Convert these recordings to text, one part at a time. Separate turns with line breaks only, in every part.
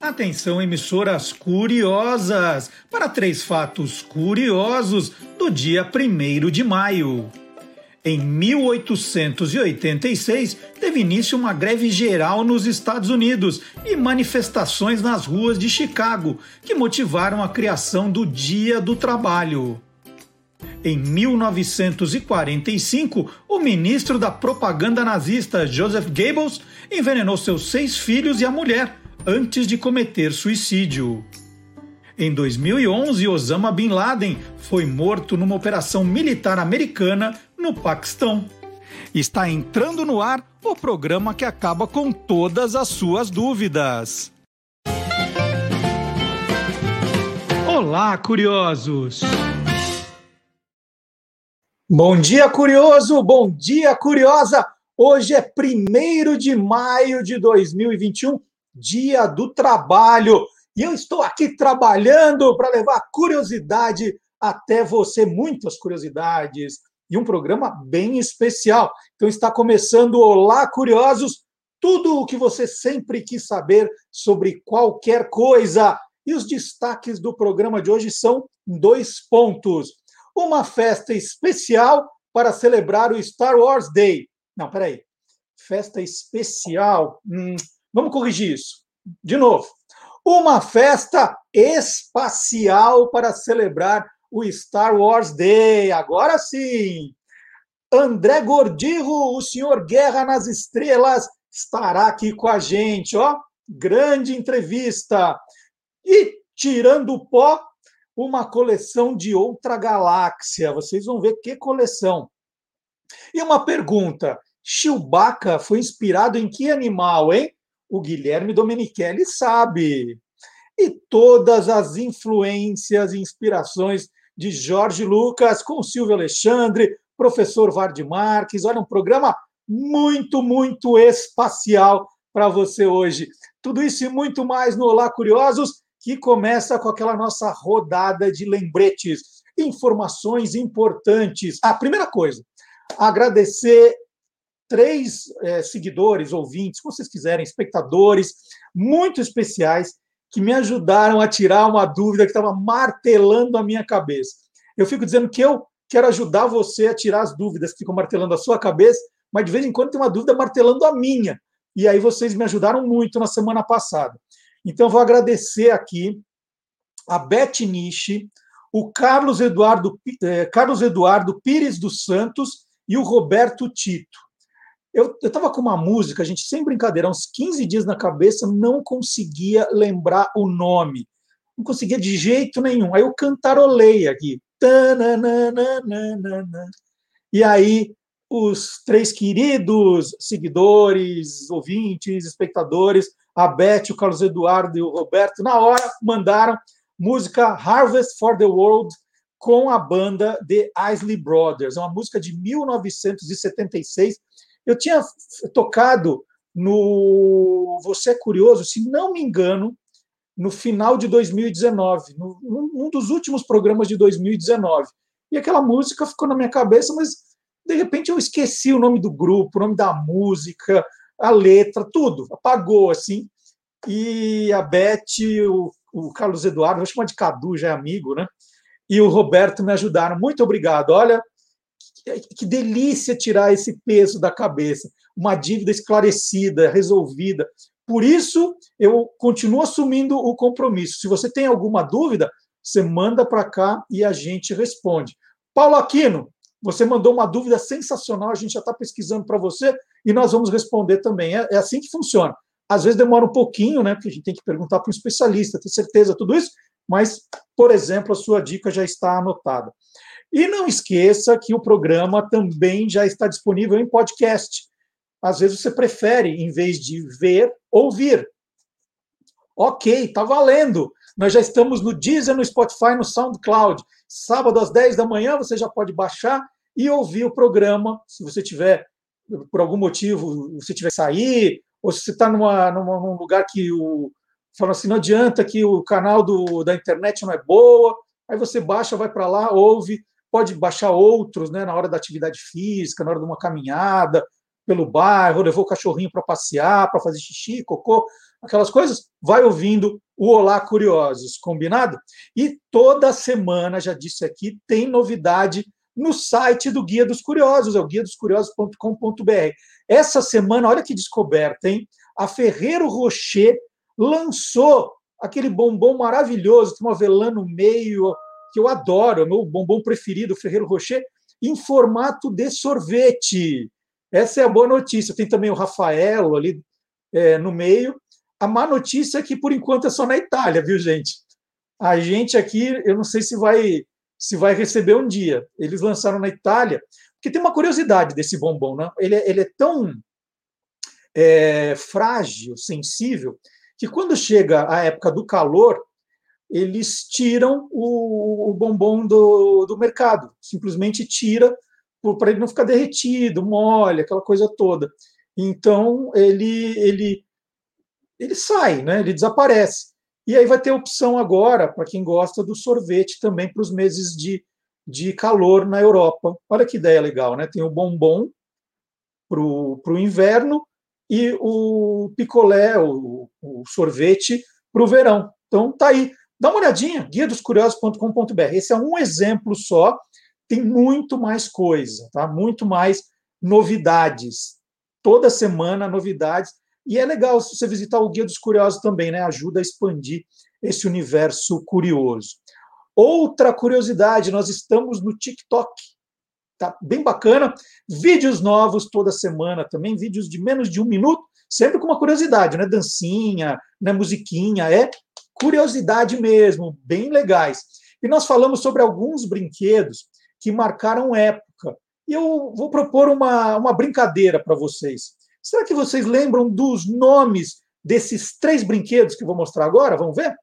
Atenção, emissoras curiosas, para três fatos curiosos do dia 1 de maio. Em 1886, teve início uma greve geral nos Estados Unidos e manifestações nas ruas de Chicago, que motivaram a criação do Dia do Trabalho. Em 1945, o ministro da propaganda nazista Joseph Goebbels envenenou seus seis filhos e a mulher antes de cometer suicídio. Em 2011, Osama Bin Laden foi morto numa operação militar americana no Paquistão. Está entrando no ar o programa que acaba com todas as suas dúvidas. Olá, curiosos! Bom dia, curioso! Bom dia, curiosa! Hoje é 1 de maio de 2021 Dia do Trabalho. E eu estou aqui trabalhando para levar curiosidade até você, muitas curiosidades, e um programa bem especial. Então está começando Olá Curiosos, tudo o que você sempre quis saber sobre qualquer coisa. E os destaques do programa de hoje são dois pontos. Uma festa especial para celebrar o Star Wars Day. Não, peraí. Festa especial. Hum, Vamos corrigir isso. De novo. Uma festa espacial para celebrar o Star Wars Day. Agora sim. André Gordirro, o senhor Guerra nas Estrelas, estará aqui com a gente, ó. Grande entrevista. E tirando o pó, uma coleção de outra galáxia. Vocês vão ver que coleção. E uma pergunta: Chewbacca foi inspirado em que animal, hein? O Guilherme Domenichelli sabe. E todas as influências e inspirações de Jorge Lucas com Silvio Alexandre, professor Vard Marques. Olha, um programa muito, muito espacial para você hoje. Tudo isso e muito mais no Olá Curiosos, que começa com aquela nossa rodada de lembretes, informações importantes. A primeira coisa, agradecer três é, seguidores, ouvintes, como vocês quiserem, espectadores muito especiais que me ajudaram a tirar uma dúvida que estava martelando a minha cabeça. Eu fico dizendo que eu quero ajudar você a tirar as dúvidas que ficam martelando a sua cabeça, mas de vez em quando tem uma dúvida martelando a minha. E aí vocês me ajudaram muito na semana passada. Então vou agradecer aqui a Beth Nishi, o Carlos Eduardo, eh, Carlos Eduardo Pires dos Santos e o Roberto Tito. Eu estava com uma música, a gente sem brincadeira, uns 15 dias na cabeça, não conseguia lembrar o nome. Não conseguia de jeito nenhum. Aí eu cantarolei aqui. E aí os três queridos seguidores, ouvintes, espectadores, a Beth, o Carlos Eduardo e o Roberto, na hora mandaram música Harvest for the World com a banda The Isley Brothers. É uma música de 1976 eu tinha tocado no Você é Curioso, se não me engano, no final de 2019, no, num dos últimos programas de 2019. E aquela música ficou na minha cabeça, mas de repente eu esqueci o nome do grupo, o nome da música, a letra, tudo. Apagou, assim. E a Beth, o, o Carlos Eduardo, vou chamar de Cadu, já é amigo, né? E o Roberto me ajudaram. Muito obrigado. Olha, que delícia tirar esse peso da cabeça, uma dívida esclarecida, resolvida. Por isso, eu continuo assumindo o compromisso. Se você tem alguma dúvida, você manda para cá e a gente responde. Paulo Aquino, você mandou uma dúvida sensacional, a gente já está pesquisando para você e nós vamos responder também. É, é, assim que funciona. Às vezes demora um pouquinho, né? Porque a gente tem que perguntar para um especialista, ter certeza, tudo isso, mas, por exemplo, a sua dica já está anotada. E não esqueça que o programa também já está disponível em podcast. Às vezes você prefere, em vez de ver, ouvir. Ok, está valendo. Nós já estamos no Deezer, no Spotify, no SoundCloud. Sábado às 10 da manhã você já pode baixar e ouvir o programa. Se você tiver, por algum motivo, você tiver que sair, ou se você está numa, numa, num lugar que o. Fala assim, não adianta que o canal do, da internet não é boa. Aí você baixa, vai para lá, ouve pode baixar outros né, na hora da atividade física, na hora de uma caminhada pelo bairro, levou o cachorrinho para passear, para fazer xixi, cocô. aquelas coisas, vai ouvindo o Olá Curiosos, combinado? E toda semana, já disse aqui, tem novidade no site do Guia dos Curiosos, é o guia dos curiosos.com.br. Essa semana, olha que descoberta, hein? A Ferreiro Rocher lançou aquele bombom maravilhoso, tem uma avelã no meio, que eu adoro, é o meu bombom preferido, Ferreiro Rocher, em formato de sorvete. Essa é a boa notícia. Tem também o Rafael ali é, no meio. A má notícia é que, por enquanto, é só na Itália, viu, gente? A gente aqui, eu não sei se vai se vai receber um dia. Eles lançaram na Itália, porque tem uma curiosidade desse bombom, né? Ele, é, ele é tão é, frágil, sensível, que quando chega a época do calor, eles tiram o, o bombom do, do mercado, simplesmente tira para ele não ficar derretido, mole, aquela coisa toda. Então ele ele ele sai, né? Ele desaparece. E aí vai ter opção agora para quem gosta do sorvete também para os meses de, de calor na Europa. Olha que ideia legal, né? Tem o bombom para o inverno e o picolé, o, o sorvete para o verão. Então tá aí. Dá uma olhadinha, guia dos curiosos.com.br. Esse é um exemplo só, tem muito mais coisa, tá? Muito mais novidades. Toda semana novidades. E é legal se você visitar o Guia dos Curiosos também, né? Ajuda a expandir esse universo curioso. Outra curiosidade, nós estamos no TikTok. Tá bem bacana. Vídeos novos toda semana também, vídeos de menos de um minuto, sempre com uma curiosidade, né? Dancinha, né? musiquinha, é curiosidade mesmo, bem legais. E nós falamos sobre alguns brinquedos que marcaram época. E eu vou propor uma, uma brincadeira para vocês. Será que vocês lembram dos nomes desses três brinquedos que eu vou mostrar agora? Vamos ver?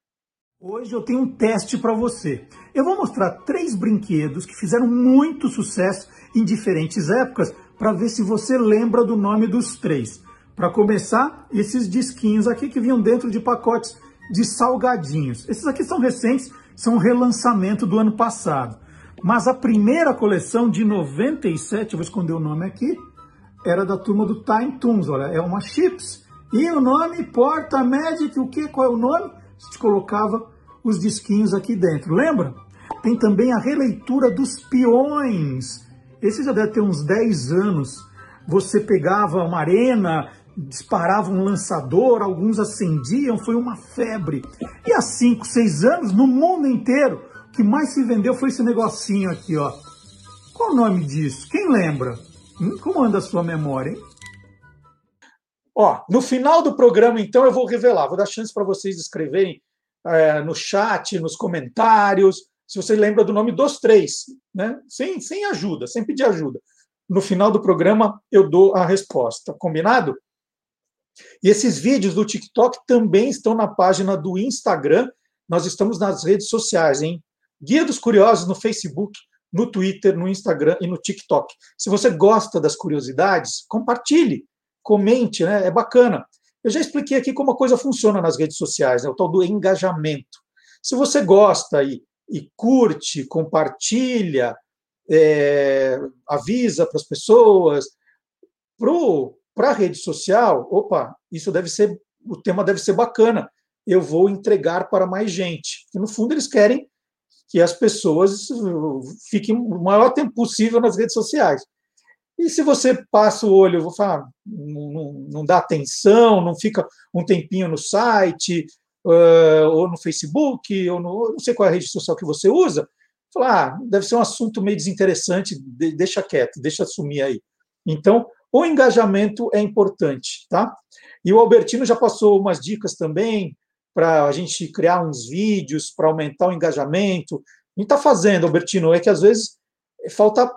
Hoje eu tenho um teste para você. Eu vou mostrar três brinquedos que fizeram muito sucesso em diferentes épocas para ver se você lembra do nome dos três. Para começar, esses disquinhos aqui que vinham dentro de pacotes de salgadinhos. Esses aqui são recentes, são um relançamento do ano passado. Mas a primeira coleção de 97, eu vou esconder o nome aqui, era da turma do Time Toons, olha, é uma chips. E o nome Porta Magic, o que? Qual é o nome? A gente colocava os disquinhos aqui dentro, lembra? Tem também a releitura dos peões. Esse já deve ter uns 10 anos. Você pegava uma arena, disparava um lançador, alguns acendiam, foi uma febre. E há 5, 6 anos, no mundo inteiro, o que mais se vendeu foi esse negocinho aqui, ó. Qual o nome disso? Quem lembra? Hum, como anda a sua memória, hein? Ó, no final do programa, então, eu vou revelar, vou dar chance para vocês escreverem é, no chat, nos comentários, se você lembra do nome dos três, né? Sem, sem ajuda, sem pedir ajuda. No final do programa, eu dou a resposta. Combinado? E esses vídeos do TikTok também estão na página do Instagram. Nós estamos nas redes sociais, hein? Guia dos Curiosos no Facebook, no Twitter, no Instagram e no TikTok. Se você gosta das curiosidades, compartilhe, comente, né? É bacana. Eu já expliquei aqui como a coisa funciona nas redes sociais, né? o tal do engajamento. Se você gosta e, e curte, compartilha, é, avisa para as pessoas, pro para a rede social, opa, isso deve ser, o tema deve ser bacana. Eu vou entregar para mais gente. E, no fundo, eles querem que as pessoas fiquem o maior tempo possível nas redes sociais. E se você passa o olho, vou falar, não, não dá atenção, não fica um tempinho no site, uh, ou no Facebook, ou no, não sei qual é a rede social que você usa, falar, ah, deve ser um assunto meio desinteressante, deixa quieto, deixa sumir aí. Então, o engajamento é importante, tá? E o Albertino já passou umas dicas também para a gente criar uns vídeos para aumentar o engajamento. A está fazendo, Albertino, é que às vezes falta,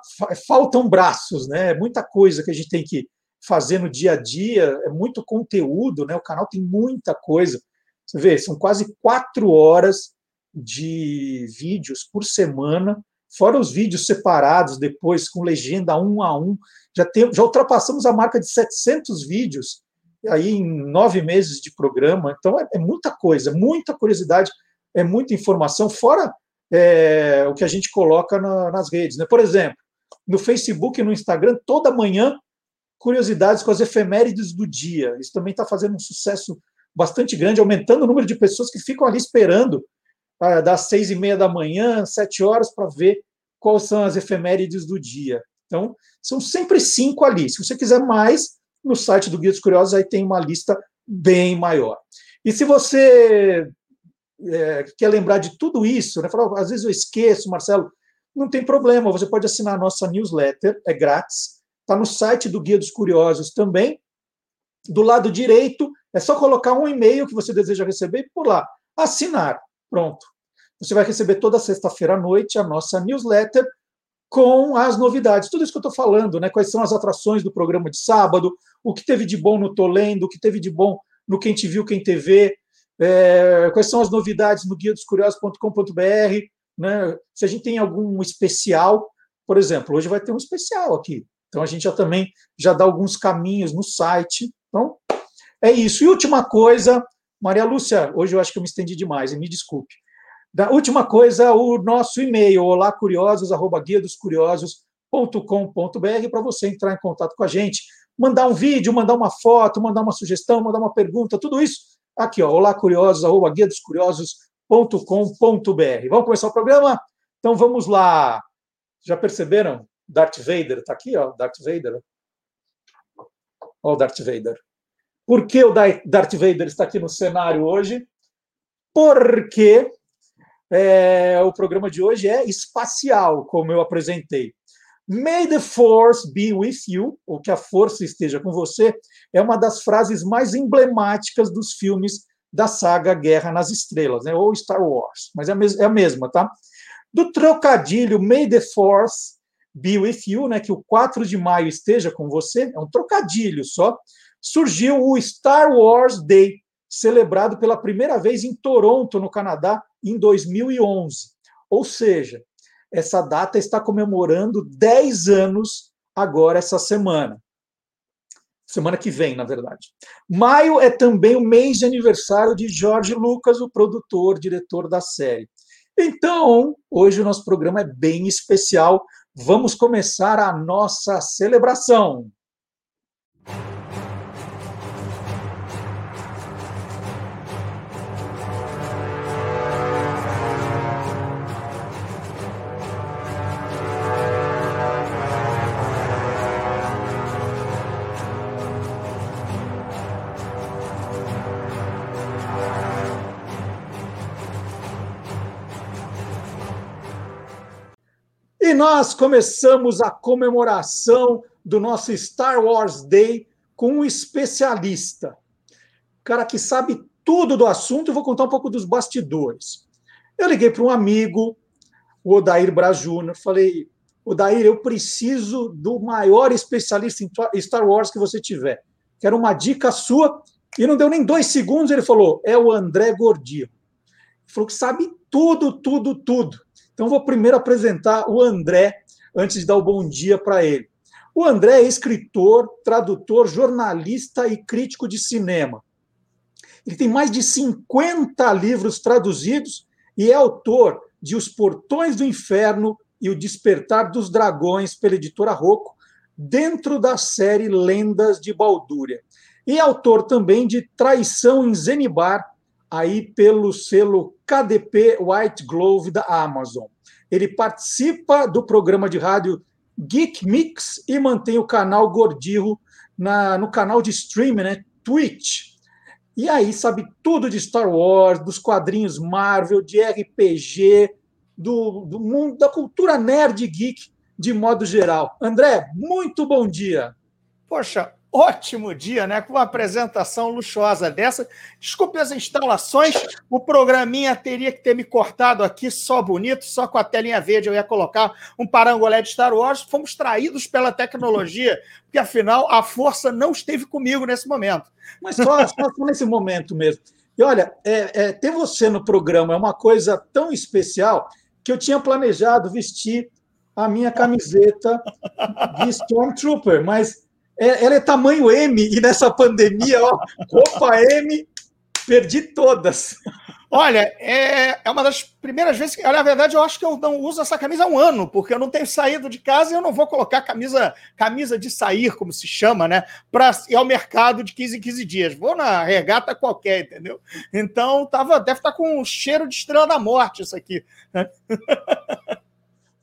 faltam braços, né? É muita coisa que a gente tem que fazer no dia a dia, é muito conteúdo, né? O canal tem muita coisa. Você vê, são quase quatro horas de vídeos por semana, fora os vídeos separados depois, com legenda um a um já, tem, já ultrapassamos a marca de 700 vídeos aí em nove meses de programa. Então, é, é muita coisa, muita curiosidade, é muita informação, fora é, o que a gente coloca na, nas redes. Né? Por exemplo, no Facebook e no Instagram, toda manhã, curiosidades com as efemérides do dia. Isso também está fazendo um sucesso bastante grande, aumentando o número de pessoas que ficam ali esperando das seis e meia da manhã, sete horas, para ver quais são as efemérides do dia. Então, são sempre cinco ali. Se você quiser mais, no site do Guia dos Curiosos aí tem uma lista bem maior. E se você é, quer lembrar de tudo isso, né? Falar, às vezes eu esqueço, Marcelo, não tem problema, você pode assinar a nossa newsletter, é grátis, está no site do Guia dos Curiosos também. Do lado direito, é só colocar um e-mail que você deseja receber e por lá, assinar. Pronto. Você vai receber toda sexta-feira à noite a nossa newsletter com as novidades. Tudo isso que eu estou falando, né? Quais são as atrações do programa de sábado, o que teve de bom no Tô Lendo, o que teve de bom no Quem Te Viu, Quem TV, é, quais são as novidades no guia dos curiosos.com.br, né? Se a gente tem algum especial, por exemplo, hoje vai ter um especial aqui. Então a gente já também já dá alguns caminhos no site. Então, é isso. E última coisa, Maria Lúcia, hoje eu acho que eu me estendi demais, e me desculpe. Da última coisa, o nosso e-mail, olacuriosos@guia-dos-curiosos.com.br para você entrar em contato com a gente, mandar um vídeo, mandar uma foto, mandar uma sugestão, mandar uma pergunta, tudo isso aqui, ó, olacuriosos@guia-dos-curiosos.com.br. Vamos começar o programa? Então vamos lá. Já perceberam? Darth Vader está aqui, ó, Darth Vader. Ó, o Darth Vader. Por que o Darth Vader está aqui no cenário hoje? Porque é, o programa de hoje é espacial, como eu apresentei. May the force be with you, ou que a força esteja com você, é uma das frases mais emblemáticas dos filmes da saga Guerra nas Estrelas, né? ou Star Wars, mas é a, mesma, tá? Do trocadilho May the force be with you, né? que o 4 de maio esteja com você, é um trocadilho só, surgiu o Star Wars Day, celebrado pela primeira vez em Toronto, no Canadá, em 2011. Ou seja, essa data está comemorando 10 anos agora, essa semana. Semana que vem, na verdade. Maio é também o mês de aniversário de Jorge Lucas, o produtor, diretor da série. Então, hoje o nosso programa é bem especial. Vamos começar a nossa celebração. E nós começamos a comemoração do nosso Star Wars Day com um especialista. Cara que sabe tudo do assunto, eu vou contar um pouco dos bastidores. Eu liguei para um amigo, o Odair Braz Júnior, falei, Odair, eu preciso do maior especialista em Star Wars que você tiver. Quero uma dica sua. E não deu nem dois segundos, ele falou, é o André Gordillo. Falou que sabe tudo, tudo, tudo. Então, vou primeiro apresentar o André, antes de dar o bom dia para ele. O André é escritor, tradutor, jornalista e crítico de cinema. Ele tem mais de 50 livros traduzidos e é autor de Os Portões do Inferno e O Despertar dos Dragões, pela editora Rocco, dentro da série Lendas de Baldúria. E é autor também de Traição em Zenibar, aí pelo selo KDP White Glove da Amazon. Ele participa do programa de rádio Geek Mix e mantém o canal Gordirro na, no canal de streaming, né, Twitch. E aí sabe tudo de Star Wars, dos quadrinhos Marvel, de RPG, do, do mundo da cultura nerd geek de modo geral. André, muito bom dia.
Poxa, ótimo dia, né? Com uma apresentação luxuosa dessa. Desculpe as instalações, o programinha teria que ter me cortado aqui só bonito, só com a telinha verde. Eu ia colocar um parangolé de Star Wars. Fomos traídos pela tecnologia, porque afinal a força não esteve comigo nesse momento.
Mas só, só nesse momento mesmo. E olha, é, é, ter você no programa é uma coisa tão especial que eu tinha planejado vestir a minha camiseta de Stormtrooper, mas é, ela é tamanho M e nessa pandemia, ó, roupa M, perdi todas.
Olha, é, é uma das primeiras vezes que, na verdade, eu acho que eu não uso essa camisa há um ano, porque eu não tenho saído de casa e eu não vou colocar camisa, camisa de sair, como se chama, né? Para ir ao mercado de 15 em 15 dias. Vou na regata qualquer, entendeu? Então, tava, deve estar tá com um cheiro de estrela da morte isso aqui. Né?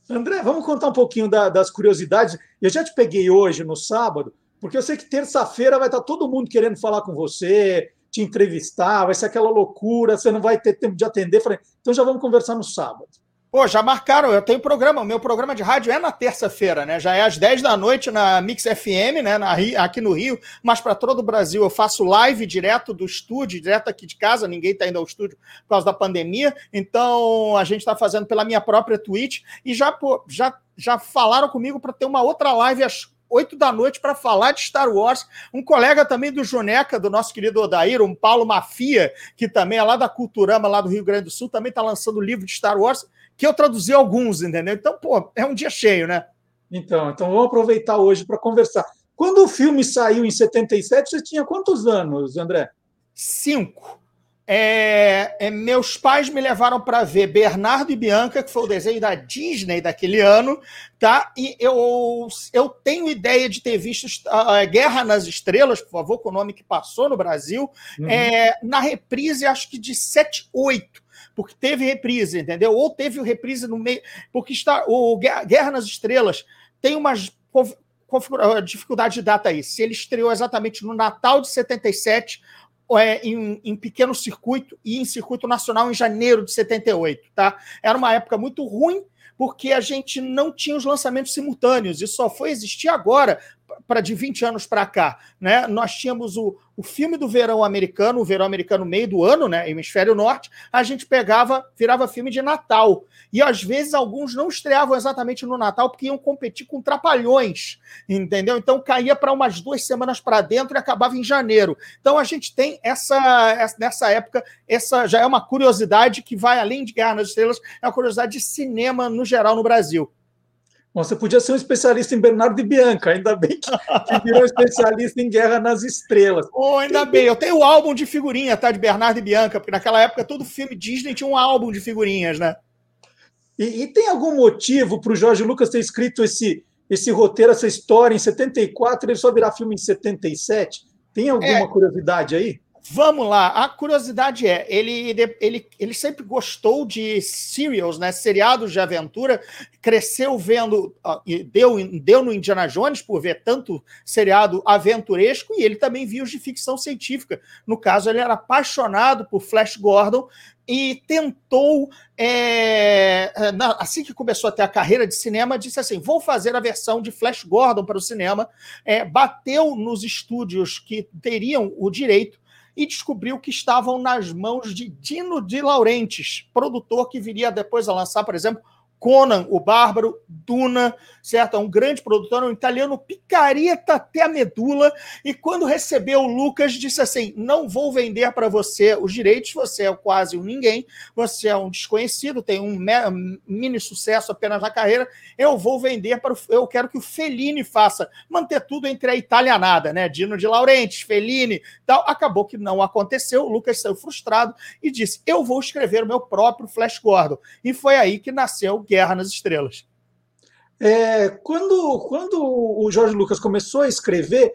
André, vamos contar um pouquinho da, das curiosidades. Eu já te peguei hoje, no sábado, porque eu sei que terça-feira vai estar todo mundo querendo falar com você, te entrevistar, vai ser aquela loucura, você não vai ter tempo de atender. Falei, então já vamos conversar no sábado.
Pô, já marcaram, eu tenho programa, meu programa de rádio é na terça-feira, né? Já é às 10 da noite na Mix FM, né? Na, aqui no Rio, mas para todo o Brasil eu faço live direto do estúdio, direto aqui de casa, ninguém está indo ao estúdio por causa da pandemia, então a gente está fazendo pela minha própria Twitch e já, pô, já, já falaram comigo para ter uma outra live às 8 da noite para falar de Star Wars. Um colega também do Joneca, do nosso querido Odair, um Paulo Mafia, que também é lá da Culturama, lá do Rio Grande do Sul, também está lançando livro de Star Wars, que eu traduzi alguns, entendeu? Então, pô, é um dia cheio, né?
Então, então vamos aproveitar hoje para conversar. Quando o filme saiu em 77, você tinha quantos anos, André?
Cinco. É, é, meus pais me levaram para ver Bernardo e Bianca, que foi o desenho da Disney daquele ano, tá? E eu, eu tenho ideia de ter visto uh, Guerra nas Estrelas, por favor, com o nome que passou no Brasil, uhum. é, na reprise, acho que de 7, 8 porque teve reprise, entendeu? Ou teve reprise no meio. Porque está, o Guerra nas Estrelas tem umas dificuldade de data aí. Se ele estreou exatamente no Natal de 77 é, em, em, pequeno circuito e em circuito nacional em janeiro de 78, tá? Era uma época muito ruim porque a gente não tinha os lançamentos simultâneos e só foi existir agora para de 20 anos para cá, né? Nós tínhamos o, o filme do verão americano, o verão americano meio do ano, né? Hemisfério Norte, a gente pegava, virava filme de Natal. E às vezes alguns não estreavam exatamente no Natal porque iam competir com Trapalhões, entendeu? Então caía para umas duas semanas para dentro e acabava em janeiro. Então a gente tem essa, nessa época, essa já é uma curiosidade que vai além de Guerra nas Estrelas, é uma curiosidade de cinema no geral no Brasil.
Você podia ser um especialista em Bernardo e Bianca, ainda bem que, que virou especialista em Guerra nas Estrelas.
Oh, ainda bem, eu tenho o álbum de figurinha, tá? De Bernardo e Bianca, porque naquela época todo filme Disney tinha um álbum de figurinhas, né?
E, e tem algum motivo para o Jorge Lucas ter escrito esse, esse roteiro, essa história em 74 e ele só virar filme em 77? Tem alguma é, curiosidade aí?
Vamos lá. A curiosidade é, ele, ele, ele sempre gostou de serials, né? Seriados de aventura. Cresceu vendo, deu, deu no Indiana Jones por ver tanto seriado aventuresco e ele também viu os de ficção científica. No caso, ele era apaixonado por Flash Gordon e tentou, é, assim que começou a ter a carreira de cinema, disse assim: vou fazer a versão de Flash Gordon para o cinema. É, bateu nos estúdios que teriam o direito e descobriu que estavam nas mãos de Dino de Laurentiis, produtor que viria depois a lançar, por exemplo, Conan, o Bárbaro, Duna, certo? É um grande produtor, um italiano picareta até a medula. E quando recebeu o Lucas, disse assim: Não vou vender para você os direitos, você é quase um ninguém, você é um desconhecido, tem um mini sucesso apenas na carreira. Eu vou vender para. O, eu quero que o Fellini faça, manter tudo entre a italianada, né? Dino de Laurentiis, Fellini tal. Acabou que não aconteceu. O Lucas saiu frustrado e disse: Eu vou escrever o meu próprio Flash Gordon. E foi aí que nasceu Guerra nas Estrelas.
É, quando, quando o Jorge Lucas começou a escrever,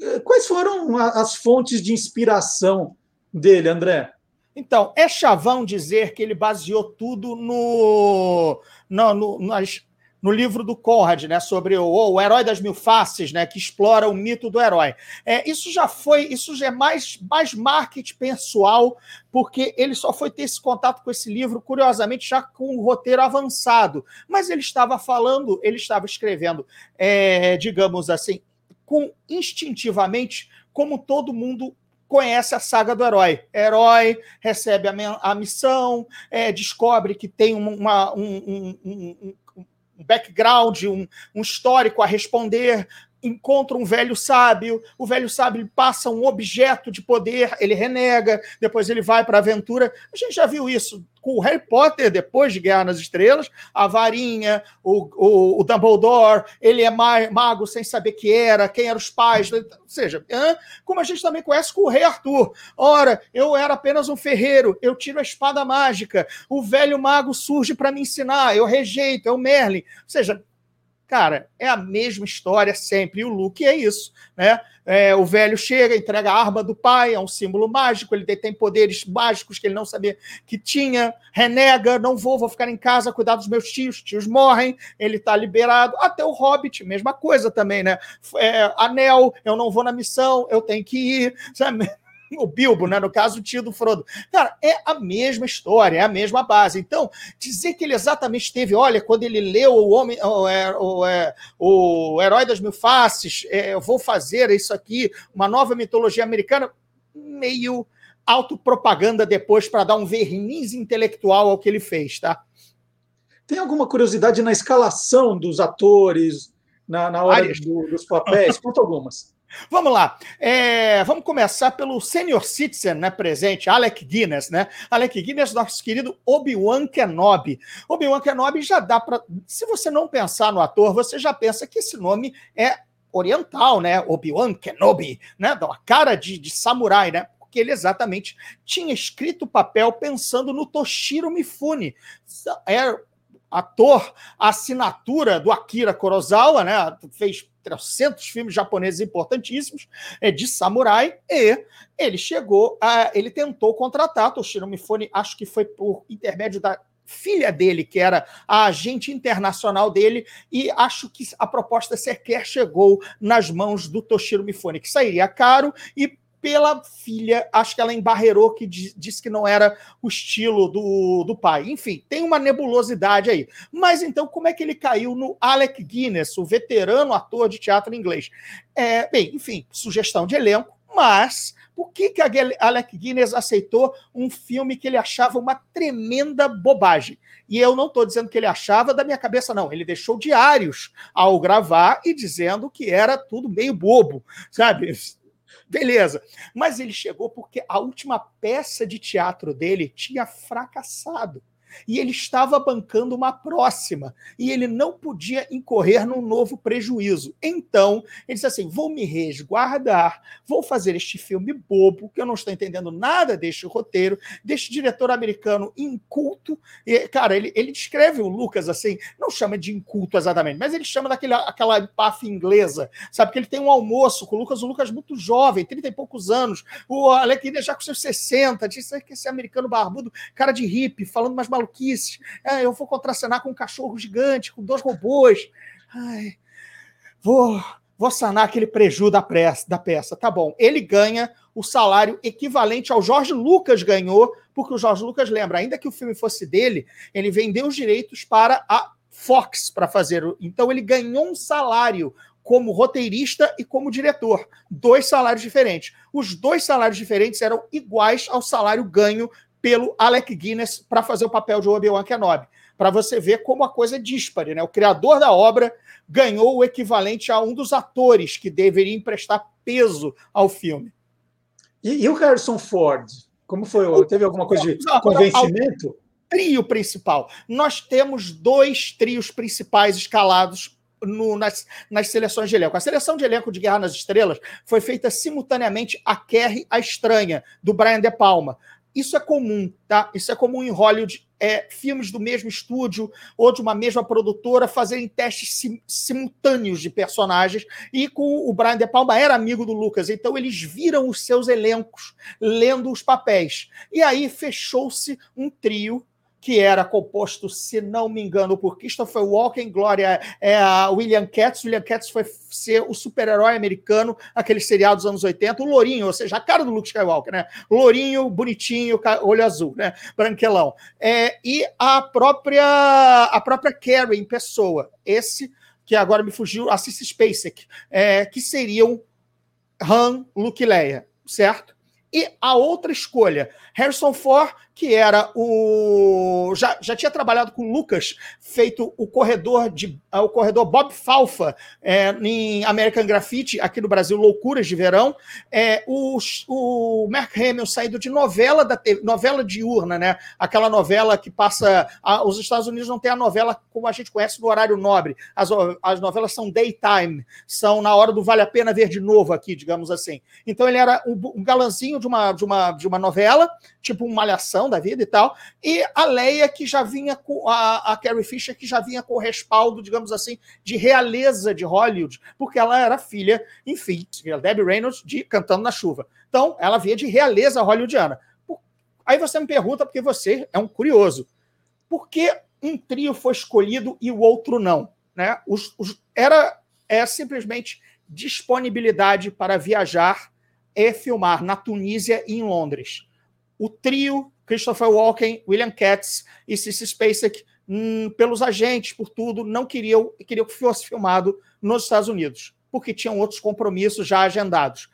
eh, quais foram as fontes de inspiração dele, André?
Então, é chavão dizer que ele baseou tudo no, no, no nas, no livro do Conrad, né, sobre o, o, herói das mil faces, né, que explora o mito do herói. É, isso já foi, isso já é mais, mais marketing pessoal, porque ele só foi ter esse contato com esse livro, curiosamente, já com o roteiro avançado. Mas ele estava falando, ele estava escrevendo, é, digamos assim, com instintivamente, como todo mundo conhece a saga do herói. Herói recebe a, a missão, é, descobre que tem uma, um, um, um, um background, um, um histórico a responder, encontra um velho sábio, o velho sábio passa um objeto de poder, ele renega, depois ele vai para a aventura. A gente já viu isso com o Harry Potter, depois de Guerra nas Estrelas, a varinha, o, o, o Dumbledore, ele é mago sem saber que era, quem eram os pais, ou seja, como a gente também conhece com o Rei Arthur. Ora, eu era apenas um ferreiro, eu tiro a espada mágica, o velho mago surge para me ensinar, eu rejeito, é o Merlin. Ou seja, Cara, é a mesma história sempre. E o Luke é isso, né? É, o velho chega, entrega a arma do pai, é um símbolo mágico, ele tem poderes mágicos que ele não sabia que tinha, renega, não vou, vou ficar em casa, cuidar dos meus tios, tios morrem, ele está liberado. Até o Hobbit, mesma coisa também, né? É, anel, eu não vou na missão, eu tenho que ir, sabe? O Bilbo, né? no caso, o tio do Frodo. Cara, é a mesma história, é a mesma base. Então, dizer que ele exatamente teve, olha, quando ele leu o Homem, o, é, o, é, o Herói das Mil Faces, é, eu vou fazer isso aqui, uma nova mitologia americana, meio autopropaganda depois para dar um verniz intelectual ao que ele fez, tá?
Tem alguma curiosidade na escalação dos atores, na, na hora do, dos papéis? Conta algumas.
Vamos lá. É, vamos começar pelo senior citizen né, presente, Alec Guinness. Né? Alec Guinness, nosso querido Obi-Wan Kenobi. Obi-Wan Kenobi já dá para. Se você não pensar no ator, você já pensa que esse nome é oriental, né? Obi-Wan Kenobi, né? Dá uma cara de, de samurai, né? porque ele exatamente tinha escrito o papel pensando no Toshiro Mifune. Era é ator, assinatura do Akira Kurosawa, né? Fez 300 filmes japoneses importantíssimos é, de samurai e ele chegou a, ele tentou contratar Toshiro Mifune, acho que foi por intermédio da filha dele, que era a agente internacional dele, e acho que a proposta sequer chegou nas mãos do Toshiro Mifune, que sairia caro e pela filha, acho que ela embarreirou que disse que não era o estilo do, do pai. Enfim, tem uma nebulosidade aí. Mas então, como é que ele caiu no Alec Guinness, o veterano ator de teatro inglês? É, bem, enfim, sugestão de elenco, mas por que, que Alec Guinness aceitou um filme que ele achava uma tremenda bobagem? E eu não estou dizendo que ele achava da minha cabeça, não. Ele deixou diários ao gravar e dizendo que era tudo meio bobo, sabe? Beleza. Mas ele chegou porque a última peça de teatro dele tinha fracassado e ele estava bancando uma próxima e ele não podia incorrer num novo prejuízo. Então, ele disse assim: vou me resguardar, vou fazer este filme bobo, que eu não estou entendendo nada deste roteiro, deste diretor americano inculto. E, cara, ele, ele descreve o Lucas assim, não chama de inculto exatamente, mas ele chama daquela aquela empaf inglesa, sabe? Que ele tem um almoço com o Lucas, o Lucas muito jovem, 30 e poucos anos, o Alec já com seus 60, disse que esse americano barbudo, cara de hippie, falando mais maluquices. É, eu vou contracenar com um cachorro gigante, com dois robôs. Ai, vou, vou sanar aquele prejuízo da, pressa, da peça. Tá bom. Ele ganha o salário equivalente ao Jorge Lucas ganhou, porque o Jorge Lucas lembra, ainda que o filme fosse dele, ele vendeu os direitos para a Fox para fazer. Então ele ganhou um salário como roteirista e como diretor. Dois salários diferentes. Os dois salários diferentes eram iguais ao salário ganho pelo Alec Guinness para fazer o papel de Obi-Wan Kenobi. Para você ver como a coisa é díspare, né? O criador da obra ganhou o equivalente a um dos atores que deveria emprestar peso ao filme.
E, e o Harrison Ford? Como foi? O, Teve alguma coisa de convencimento?
Trio principal. Nós temos dois trios principais escalados no, nas, nas, seleções de elenco. A seleção de elenco de Guerra nas Estrelas foi feita simultaneamente a Kerry a Estranha, do Brian De Palma. Isso é comum, tá? Isso é comum em Hollywood. É, filmes do mesmo estúdio ou de uma mesma produtora fazerem testes sim, simultâneos de personagens. E com o Brian De Palma era amigo do Lucas, então eles viram os seus elencos lendo os papéis. E aí fechou-se um trio que era composto, se não me engano, por Christopher Walken, Glória é William Katz. William Katz foi ser o super-herói americano, aquele seriado dos anos 80, o Lourinho, ou seja, a cara do Luke Skywalker, né? Lourinho, bonitinho, olho azul, né? Branquelão. É, e a própria a própria Carrie em pessoa, esse que agora me fugiu, a Cissy Spacek, é, que seriam Han, Luke e Leia, certo? E a outra escolha, Harrison Ford, que era o. Já, já tinha trabalhado com o Lucas, feito o corredor de o corredor Bob Falfa é, em American Graffiti, aqui no Brasil, Loucuras de Verão. É, o, o Mark Hamill saído de novela da novela diurna, né? Aquela novela que passa. A, os Estados Unidos não tem a novela como a gente conhece no horário nobre. As, as novelas são daytime, são na hora do vale a pena ver de novo aqui, digamos assim. Então ele era um, um galanzinho de uma, de, uma, de uma novela, tipo uma malhação da vida e tal, e a Leia que já vinha com a, a Carrie Fisher que já vinha com o respaldo, digamos assim, de realeza de Hollywood, porque ela era filha, enfim, Debbie Reynolds de Cantando na Chuva. Então, ela vinha de realeza hollywoodiana. Aí você me pergunta, porque você é um curioso, por que um trio foi escolhido e o outro não? Né? Os, os, era é simplesmente disponibilidade para viajar e filmar na Tunísia e em Londres. O trio Christopher Walken, William Katz e Cissy Spacek, hum, pelos agentes, por tudo, não queriam, queriam que fosse filmado nos Estados Unidos, porque tinham outros compromissos já agendados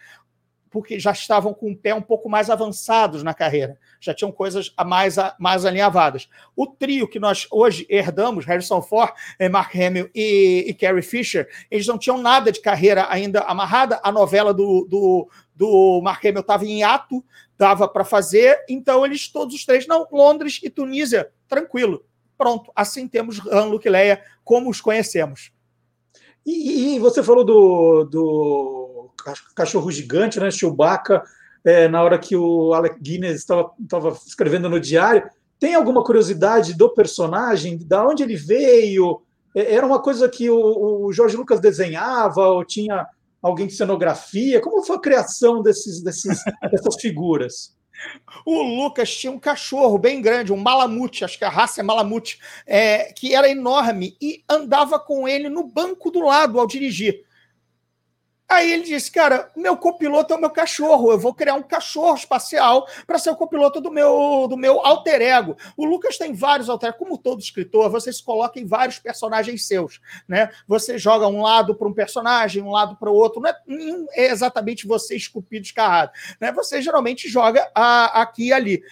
porque já estavam com o pé um pouco mais avançados na carreira, já tinham coisas mais, mais alinhavadas. O trio que nós hoje herdamos, Harrison Ford, eh, Mark Hamill e, e Carrie Fisher, eles não tinham nada de carreira ainda amarrada. A novela do, do, do Mark Hamill estava em ato, dava para fazer, então eles todos os três, não, Londres e Tunísia, tranquilo. Pronto, assim temos Han, Luke Leia como os conhecemos.
E, e você falou do, do cachorro gigante, né? Chewbacca, é, na hora que o Alec Guinness estava escrevendo no diário. Tem alguma curiosidade do personagem? Da onde ele veio? É, era uma coisa que o, o Jorge Lucas desenhava ou tinha alguém de cenografia? Como foi a criação desses, desses, dessas figuras?
O Lucas tinha um cachorro bem grande, um malamute, acho que a raça é malamute, é, que era enorme e andava com ele no banco do lado ao dirigir. Aí ele disse, cara, meu copiloto é o meu cachorro, eu vou criar um cachorro espacial para ser o copiloto do meu, do meu alter ego. O Lucas tem vários alter como todo escritor, você se coloca em vários personagens seus, né? Você joga um lado para um personagem, um lado para o outro, não é, não é, exatamente você esculpido, escarrado, né? Você geralmente joga a, aqui e ali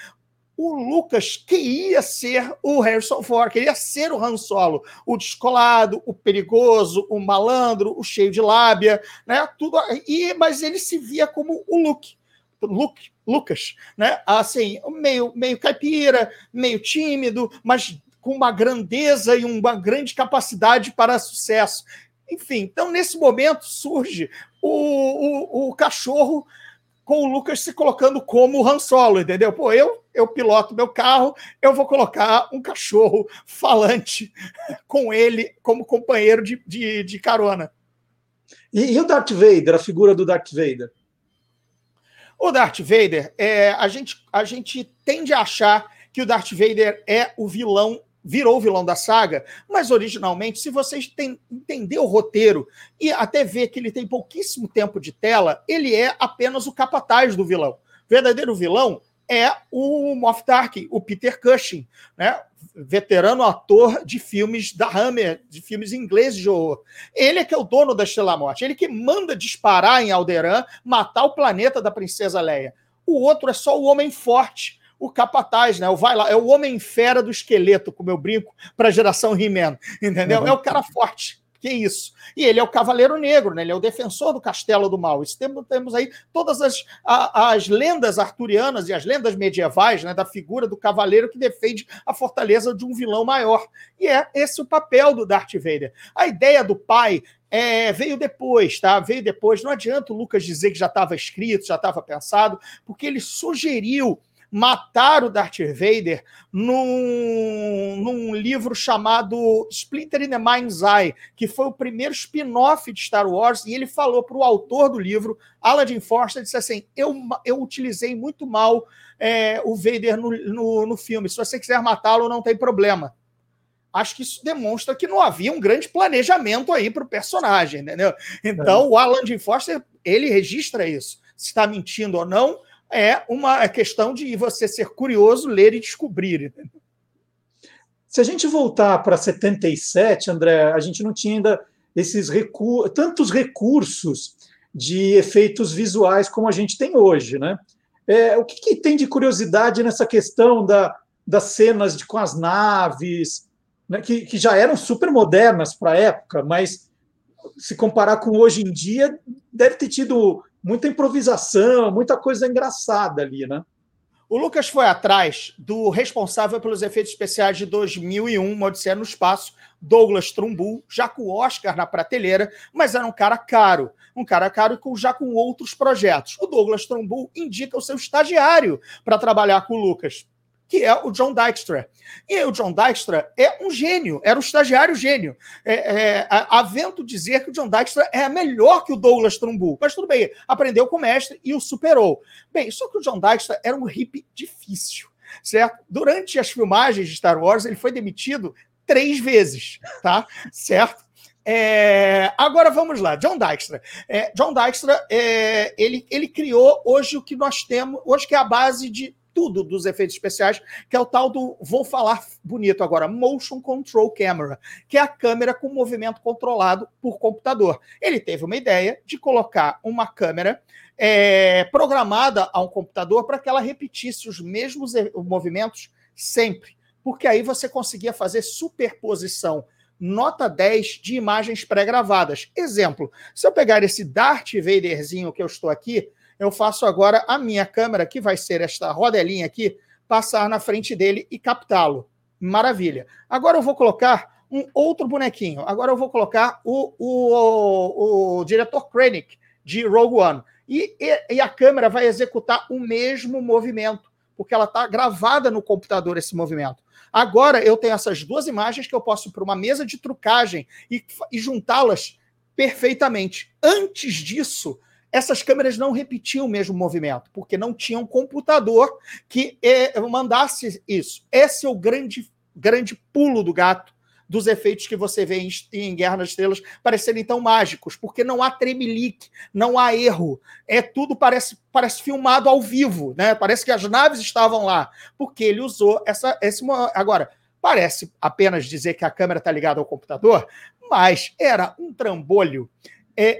o Lucas queria ser o Harrison Ford, queria ser o Han Solo, o descolado, o perigoso, o malandro, o cheio de lábia, né? Tudo e mas ele se via como o Luke, Luke, Lucas, né? Assim, meio meio caipira, meio tímido, mas com uma grandeza e uma grande capacidade para sucesso. Enfim, então nesse momento surge o, o, o cachorro com o Lucas se colocando como Han Solo, entendeu? Pô, eu, eu piloto meu carro, eu vou colocar um cachorro falante com ele como companheiro de, de, de carona.
E, e, o Darth Vader, a figura do Darth Vader?
O Darth Vader, é, a, gente, a gente tende a achar que o Darth Vader é o vilão virou o vilão da saga, mas originalmente, se vocês tem, entender o roteiro e até ver que ele tem pouquíssimo tempo de tela, ele é apenas o capataz do vilão. O verdadeiro vilão é o Moff Tarkin, o Peter Cushing, né? veterano ator de filmes da Hammer, de filmes ingleses de horror. Ele é que é o dono da Estrela Morte, ele que manda disparar em Alderaan, matar o planeta da Princesa Leia. O outro é só o homem forte, o capataz, né? O vai lá, é o homem fera do esqueleto, como eu brinco, para a geração He-Man, entendeu? Uhum. É o cara forte. Que isso? E ele é o Cavaleiro Negro, né? ele é o defensor do Castelo do Mal. Isso temos, aí todas as, a, as lendas arturianas e as lendas medievais né, da figura do cavaleiro que defende a fortaleza de um vilão maior. E é esse o papel do Darth Vader. A ideia do pai é, veio depois, tá? Veio depois. Não adianta o Lucas dizer que já estava escrito, já estava pensado, porque ele sugeriu matar o Darth Vader num, num livro chamado Splinter in the Mind's Eye, que foi o primeiro spin-off de Star Wars, e ele falou para o autor do livro, Aladdin Forster, disse assim, eu, eu utilizei muito mal é, o Vader no, no, no filme, se você quiser matá-lo, não tem problema acho que isso demonstra que não havia um grande planejamento aí para o personagem, entendeu? Então, é. o Alan de Foster, ele registra isso. Se está mentindo ou não, é uma questão de você ser curioso, ler e descobrir.
Se a gente voltar para 77, André, a gente não tinha ainda esses tantos recursos de efeitos visuais como a gente tem hoje, né? É, o que, que, tem de curiosidade nessa questão da, das cenas de, com as naves, né, que, que já eram super modernas para a época, mas se comparar com hoje em dia, deve ter tido muita improvisação, muita coisa engraçada ali, né?
O Lucas foi atrás do responsável pelos efeitos especiais de 2001, Uma Odisseia no Espaço, Douglas Trumbull, já com o Oscar na prateleira, mas era um cara caro. Um cara caro já com outros projetos. O Douglas Trumbull indica o seu estagiário para trabalhar com o Lucas que é o John Dykstra. E o John Dykstra é um gênio, era um estagiário gênio. É, é, havendo dizer que o John Dykstra é melhor que o Douglas Trumbull. Mas tudo bem, aprendeu com o mestre e o superou. Bem, só que o John Dykstra era um hippie difícil, certo? Durante as filmagens de Star Wars, ele foi demitido três vezes, tá? certo? É, agora vamos lá, John Dykstra. É, John Dykstra, é, ele, ele criou hoje o que nós temos, hoje que é a base de tudo dos efeitos especiais, que é o tal do, vou falar bonito agora, Motion Control Camera, que é a câmera com movimento controlado por computador. Ele teve uma ideia de colocar uma câmera é, programada a um computador para que ela repetisse os mesmos movimentos sempre, porque aí você conseguia fazer superposição nota 10 de imagens pré-gravadas. Exemplo, se eu pegar esse Darth Vaderzinho que eu estou aqui, eu faço agora a minha câmera, que vai ser esta rodelinha aqui, passar na frente dele e captá-lo. Maravilha. Agora eu vou colocar um outro bonequinho. Agora eu vou colocar o, o, o, o diretor Krennic de Rogue One. E, e, e, a câmera vai executar o mesmo movimento, porque ela está gravada no computador esse movimento. Agora eu tenho essas duas imagens que eu posso ir para uma mesa de trucagem e, e juntá-las perfeitamente. Antes disso, essas câmeras não repetiam o mesmo movimento, porque não tinha um computador que é, mandasse isso. Esse é o grande, grande pulo do gato dos efeitos que você vê em, em Guerra nas Estrelas parecerem tão mágicos, porque não há tremelique, não há erro. É tudo parece, parece filmado ao vivo, né? Parece que as naves estavam lá, porque ele usou essa esse agora parece apenas dizer que a câmera está ligada ao computador, mas era um trambolho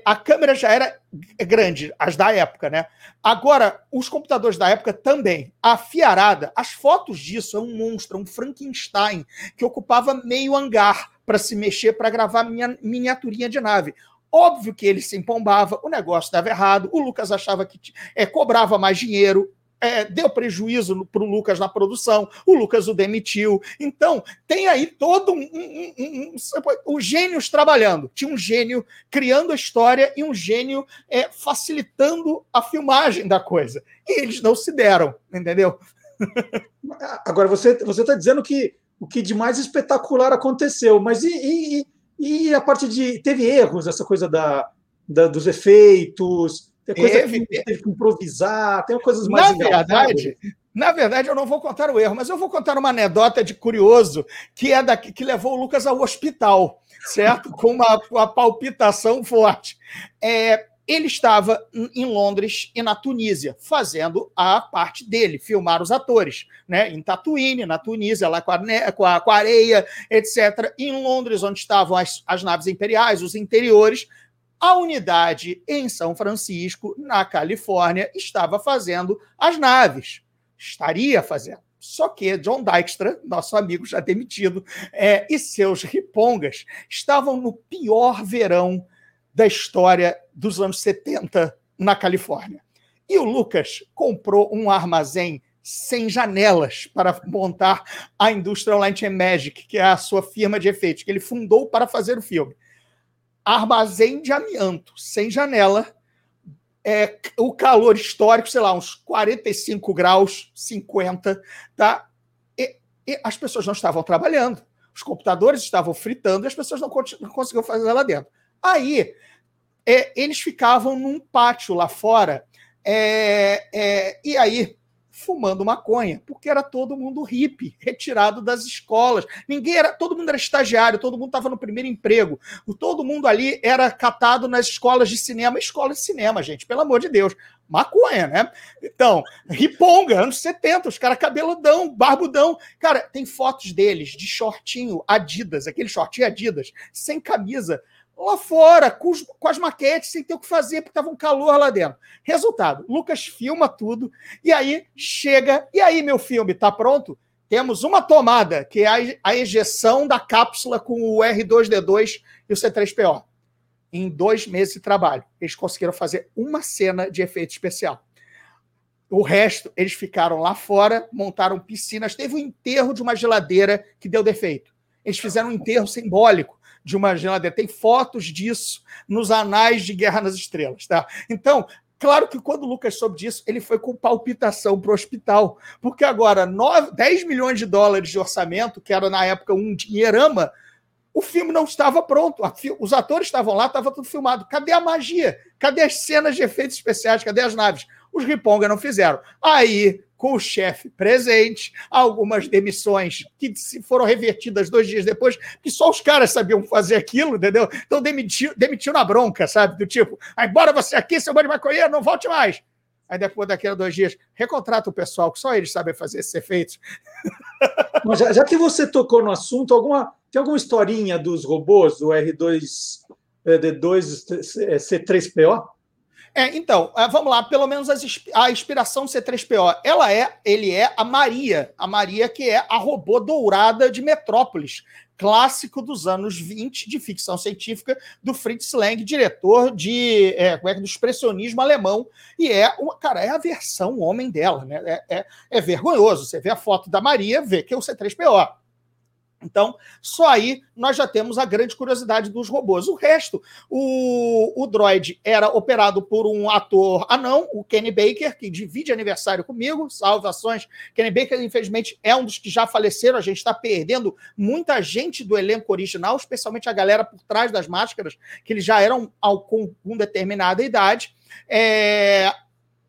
a câmera já era grande, as da época, né? Agora, os computadores da época também. A fiarada, as fotos disso é um monstro, é um Frankenstein, que ocupava meio hangar para se mexer, para gravar minha miniaturinha de nave. Óbvio que ele se empombava, o negócio dava errado, o Lucas achava que é, cobrava mais dinheiro, é, deu prejuízo para o Lucas na produção, o Lucas o demitiu. Então, tem aí todo um, um, um, um, os gênios trabalhando. Tinha um gênio criando a história e um gênio é, facilitando a filmagem da coisa. E eles não se deram, entendeu?
Agora, você está dizendo que o que de mais espetacular aconteceu, mas e, e, e a parte de. Teve erros, essa coisa da, da dos efeitos tem coisa teve, que teve que improvisar, tem coisas mais
Na verdade, na verdade, eu não vou contar o erro, mas eu vou contar uma anedota de curioso que é da, que levou o Lucas ao hospital, certo? Com uma, uma palpitação forte. É, ele estava em Londres e na Tunísia, fazendo a parte dele, filmar os atores, né? Em Tatooine, na Tunísia, lá com a, com a, com a areia, etc. E em Londres, onde estavam as, as naves imperiais, os interiores, a unidade em São Francisco, na Califórnia, estava fazendo as naves. Estaria fazendo. Só que John Dykstra, nosso amigo já demitido, é, e seus ripongas estavam no pior verão da história dos anos 70 na Califórnia. E o Lucas comprou um armazém sem janelas para montar a Industrial Light and Magic, que é a sua firma de efeitos, que ele fundou para fazer o filme armazém de amianto, sem janela, é, o calor histórico, sei lá, uns 45 graus, 50, tá? E, e as pessoas não estavam trabalhando, os computadores estavam fritando e as pessoas não, não conseguiam fazer lá dentro. Aí, é, eles ficavam num pátio lá fora, é, é e aí fumando maconha, porque era todo mundo hippie, retirado das escolas. Ninguém era, todo mundo era estagiário, todo mundo estava no primeiro emprego. Todo mundo ali era catado nas escolas de cinema, escola de cinema, gente, pelo amor de Deus. Maconha, né? Então, riponga, anos 70, os caras cabeludão, barbudão. Cara, tem fotos deles de shortinho Adidas, aquele shortinho Adidas, sem camisa, lá fora, com, os, com, as maquetes, sem ter o que fazer, porque estava um calor lá dentro. Resultado: Lucas filma tudo, e aí chega, e aí, meu filme, está pronto? Temos uma tomada, que é a, a ejeção da cápsula com o R2D2 e o C3PO. Em dois meses de trabalho, eles conseguiram fazer uma cena de efeito especial. O resto, eles ficaram lá fora, montaram piscinas. Teve o um enterro de uma geladeira que deu defeito. Eles fizeram um enterro simbólico de uma geladeira. Tem fotos disso nos anais de Guerra nas Estrelas. Tá? Então, Claro que quando o Lucas soube disso, ele foi com palpitação para o hospital, porque agora 9, 10 milhões de dólares de orçamento, que era na época um dinheirama, o filme não estava pronto. Os atores estavam lá, estava tudo filmado. Cadê a magia? Cadê as cenas de efeitos especiais? Cadê as naves? Os Riponga não fizeram. Aí, com o chefe presente, algumas demissões que foram revertidas dois dias depois, que só os caras sabiam fazer aquilo, entendeu? Então demitiu, demitiu na bronca, sabe? Do tipo, ah, embora você aqui, seu bando de maconheiro, não volte mais. Aí depois, daqui a dois dias, recontrata o pessoal, que só eles sabem fazer esses efeitos.
Mas já, já que você tocou no assunto, alguma, tem alguma historinha dos robôs, do R2, D2, C3PO?
É, então, é, vamos lá, pelo menos a inspiração do C3PO, ela é, ele é a Maria, a Maria que é a robô dourada de Metrópolis, clássico dos anos 20 de ficção científica do Fritz Lang, diretor de é, é, do expressionismo alemão, e é uma, cara, é a versão homem dela, né? É, é, é vergonhoso. Você vê a foto da Maria, vê que é o C3PO. Então, só aí nós já temos a grande curiosidade dos robôs. O resto, o, o droid era operado por um ator anão, o Kenny Baker, que divide aniversário comigo. Salvações. Kenny Baker, infelizmente, é um dos que já faleceram. A gente está perdendo muita gente do elenco original, especialmente a galera por trás das máscaras, que eles já eram com, com determinada idade. É,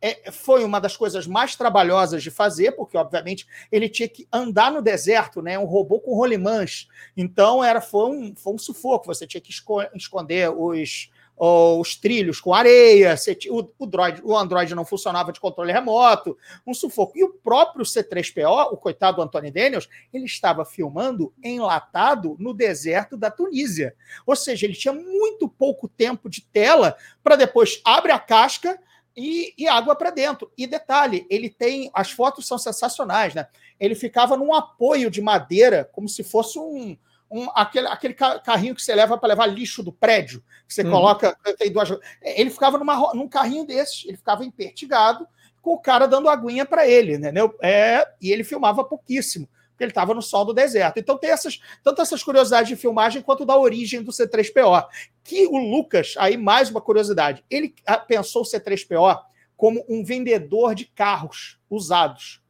é, foi uma das coisas mais trabalhosas de fazer, porque, obviamente, ele tinha que andar no deserto, né? Um robô com rolimãs. Então, era, foi, um, foi um sufoco. Você tinha que esconder os, os trilhos com areia, o, o, droid, o Android não funcionava de controle remoto, um sufoco. E o próprio C3PO, o coitado Anthony Daniels, ele estava filmando enlatado no deserto da Tunísia. Ou seja, ele tinha muito pouco tempo de tela para depois abre a casca e, e água para dentro. E detalhe, ele tem. As fotos são sensacionais, né? Ele ficava num apoio de madeira, como se fosse um. Um, aquele, aquele carrinho que você leva para levar lixo do prédio, que você uhum. coloca. Tem duas, ele ficava numa, num carrinho desses, ele ficava impertigado, com o cara dando aguinha para ele, entendeu? É, e ele filmava pouquíssimo ele estava no sol do deserto. Então tem essas, tanto essas curiosidades de filmagem quanto da origem do C3PO. Que o Lucas, aí mais uma curiosidade, ele ah, pensou o C3PO como um vendedor de carros usados.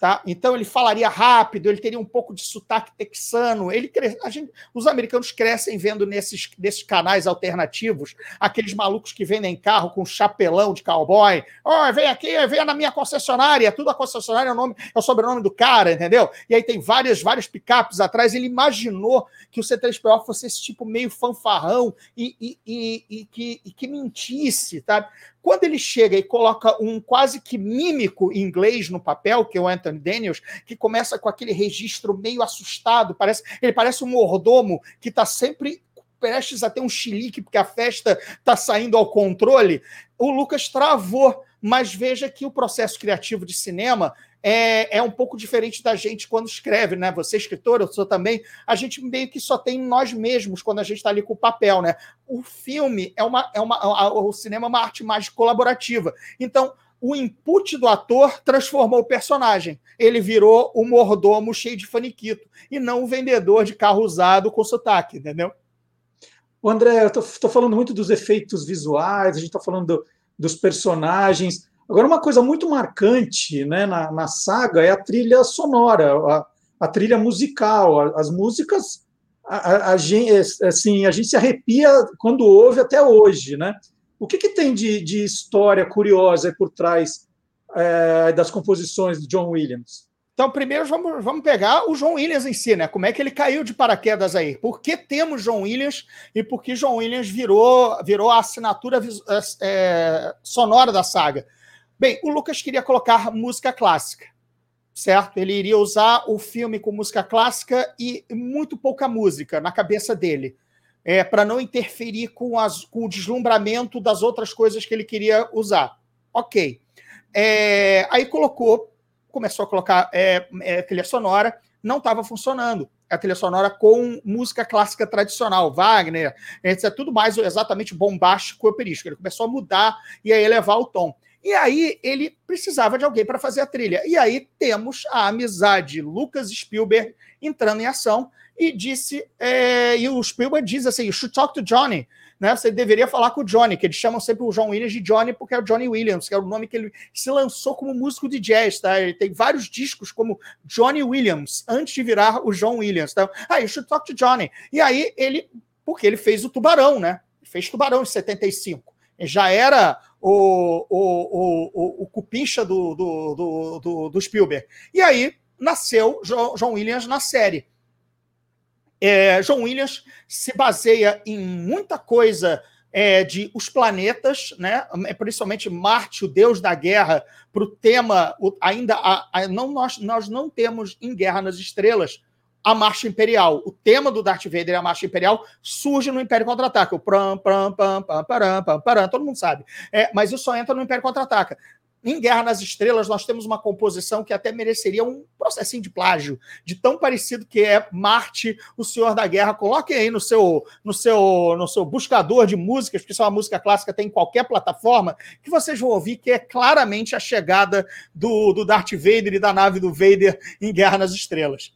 Tá? Então ele falaria rápido, ele teria um pouco de sotaque texano. Ele gente... Os americanos crescem vendo nesses, nesses canais alternativos aqueles malucos que vendem carro com chapelão de cowboy. Oh, vem aqui, vem na minha concessionária. Tudo a concessionária é o, nome, é o sobrenome do cara, entendeu? E aí tem várias, várias picapes atrás. Ele imaginou que o C3PO fosse esse tipo meio fanfarrão e, e, e, e que, que mentisse, tá? Quando ele chega e coloca um quase que mímico inglês no papel, que é o Anthony Daniels, que começa com aquele registro meio assustado, parece, ele parece um mordomo que está sempre prestes a ter um chilique, porque a festa está saindo ao controle, o Lucas travou. Mas veja que o processo criativo de cinema é, é um pouco diferente da gente quando escreve, né? Você é escritor, eu sou também. A gente meio que só tem nós mesmos quando a gente está ali com o papel, né? O filme é uma, é uma, o cinema é uma arte mais colaborativa. Então, o input do ator transformou o personagem. Ele virou o mordomo cheio de faniquito e não o vendedor de carro usado com sotaque, entendeu?
O André, eu estou falando muito dos efeitos visuais, a gente está falando do, dos personagens. Agora, uma coisa muito marcante né, na, na saga é a trilha sonora, a, a trilha musical. A, as músicas, a, a, gente, assim, a gente se arrepia quando ouve até hoje. Né? O que, que tem de, de história curiosa por trás é, das composições de John Williams?
Então, primeiro vamos, vamos pegar o John Williams em si, né? Como é que ele caiu de paraquedas aí? Por que temos John Williams e por que John Williams virou, virou a assinatura é, sonora da saga? Bem, o Lucas queria colocar música clássica, certo? Ele iria usar o filme com música clássica e muito pouca música na cabeça dele. é, para não interferir com, as, com, o deslumbramento das outras coisas que ele queria usar. Ok. É, aí colocou, começou a colocar é, é trilha sonora, não estava funcionando. A trilha sonora com música clássica tradicional, Wagner, etc. Tudo mais exatamente bombástico e operístico. Ele começou a mudar e a elevar o tom. E aí ele precisava de alguém para fazer a trilha. E aí temos a amizade Lucas Spielberg entrando em ação e disse, é, e o Spielberg diz assim, you should talk to Johnny, né? Você deveria falar com o Johnny, que eles chamam sempre o John Williams de Johnny porque é o Johnny Williams, que é o nome que ele se lançou como músico de jazz, tá? Ele tem vários discos como Johnny Williams antes de virar o John Williams, tá? Ah, you should talk to Johnny. E aí ele, porque ele fez o Tubarão, né? Fez Tubarão em 75 já era o, o, o, o cupincha do, do, do, do, Spielberg. E aí nasceu John Williams na série. É, John Williams se baseia em muita coisa é, de os planetas, né? É, principalmente Marte, o deus da guerra, para o tema ainda a, a, não nós, nós não temos em Guerra nas Estrelas a Marcha Imperial. O tema do Darth Vader e a Marcha Imperial surge no Império Contra-Ataca. O pram, pram, pam, pam, param, pam, param, todo mundo sabe. É, mas isso só entra no Império Contra-Ataca. Em Guerra nas Estrelas, nós temos uma composição que até mereceria um processinho de plágio, de tão parecido que é Marte, o Senhor da Guerra. Coloque aí no seu, no seu, no seu buscador de músicas, porque isso é uma música clássica, tem em qualquer plataforma, que vocês vão ouvir que é claramente a chegada do, do Darth Vader e da nave do Vader em Guerra nas Estrelas.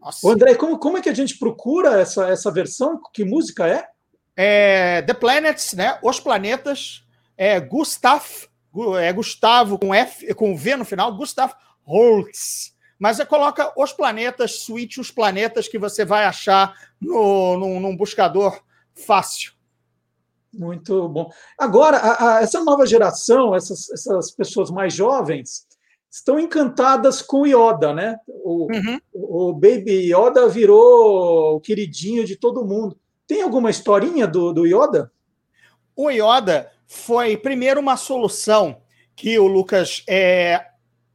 Nossa. André, como, como é que a gente procura essa, essa versão? Que música é?
É The Planets, né? Os Planetas. É Gustav, é Gustavo com F, com V no final, Gustav Holtz. Mas você coloca os planetas, suíte os planetas que você vai achar no, no, num buscador fácil.
Muito bom. Agora, a, a, essa nova geração, essas, essas pessoas mais jovens, estão encantadas com Yoda, né? O, uhum. o Baby Yoda virou o queridinho de todo mundo. Tem alguma historinha do, do Yoda?
O Yoda foi, primeiro, uma solução que o Lucas é,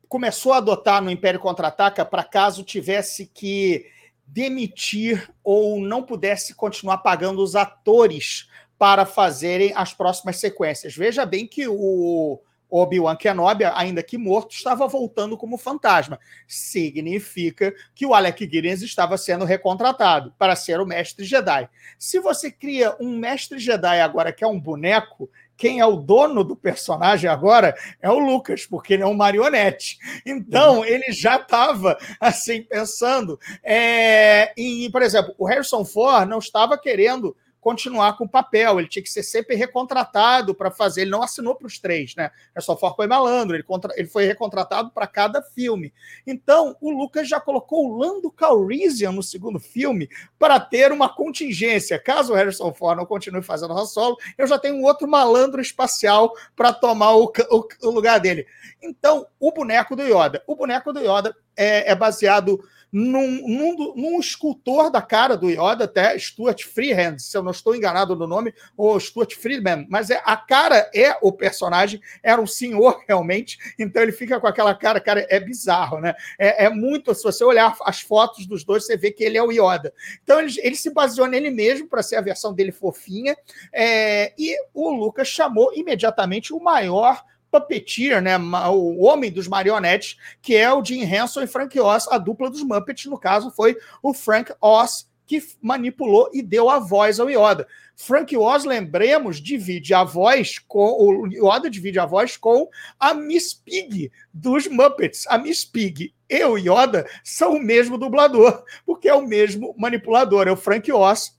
começou a adotar no Império Contra-Ataca para caso tivesse que demitir ou não pudesse continuar pagando os atores para fazerem as próximas sequências. Veja bem que o Obi-Wan Kenobi, ainda que morto, estava voltando como fantasma. Significa que o Alec Guinness estava sendo recontratado para ser o mestre Jedi. Se você cria um mestre Jedi agora que é um boneco, quem é o dono do personagem agora é o Lucas, porque ele é um marionete. Então, uhum. ele já estava assim pensando é, em, por exemplo, o Harrison Ford não estava querendo continuar com o papel, ele tinha que ser sempre recontratado para fazer, ele não assinou para os três, né? É só for foi malandro, ele, contra, ele foi recontratado para cada filme. Então, o Lucas já colocou o Lando Calrissian no segundo filme para ter uma contingência. Caso o Harrison Ford não continue fazendo Han Solo, eu já tenho um outro malandro espacial para tomar o, o, o lugar dele. Então, o boneco do Yoda. O boneco do Yoda é, é baseado num, num, num, escultor da cara do Yoda, até Stuart Freehand, se eu não estou enganado no nome, ou Stuart Friedman, mas é, a cara é o personagem, era um senhor realmente, então ele fica com aquela cara, cara, é bizarro, né? É, é muito, se você olhar as fotos dos dois, você vê que ele é o Yoda. Então ele, ele se baseou nele mesmo para ser a versão dele fofinha, é, e o Lucas chamou imediatamente o maior puppeteer, né, o homem dos marionetes, que é o Jim Henson e Frank Oz, a dupla dos Muppets, no caso foi o Frank Oz que manipulou e deu a voz ao Yoda. Frank Oz, lembremos, divide a voz com o Yoda divide a voz com a Miss Pig dos Muppets. A Miss Pig e o Yoda são o mesmo dublador, porque é o mesmo manipulador, é o Frank Oz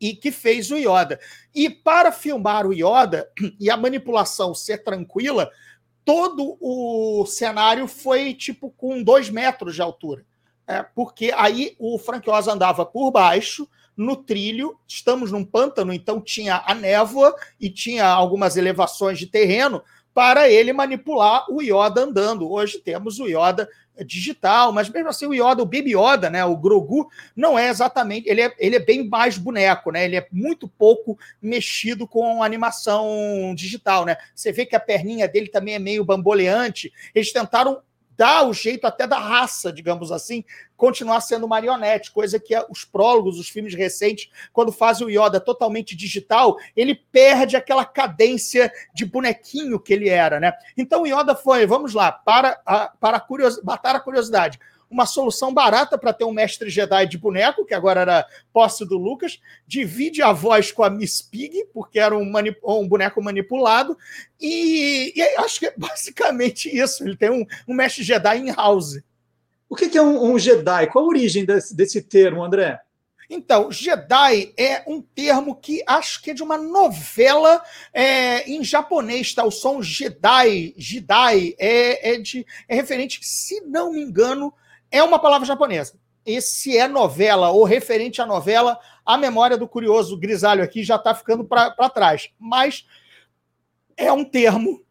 e que fez o Yoda. E para filmar o Yoda e a manipulação ser tranquila, todo o cenário foi tipo com dois metros de altura. É, porque aí o Frank Oz andava por baixo, no trilho, estamos num pântano, então tinha a névoa e tinha algumas elevações de terreno para ele manipular o Yoda andando. Hoje temos o Yoda digital, mas mesmo assim o Yoda, o Baby Yoda, né, o Grogu, não é exatamente, ele é, ele é bem mais boneco, né? Ele é muito pouco mexido com animação digital, né? Você vê que a perninha dele também é meio bamboleante. Eles tentaram dá o jeito até da raça, digamos assim, continuar sendo marionete, coisa que os prólogos, os filmes recentes, quando fazem o Yoda totalmente digital, ele perde aquela cadência de bonequinho que ele era, né? Então o Yoda foi, vamos lá, para a, para a curios, matar a curiosidade uma solução barata para ter um mestre Jedi de boneco, que agora era posse do Lucas, divide a voz com a Miss Pig, porque era um, um boneco manipulado, e, e, acho que é basicamente isso. Ele tem um, um mestre Jedi in-house.
O que é um, um, Jedi? Qual a origem desse, desse termo, André?
Então, Jedi é um termo que acho que é de uma novela é, em japonês, tá? O som Jedi, Jedi, é, é, de, é referente, se não me engano, é uma palavra japonesa. E se é novela ou referente à novela, a memória do curioso grisalho aqui já está ficando para trás. Mas é um termo,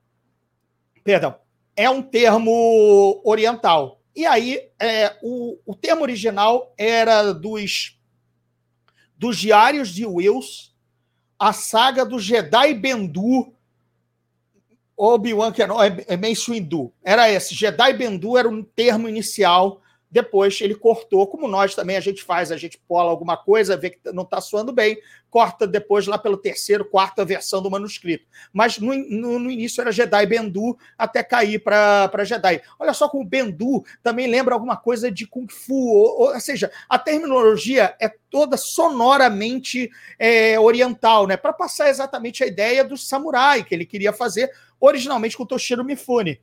perdão, é um termo oriental. E aí, é, o, o termo original era dos, dos diários de Wills, a saga do Jedi Bendu, Obi-Wan Kenobi, é Mace Windu. Era esse. Jedi Bendu era um termo inicial depois ele cortou, como nós também a gente faz, a gente pola alguma coisa, vê que não está soando bem, corta depois lá pelo terceiro, quarta versão do manuscrito. Mas no, no, no início era Jedi Bendu até cair para Jedi. Olha só como Bendu também lembra alguma coisa de Kung Fu, ou, ou, ou seja, a terminologia é toda sonoramente é, oriental, né? Para passar exatamente a ideia do samurai que ele queria fazer originalmente com Toshiro Mifune.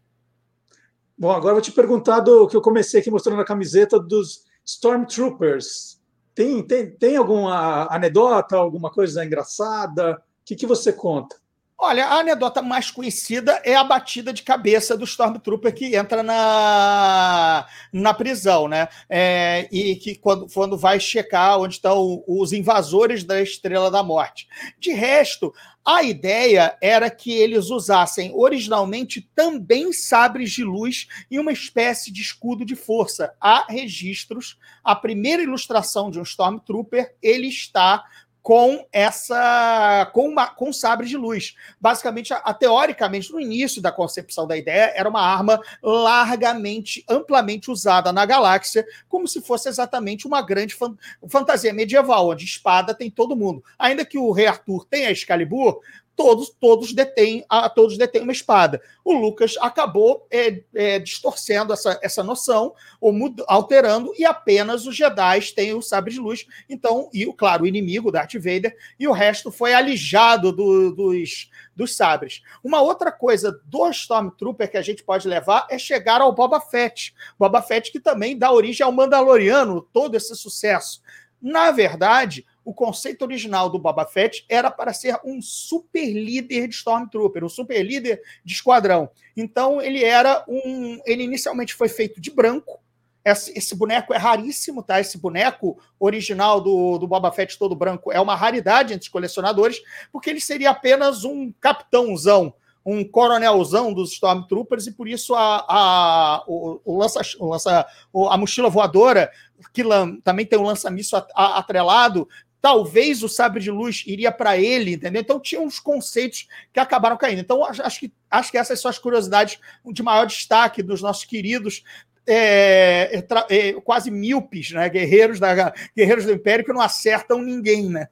Bom, agora vou te perguntar do que eu comecei aqui mostrando a camiseta dos Stormtroopers. Tem, tem, tem alguma anedota, alguma coisa engraçada? O que, que você conta?
Olha, a anedota mais conhecida é a batida de cabeça do Stormtrooper que entra na, na prisão, né? É, e que quando, quando vai checar onde estão os invasores da Estrela da Morte. De resto, a ideia era que eles usassem originalmente também sabres de luz e uma espécie de escudo de força. Há registros. A primeira ilustração de um Stormtrooper ele está com essa com uma com sabre de luz. Basicamente, a, a, teoricamente, no início da concepção da ideia, era uma arma largamente, amplamente usada na galáxia, como se fosse exatamente uma grande fan, fantasia medieval, onde espada tem todo mundo. Ainda que o rei Arthur tenha Excalibur, todos todos detêm a todos detêm uma espada. O Lucas acabou é, é, distorcendo essa, essa noção ou mud, alterando e apenas os Jedi têm o sabre de luz. Então, e claro, o inimigo Darth Vader e o resto foi alijado do, dos dos sabres. Uma outra coisa do Stormtrooper que a gente pode levar é chegar ao Boba Fett. Boba Fett que também dá origem ao Mandaloriano, todo esse sucesso. Na verdade, o conceito original do Boba Fett era para ser um super líder de Stormtrooper, um super líder de esquadrão. Então ele era um, ele inicialmente foi feito de branco. Esse, esse boneco é raríssimo, tá? Esse boneco original do, do Boba Fett todo branco é uma raridade entre os colecionadores, porque ele seria apenas um capitãozão um coronelzão dos Stormtroopers e por isso a, a, o, o lança, o lança, a mochila voadora, que também tem um lança-míssil atrelado, talvez o sabre de luz iria para ele, entendeu? Então tinha uns conceitos que acabaram caindo. Então acho que, acho que essas são as curiosidades de maior destaque dos nossos queridos é, é, quase míopes, né? Guerreiros, da, guerreiros do Império que não acertam ninguém, né?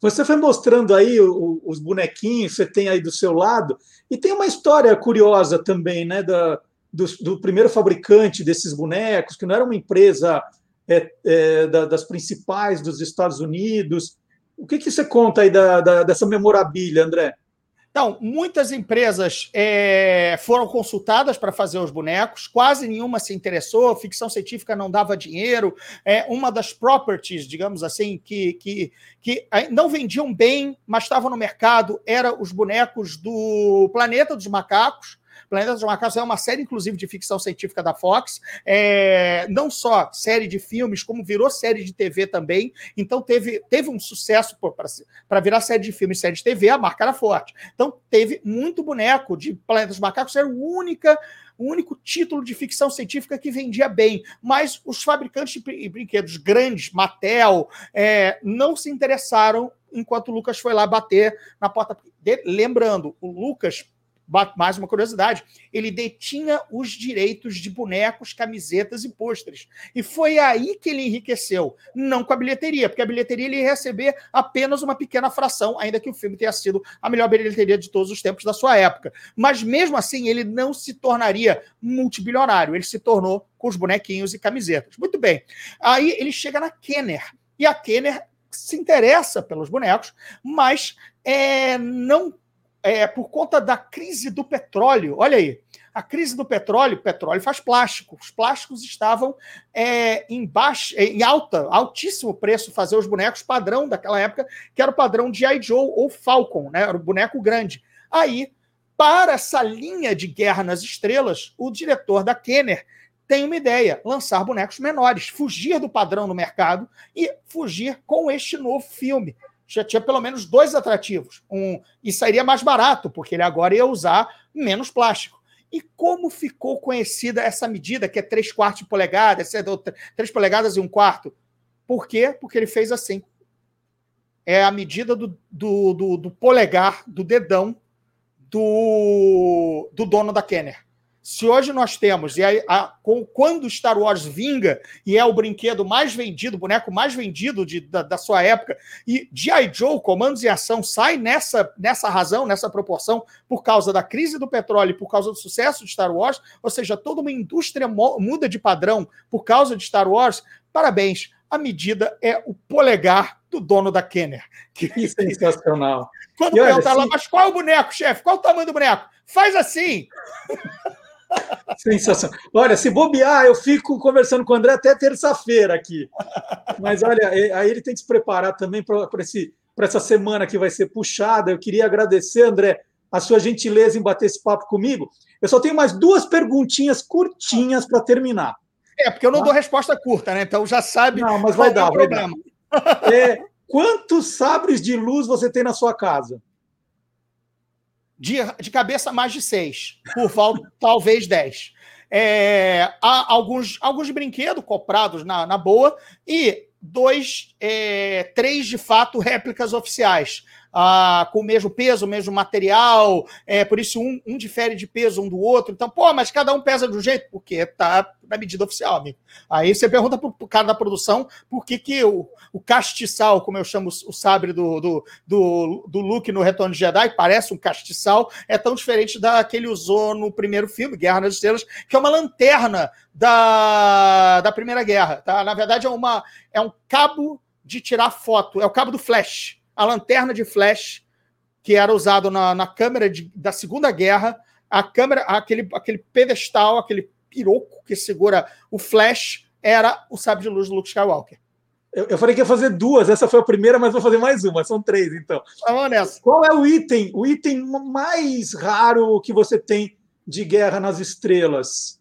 Você foi mostrando aí o, os bonequinhos que você tem aí do seu lado, e tem uma história curiosa também, né? Da, do, do primeiro fabricante desses bonecos, que não era uma empresa é, é, da, das principais dos Estados Unidos. O que, que você conta aí da, da, dessa memorabilia, André?
Então, muitas empresas é, foram consultadas para fazer os bonecos, quase nenhuma se interessou, ficção científica não dava dinheiro. É, uma das properties, digamos assim, que, que, que não vendiam bem, mas estavam no mercado, era os bonecos do Planeta dos Macacos. Planeta dos Macacos é uma série, inclusive, de ficção científica da Fox. É, não só série de filmes, como virou série de TV também. Então teve, teve um sucesso para virar série de filmes, série de TV, a marca era forte. Então teve muito boneco de Planeta dos Macacos, era o única o único título de ficção científica que vendia bem. Mas os fabricantes de brinquedos grandes, Mattel, é, não se interessaram enquanto o Lucas foi lá bater na porta. Lembrando, o Lucas mais uma curiosidade, ele detinha os direitos de bonecos, camisetas e pôsteres. E foi aí que ele enriqueceu, não com a bilheteria, porque a bilheteria ele ia receber apenas uma pequena fração, ainda que o filme tenha sido a melhor bilheteria de todos os tempos da sua época. Mas mesmo assim, ele não se tornaria multibilionário, ele se tornou com os bonequinhos e camisetas. Muito bem. Aí ele chega na Kenner, e a Kenner se interessa pelos bonecos, mas é, não é, por conta da crise do petróleo. Olha aí, a crise do petróleo, petróleo faz plástico. Os plásticos estavam é, em, baixa, é, em alta, altíssimo preço fazer os bonecos padrão daquela época, que era o padrão de I. Joe ou Falcon, né? Era o boneco grande. Aí, para essa linha de Guerra nas Estrelas, o diretor da Kenner tem uma ideia: lançar bonecos menores, fugir do padrão no mercado e fugir com este novo filme já tinha pelo menos dois atrativos. Um, e sairia mais barato, porque ele agora ia usar menos plástico. E como ficou conhecida essa medida, que é 3 quartos de polegada, 3 polegadas e um quarto? Por quê? Porque ele fez assim. É a medida do, do, do, do polegar, do dedão do, do dono da Kenner. Se hoje nós temos, e aí, a, com, quando Star Wars vinga, e é o brinquedo mais vendido, o boneco mais vendido de, da, da, sua época, e G.I. Joe, Comandos em Ação, sai nessa, nessa razão, nessa proporção, por causa da crise do petróleo, por causa do sucesso de Star Wars, ou seja, toda uma indústria muda de padrão por causa de Star Wars, parabéns. A medida é o polegar do dono da Kenner.
Que, que sensacional.
Quando perguntar lá, mas qual é o boneco, chefe? Qual o tamanho do boneco? Faz assim.
Sensacional. Olha, se bobear, eu fico conversando com o André até terça-feira aqui. Mas olha, aí ele tem que se preparar também para essa semana que vai ser puxada. Eu queria agradecer, André, a sua gentileza em bater esse papo comigo. Eu só tenho mais duas perguntinhas curtinhas para terminar.
É, porque eu não tá? dou resposta curta, né? Então já sabe.
Não, mas vai dar, vai dar. É, quantos sabres de luz você tem na sua casa?
De, de cabeça mais de seis, por volta, talvez dez. É, há alguns, alguns brinquedos comprados na, na boa e dois, é, três de fato réplicas oficiais ah, com o mesmo peso, o mesmo material, é, por isso um, um, difere de peso um do outro. Então, pô, mas cada um pesa de um jeito, porque tá na medida oficial, amigo. Aí você pergunta pro, pro cara da produção por que, que o, o castiçal, como eu chamo o sabre do, do, do, do Luke no Retorno de Jedi, parece um castiçal, é tão diferente da que ele usou no primeiro filme, Guerra nas Estrelas, que é uma lanterna da, da Primeira Guerra. Tá? Na verdade, é, uma, é um cabo de tirar foto, é o cabo do flash a lanterna de flash que era usado na, na câmera de, da Segunda Guerra, a câmera, aquele, aquele pedestal, aquele piroco que segura o flash, era o sabre de luz do Luke Skywalker.
Eu, eu, falei que ia fazer duas, essa foi a primeira, mas vou fazer mais uma, são três, então.
Vamos nessa.
Qual é o item, o item mais raro que você tem de Guerra nas Estrelas?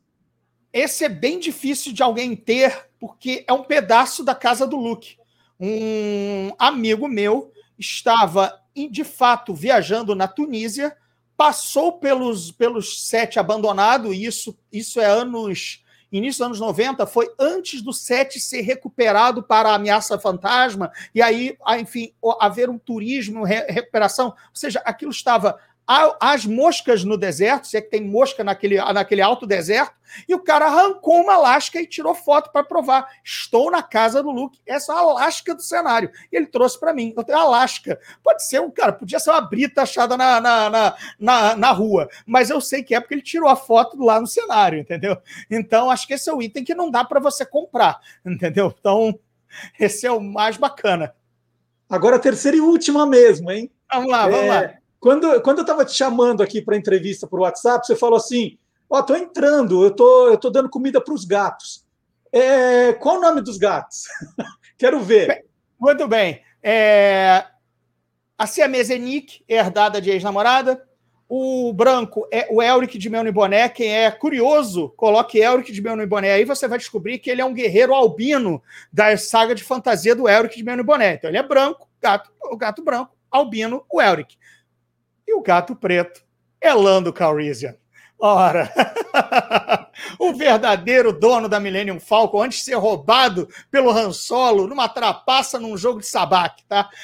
Esse é bem difícil de alguém ter, porque é um pedaço da casa do Luke. Um amigo meu estava de fato viajando na Tunísia, passou pelos, pelos sete abandonado, e isso, isso é anos. Início dos anos 90 foi antes do SET ser recuperado para a ameaça fantasma, e aí, enfim, haver um turismo, recuperação. Ou seja, aquilo estava as moscas no deserto, se é que tem mosca naquele, naquele alto deserto, e o cara arrancou uma lasca e tirou foto para provar. Estou na casa do Luke, essa é a lasca do cenário. E ele trouxe para mim. Eu tenho a lasca. Pode ser um cara, podia ser uma brita achada na, na, na, na, na rua, mas eu sei que é porque ele tirou a foto lá no cenário, entendeu? Então, acho que esse é o item que não dá para você comprar, entendeu? Então, esse é o mais bacana.
Agora, a terceira e última mesmo, hein?
Vamos lá, vamos é... lá
quando, quando eu estava te chamando aqui para entrevista por WhatsApp, você falou assim: Ó, oh, tô entrando, eu tô, eu tô dando comida para os gatos. É, qual o nome dos gatos? Quero ver.
Muito bem. É, a siamesa é Nick, herdada de ex-namorada. O branco é o Elric de Melno e Boné. Quem é curioso, coloque Elric de Melno e Boné. Aí você vai descobrir que ele é um guerreiro albino da saga de fantasia do Elric de Melno e Boné. Então ele é branco, gato, o gato branco, albino, o Elric. O gato preto é Lando Calrissian. Ora, o verdadeiro dono da Millennium Falcon, antes de ser roubado pelo Han Solo numa trapaça num jogo de sabaque, tá?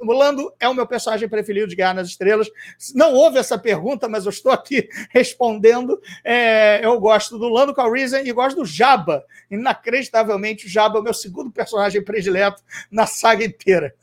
O Lando é o meu personagem preferido de Guerra nas Estrelas. Não houve essa pergunta, mas eu estou aqui respondendo. É, eu gosto do Lando Calrissian e gosto do Jabba. Inacreditavelmente, o Jabba é o meu segundo personagem predileto na saga inteira.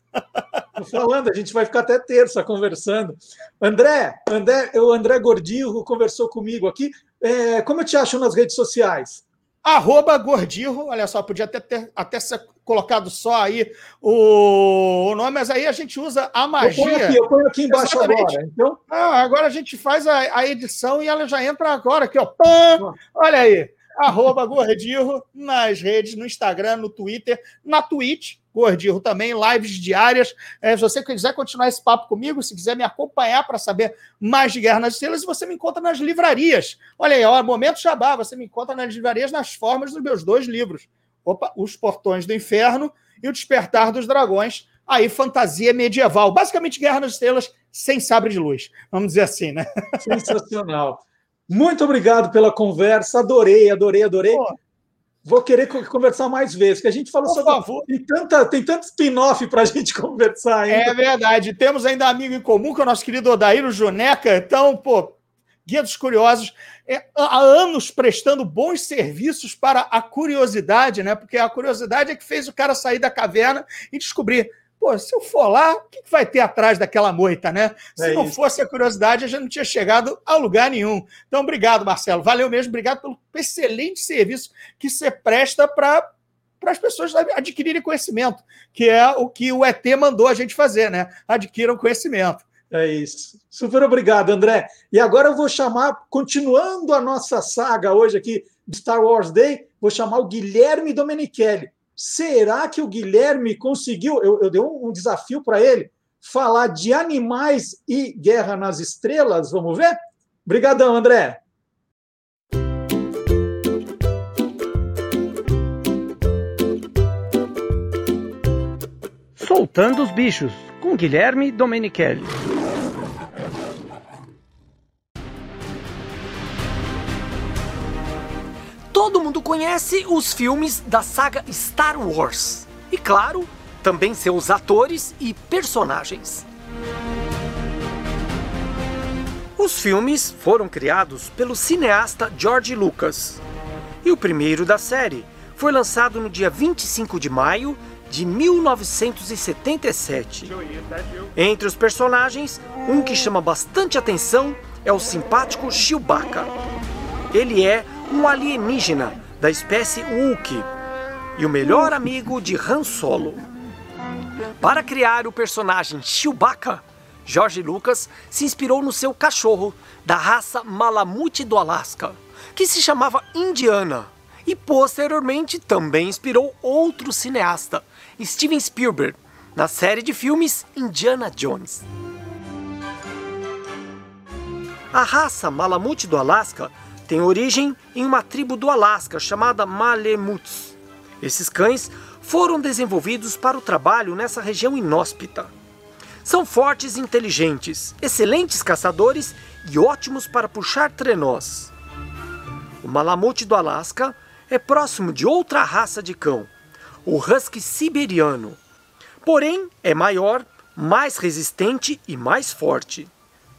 Tô falando, a gente vai ficar até terça conversando. André, André, o André Gordillo conversou comigo aqui. É, como eu te acho nas redes sociais?
Arroba Gordirro, olha só, podia até, ter, até ser colocado só aí o, o, nome, mas aí a gente usa a magia. Eu ponho
aqui, eu ponho aqui embaixo Exatamente. agora. Então...
Ah, agora a gente faz a, a, edição e ela já entra agora aqui, ó. Pã! Olha aí, arroba Gordirro nas redes, no Instagram, no Twitter, na Twitch, Gordirro também, lives diárias. É, se você quiser continuar esse papo comigo, se quiser me acompanhar para saber mais de Guerra nas Estrelas, você me encontra nas livrarias. Olha aí, ó, Momento Jabá, você me encontra nas livrarias nas formas dos meus dois livros. Opa, Os Portões do Inferno e O Despertar dos Dragões. Aí, fantasia medieval. Basicamente, Guerra nas Estrelas sem sabre de luz. Vamos dizer assim, né?
Sensacional. Muito obrigado pela conversa. Adorei, adorei, adorei. Pô. Vou querer conversar mais vezes, que a gente falou Por sobre. Favor. Tem, tanta, tem tanto spin-off para a gente conversar ainda.
É verdade. Temos ainda amigo em comum, que é o nosso querido Odair Joneca. Então, pô, Guia dos Curiosos, é, há anos prestando bons serviços para a curiosidade, né? Porque a curiosidade é que fez o cara sair da caverna e descobrir Pô, se eu for lá, o que vai ter atrás daquela moita, né? Se é não isso. fosse a curiosidade, a gente não tinha chegado a lugar nenhum. Então, obrigado, Marcelo. Valeu mesmo. Obrigado pelo excelente serviço que você presta para para as pessoas adquirirem conhecimento, que é o que o ET mandou a gente fazer, né? Adquiram conhecimento.
É isso. Super obrigado, André. E agora eu vou chamar, continuando a nossa saga hoje aqui de Star Wars Day, vou chamar o Guilherme Domenichelli. Será que o Guilherme conseguiu? Eu, eu dei um, um desafio para ele falar de animais e guerra nas estrelas. Vamos ver? Obrigadão, André.
Soltando os bichos com Guilherme Domenichelli.
Todo mundo conhece os filmes da saga Star Wars. E claro, também seus atores e personagens. Os filmes foram criados pelo cineasta George Lucas. E o primeiro da série foi lançado no dia 25 de maio de 1977. Entre os personagens, um que chama bastante atenção é o simpático Chewbacca. Ele é um alienígena da espécie Wookiee e o melhor amigo de Han Solo. Para criar o personagem Chewbacca, George Lucas se inspirou no seu cachorro da raça Malamute do Alasca, que se chamava Indiana, e posteriormente também inspirou outro cineasta, Steven Spielberg, na série de filmes Indiana Jones. A raça Malamute do Alasca tem origem em uma tribo do Alasca chamada Malemuts. Esses cães foram desenvolvidos para o trabalho nessa região inóspita. São fortes e inteligentes, excelentes caçadores e ótimos para puxar trenós. O Malamute do Alasca é próximo de outra raça de cão, o Husky siberiano. Porém, é maior, mais resistente e mais forte.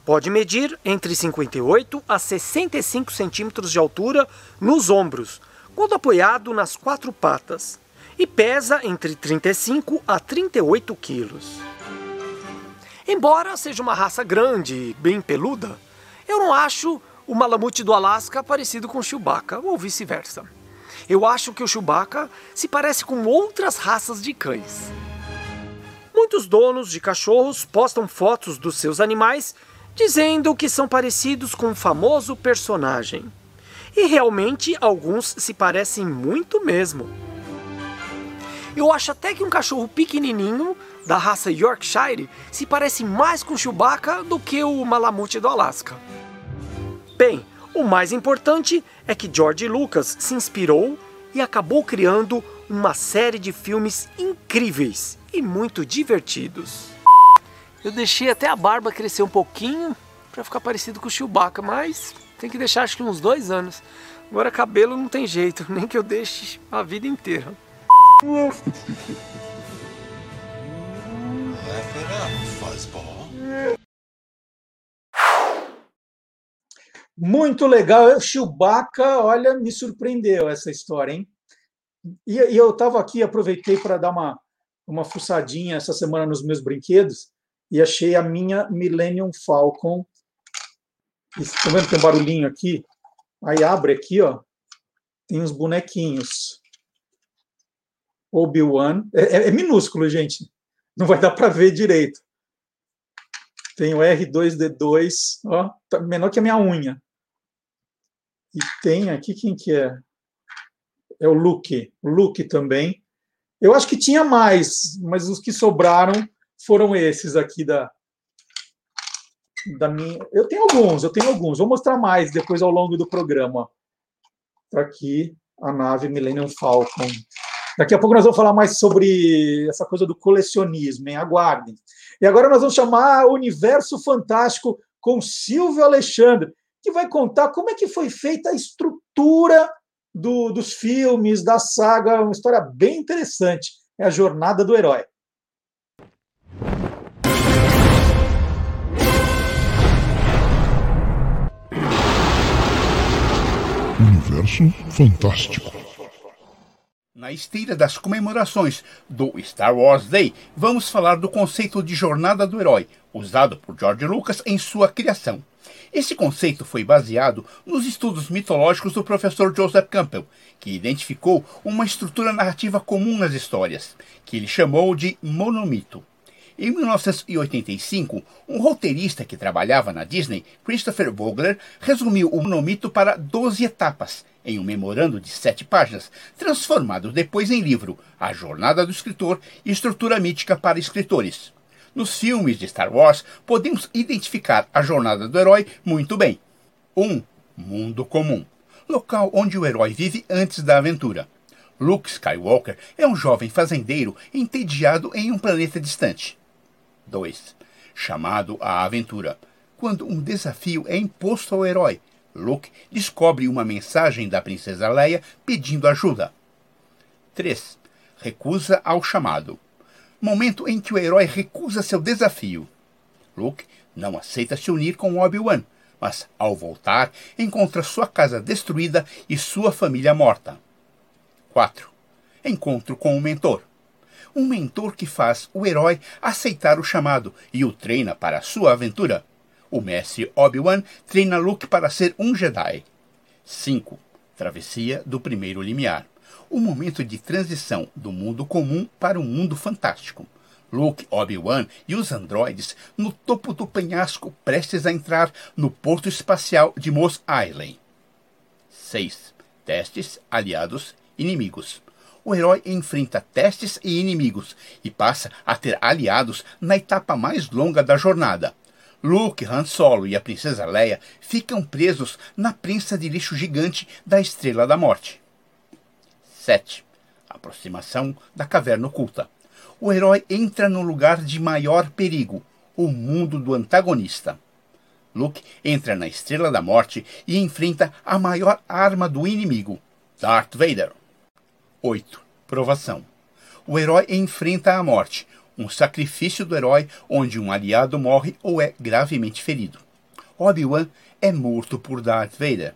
Pode medir entre 58 a 65 centímetros de altura nos ombros, quando apoiado nas quatro patas, e pesa entre 35 a 38 quilos. Embora seja uma raça grande e bem peluda, eu não acho o Malamute do Alasca parecido com o Chewbacca, ou vice-versa. Eu acho que o Chewbacca se parece com outras raças de cães. Muitos donos de cachorros postam fotos dos seus animais dizendo que são parecidos com um famoso personagem. E realmente alguns se parecem muito mesmo. Eu acho até que um cachorro pequenininho da raça Yorkshire se parece mais com Chewbacca do que o Malamute do Alasca. Bem, o mais importante é que George Lucas se inspirou e acabou criando uma série de filmes incríveis e muito divertidos. Eu deixei até a barba crescer um pouquinho para ficar parecido com o Chewbacca, mas tem que deixar acho que uns dois anos. Agora cabelo não tem jeito, nem que eu deixe a vida inteira.
Muito legal. Chewbacca, olha, me surpreendeu essa história, hein? E, e eu estava aqui, aproveitei para dar uma, uma fuçadinha essa semana nos meus brinquedos e achei a minha Millennium Falcon. Estão vendo que tem um barulhinho aqui? Aí abre aqui, ó. Tem uns bonequinhos. Obi-Wan. É, é, é minúsculo, gente. Não vai dar para ver direito. Tem o R2D2, ó, tá menor que a minha unha. E tem aqui quem que é? É o Luke, Luke também. Eu acho que tinha mais, mas os que sobraram foram esses aqui da da minha. Eu tenho alguns, eu tenho alguns. Vou mostrar mais depois ao longo do programa. Tá aqui a nave Millennium Falcon. Daqui a pouco nós vamos falar mais sobre essa coisa do colecionismo, hein? Aguardem. E agora nós vamos chamar Universo Fantástico com Silvio Alexandre que vai contar como é que foi feita a estrutura do, dos filmes, da saga, uma história bem interessante. É a jornada do herói.
Universo Fantástico.
Na esteira das comemorações do Star Wars Day, vamos falar do conceito de jornada do herói, usado por George Lucas em sua criação. Esse conceito foi baseado nos estudos mitológicos do professor Joseph Campbell, que identificou uma estrutura narrativa comum nas histórias, que ele chamou de monomito. Em 1985, um roteirista que trabalhava na Disney, Christopher Vogler, resumiu o monomito para 12 etapas, em um memorando de sete páginas, transformado depois em livro A Jornada do Escritor e Estrutura Mítica para Escritores. Nos filmes de Star Wars, podemos identificar a jornada do herói muito bem. 1. Um, mundo comum local onde o herói vive antes da aventura. Luke Skywalker é um jovem fazendeiro entediado em um planeta distante. 2. Chamado à aventura. Quando um desafio é imposto ao herói, Luke descobre uma mensagem da princesa Leia pedindo ajuda. 3. Recusa ao chamado momento em que o herói recusa seu desafio. Luke não aceita se unir com Obi-Wan, mas ao voltar, encontra sua casa destruída e sua família morta. 4. Encontro com o mentor. Um mentor que faz o herói aceitar o chamado e o treina para sua aventura. O mestre Obi-Wan treina Luke para ser um Jedi. 5. Travessia do primeiro limiar o momento de transição do mundo comum para o mundo fantástico. Luke, Obi-Wan e os androides no topo do penhasco prestes a entrar no porto espacial de Mos Eisley. 6. Testes, aliados, inimigos. O herói enfrenta testes e inimigos e passa a ter aliados na etapa mais longa da jornada. Luke, Han Solo e a princesa Leia ficam presos na prensa de lixo gigante da Estrela da Morte. 7. Aproximação da caverna oculta. O herói entra no lugar de maior perigo, o mundo do antagonista. Luke entra na Estrela da Morte e enfrenta a maior arma do inimigo, Darth Vader. 8. Provação. O herói enfrenta a morte, um sacrifício do herói onde um aliado morre ou é gravemente ferido. Obi-Wan é morto por Darth Vader.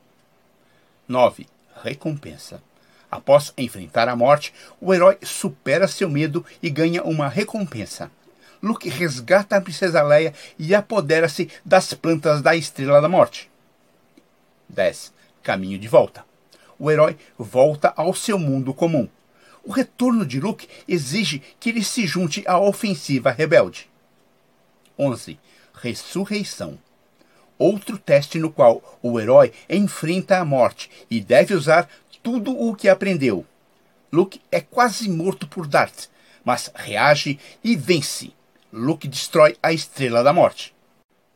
9. Recompensa. Após enfrentar a morte, o herói supera seu medo e ganha uma recompensa. Luke resgata a princesa Leia e apodera-se das plantas da Estrela da Morte. 10. Caminho de volta. O herói volta ao seu mundo comum. O retorno de Luke exige que ele se junte à ofensiva rebelde. 11. Ressurreição. Outro teste no qual o herói enfrenta a morte e deve usar tudo o que aprendeu. Luke é quase morto por Darth, mas reage e vence. Luke destrói a Estrela da Morte.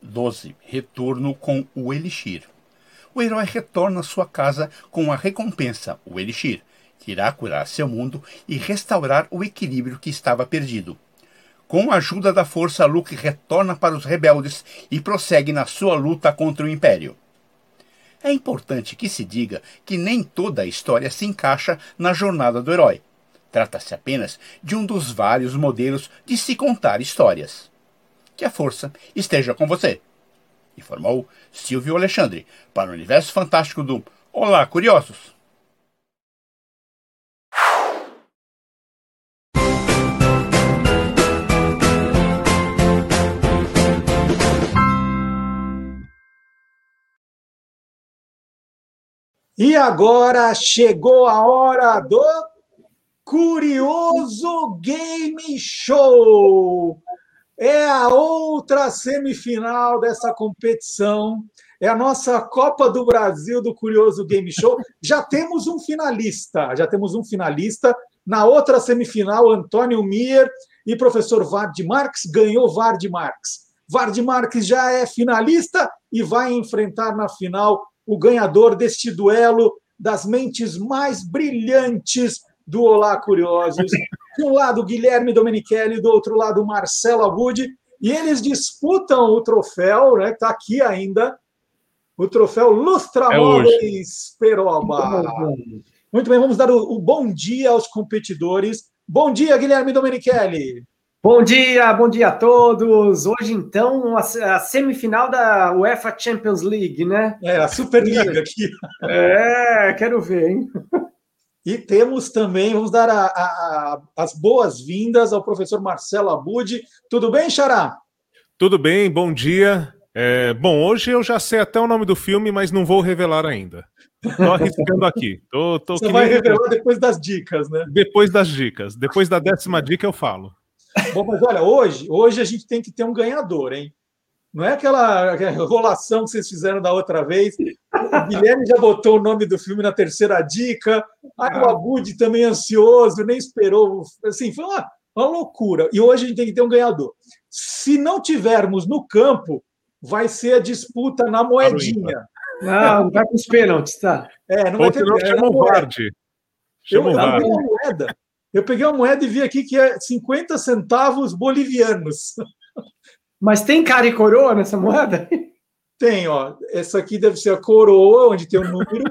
12. Retorno com o Elixir. O herói retorna à sua casa com a recompensa, o Elixir, que irá curar seu mundo e restaurar o equilíbrio que estava perdido. Com a ajuda da força, Luke retorna para os rebeldes e prossegue na sua luta contra o Império. É importante que se diga que nem toda a história se encaixa na jornada do herói. Trata-se apenas de um dos vários modelos de se contar histórias. Que a força esteja com você. Informou Silvio Alexandre para o Universo Fantástico do Olá, Curiosos.
E agora chegou a hora do Curioso Game Show. É a outra semifinal dessa competição. É a nossa Copa do Brasil do Curioso Game Show. Já temos um finalista, já temos um finalista. Na outra semifinal, Antônio Mier e professor Vard Marx ganhou Vard Marx. Vard Marx já é finalista e vai enfrentar na final o ganhador deste duelo das mentes mais brilhantes do Olá Curiosos. De um lado, Guilherme Domenichelli, do outro lado, Marcelo Abud, e eles disputam o troféu, né, está aqui ainda, o troféu Lustramóveis é Peroba. Muito bem, vamos dar o, o, bom dia aos competidores. Bom dia, Guilherme Domenichelli.
Bom dia, bom dia a todos. Hoje, então, a, semifinal da UEFA Champions League, né?
É, a Superliga aqui.
É, quero ver, hein?
E temos também, vamos dar a, a, as boas-vindas ao professor Marcelo Abud. Tudo bem, Xará?
Tudo bem, bom dia. É, bom, hoje eu já sei até o nome do filme, mas não vou revelar ainda. Estou arriscando aqui. Tô,
tô Você vai revelar depois das dicas, né?
Depois das dicas. Depois da décima dica eu falo.
Bom, mas olha, hoje, hoje a gente tem que ter um ganhador, hein? Não é aquela enrolação que vocês fizeram da outra vez. O Guilherme já botou o nome do filme na terceira dica. Aí o Abud também ansioso, nem esperou. Assim, foi uma, uma loucura. E hoje a gente tem que ter um ganhador. Se não tivermos no campo, vai ser a disputa na moedinha.
Não, não vai para os pênaltis, tá?
É, não vai ter.
Não, chama o Vard.
Chama o Vard. moeda. Eu peguei uma moeda e vi aqui que é 50 centavos bolivianos.
Mas tem cara e coroa nessa moeda?
Tem, ó. Essa aqui deve ser a coroa, onde tem o número,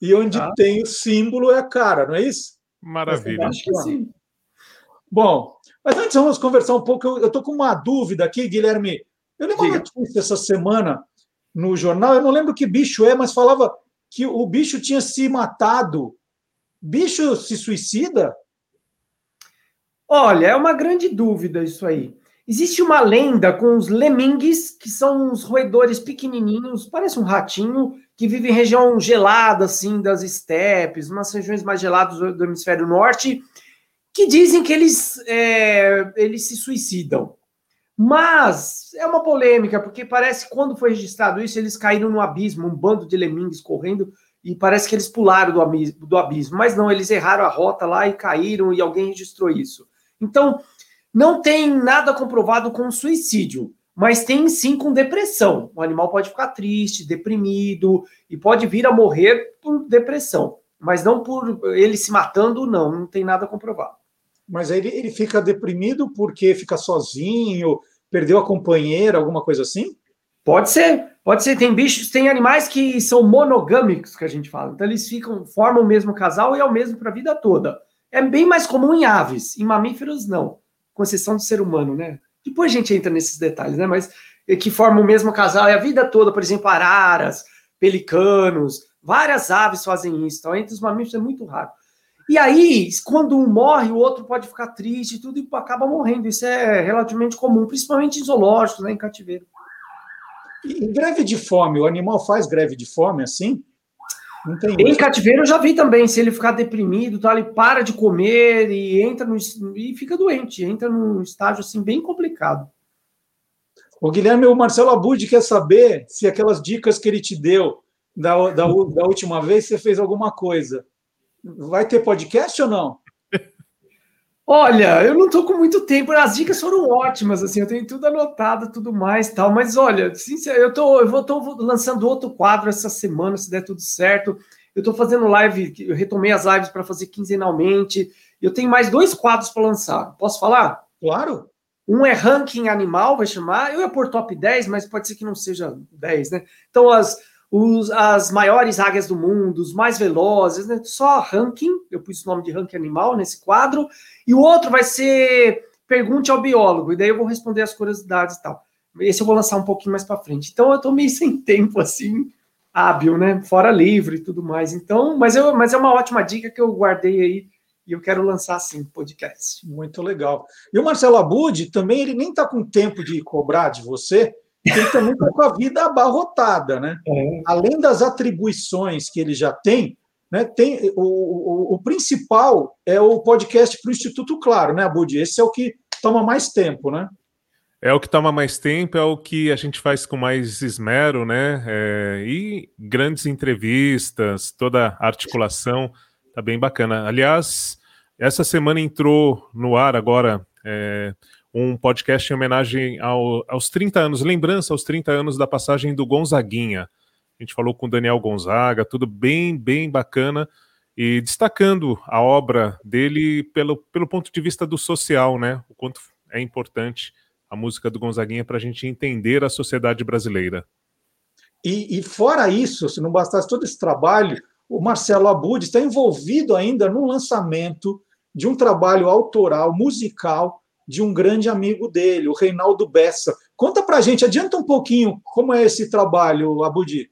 e onde ah. tem o símbolo é a cara, não é isso?
Maravilha.
Acho que sim.
Bom, mas antes vamos conversar um pouco. Eu estou com uma dúvida aqui, Guilherme. Eu li uma notícia essa semana no jornal, eu não lembro que bicho é, mas falava que o bicho tinha se matado. Bicho se suicida?
Olha, é uma grande dúvida isso aí. Existe uma lenda com os lemingues, que são uns roedores pequenininhos, parece um ratinho, que vive em região gelada, assim, das estepes, umas regiões mais geladas do hemisfério norte, que dizem que eles, é, eles se suicidam. Mas é uma polêmica, porque parece que quando foi registrado isso, eles caíram no abismo, um bando de lemingues correndo, e parece que eles pularam do abismo, do abismo. Mas não, eles erraram a rota lá e caíram, e alguém registrou isso. Então, não tem nada comprovado com suicídio, mas tem sim com depressão. O animal pode ficar triste, deprimido e pode vir a morrer por depressão, mas não por ele se matando, não, não tem nada comprovado.
Mas ele, ele fica deprimido porque fica sozinho, perdeu a companheira, alguma coisa assim?
Pode ser, pode ser. Tem bichos, tem animais que são monogâmicos, que a gente fala. Então eles ficam, formam o mesmo casal e é o mesmo para a vida toda. É bem mais comum em aves, em mamíferos não, com exceção do ser humano, né? Depois a gente entra nesses detalhes, né? Mas é que formam o mesmo casal e a vida toda, por exemplo, araras, pelicanos, várias aves fazem isso. Então, entre os mamíferos é muito raro. E aí, quando um morre, o outro pode ficar triste e tudo e acaba morrendo. Isso é relativamente comum, principalmente em zoológicos, né, em cativeiro.
E greve de fome, o animal faz greve de fome assim?
Em cativeiro eu já vi também, se ele ficar deprimido, tá, ele para de comer e entra no, e fica doente, entra num estágio assim bem complicado.
O Guilherme, o Marcelo Abud quer saber se aquelas dicas que ele te deu da, da, da última vez você fez alguma coisa. Vai ter podcast ou não?
Olha, eu não tô com muito tempo. As dicas foram ótimas, assim, eu tenho tudo anotado, tudo mais, tal. Mas olha, sincero, eu tô, eu vou tô lançando outro quadro essa semana, se der tudo certo. Eu tô fazendo live, eu retomei as lives para fazer quinzenalmente. Eu tenho mais dois quadros para lançar. Posso falar?
Claro.
Um é ranking animal, vai chamar. Eu ia pôr top 10, mas pode ser que não seja 10, né? Então, as, os, as maiores águias do mundo, os mais velozes, né? Só ranking, eu pus o nome de ranking animal nesse quadro, e o outro vai ser pergunte ao biólogo, e daí eu vou responder as curiosidades e tal. Esse eu vou lançar um pouquinho mais para frente. Então eu tô meio sem tempo, assim, hábil, né? Fora livre e tudo mais. Então, mas, eu, mas é uma ótima dica que eu guardei aí e eu quero lançar assim podcast.
Muito legal. E o Marcelo Abud também ele nem está com tempo de cobrar de você, ele também está com a vida abarrotada, né? É. Além das atribuições que ele já tem, né? Tem o, o, o principal é o podcast para o Instituto Claro, né, Abud? Esse é o que toma mais tempo, né?
É o que toma mais tempo, é o que a gente faz com mais esmero, né? É, e grandes entrevistas, toda a articulação, tá bem bacana. Aliás, essa semana entrou no ar agora é, um podcast em homenagem ao, aos 30 anos, lembrança aos 30 anos da passagem do Gonzaguinha. A gente falou com o Daniel Gonzaga, tudo bem, bem bacana, e destacando a obra dele pelo, pelo ponto de vista do social, né? O quanto é importante a música do Gonzaguinha para a gente entender a sociedade brasileira.
E, e, fora isso, se não bastasse todo esse trabalho, o Marcelo Abud está envolvido ainda no lançamento de um trabalho autoral, musical, de um grande amigo dele, o Reinaldo Bessa. Conta pra gente, adianta um pouquinho como é esse trabalho, Abudi.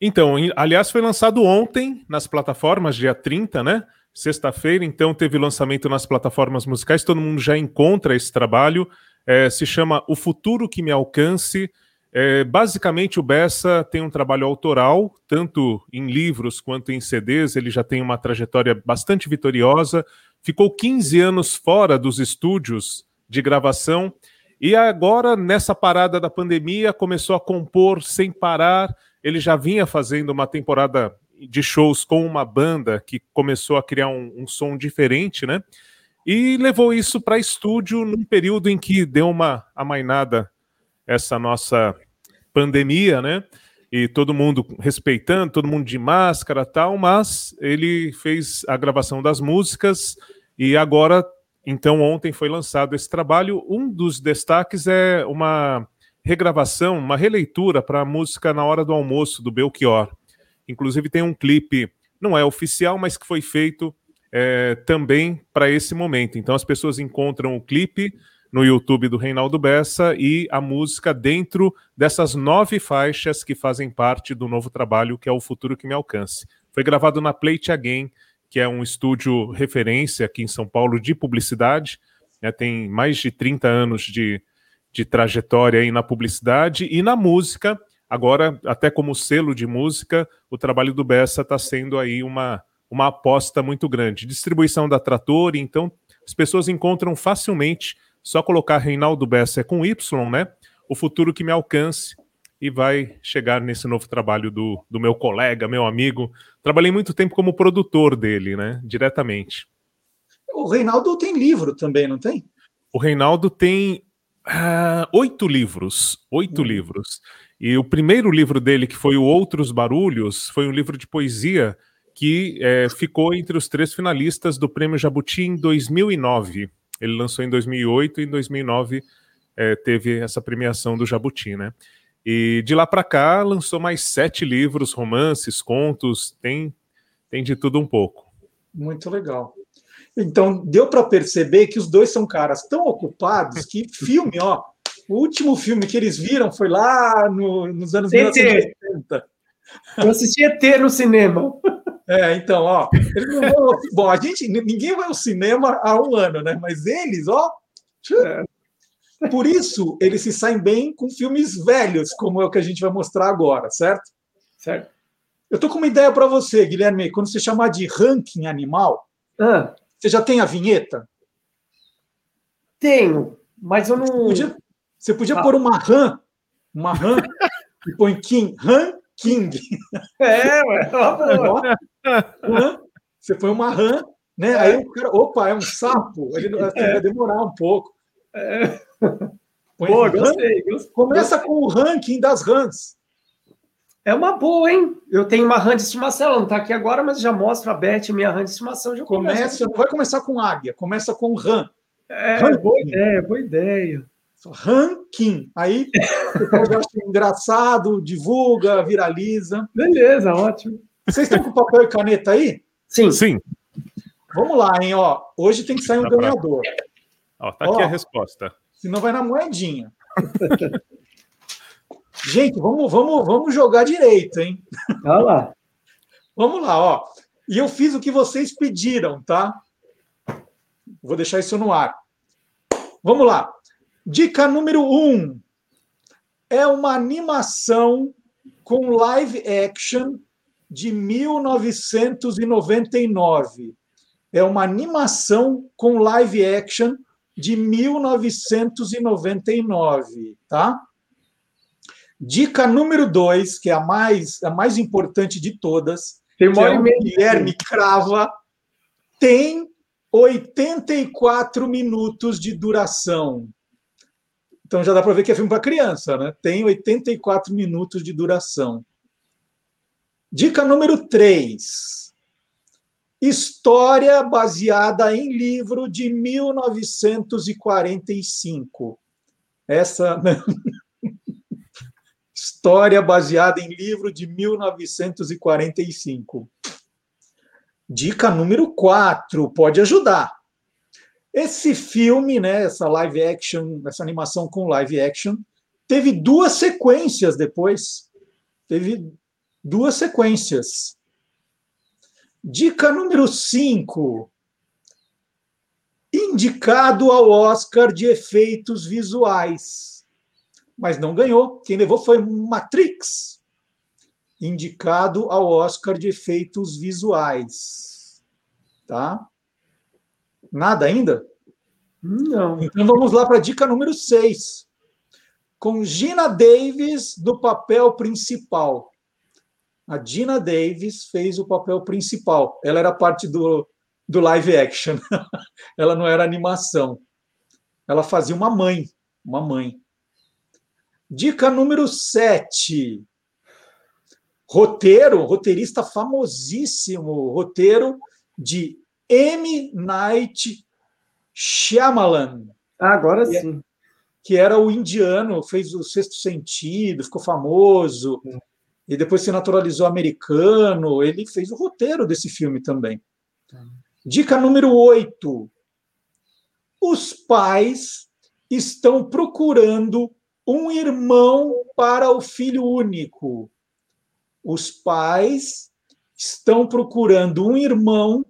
Então, aliás, foi lançado ontem nas plataformas, dia 30, né? Sexta-feira, então teve lançamento nas plataformas musicais, todo mundo já encontra esse trabalho. É, se chama O Futuro Que Me Alcance. É, basicamente, o Bessa tem um trabalho autoral, tanto em livros quanto em CDs. Ele já tem uma trajetória bastante vitoriosa ficou 15 anos fora dos estúdios de gravação e agora, nessa parada da pandemia, começou a compor sem parar. Ele já vinha fazendo uma temporada de shows com uma banda que começou a criar um, um som diferente, né? E levou isso para estúdio num período em que deu uma amainada essa nossa pandemia, né? E todo mundo respeitando, todo mundo de máscara tal, mas ele fez a gravação das músicas e agora, então, ontem foi lançado esse trabalho. Um dos destaques é uma regravação, uma releitura para a música Na Hora do Almoço, do Belchior. Inclusive, tem um clipe, não é oficial, mas que foi feito é, também para esse momento. Então, as pessoas encontram o clipe no YouTube do Reinaldo Bessa e a música dentro dessas nove faixas que fazem parte do novo trabalho que é O Futuro Que Me Alcance. Foi gravado na Plate Again, que é um estúdio referência aqui em São Paulo de publicidade, né, tem mais de 30 anos de, de trajetória aí na publicidade e na música. Agora, até como selo de música, o trabalho do Bessa está sendo aí uma, uma aposta muito grande. Distribuição da Trator, então as pessoas encontram facilmente, só colocar Reinaldo Bessa com Y, né? O futuro que me alcance e vai chegar nesse novo trabalho do, do meu colega, meu amigo. Trabalhei muito tempo como produtor dele, né? Diretamente.
O Reinaldo tem livro também, não tem?
O Reinaldo tem uh, oito livros. Oito hum. livros. E o primeiro livro dele, que foi o Outros Barulhos, foi um livro de poesia que é, ficou entre os três finalistas do Prêmio Jabuti em 2009. Ele lançou em 2008 e em 2009 é, teve essa premiação do Jabuti, né? E de lá para cá lançou mais sete livros, romances, contos, tem, tem de tudo um pouco.
Muito legal. Então, deu para perceber que os dois são caras tão ocupados que filme, ó, o último filme que eles viram foi lá no, nos anos 1980.
Eu assisti ET no cinema.
É, então, ó, vão, bom, a gente, ninguém vai ao cinema há um ano, né? Mas eles, ó, é. Por isso, eles se saem bem com filmes velhos, como é o que a gente vai mostrar agora, certo?
Certo.
Eu estou com uma ideia para você, Guilherme. Quando você chamar de ranking animal, ah. você já tem a vinheta?
Tenho, mas eu não. Você
podia, você podia ah. pôr uma RAM, uma RAM, e põe King, RAM King.
É, ué.
Você põe uma RAM, né? Aí o cara, opa, é um sapo. Ele é. vai demorar um pouco. É.
Pô, gostei, gostei.
Começa com o ranking das rãs.
É uma boa, hein? Eu tenho uma rã de estimação, ela não está aqui agora, mas já mostra a Beth, minha rã de estimação. Já
começa, não vai começar com águia, começa com rã.
É, ranking. boa ideia, boa ideia.
Ranking. Aí você acha engraçado, divulga, viraliza.
Beleza, ótimo.
Vocês estão com papel e caneta aí?
Sim. Sim.
Vamos lá, hein? Ó, hoje tem que sair um ganhador.
Ó, tá aqui
Ó.
a resposta.
Senão vai na moedinha. Gente, vamos, vamos, vamos jogar direito, hein?
Olha lá.
Vamos lá, ó. E eu fiz o que vocês pediram, tá? Vou deixar isso no ar. Vamos lá. Dica número um. É uma animação com live action de 1999. É uma animação com live action de 1999, tá? Dica número dois, que é a mais, a mais importante de todas,
Tem uma
é
e
o. Guilherme Crava, tem 84 minutos de duração. Então já dá para ver que é filme para criança, né? Tem 84 minutos de duração. Dica número 3. História baseada em livro de 1945. Essa né? História baseada em livro de 1945. Dica número 4, pode ajudar. Esse filme, né, essa live action, essa animação com live action, teve duas sequências depois. Teve duas sequências. Dica número 5. Indicado ao Oscar de efeitos visuais. Mas não ganhou. Quem levou foi Matrix. Indicado ao Oscar de efeitos visuais. Tá? Nada ainda?
Não.
Então vamos lá para a dica número 6. Com Gina Davis do papel principal. A Gina Davis fez o papel principal. Ela era parte do, do live action. Ela não era animação. Ela fazia uma mãe. Uma mãe. Dica número 7. Roteiro, roteirista famosíssimo, roteiro de M. Night Shyamalan,
agora
É.
sim.
que era o indiano, fez o Sexto Sentido, ficou famoso, e depois se naturalizou americano. Ele fez o roteiro desse filme também. Dica número 8. Os pais estão procurando um irmão para o filho único. Os pais estão procurando um irmão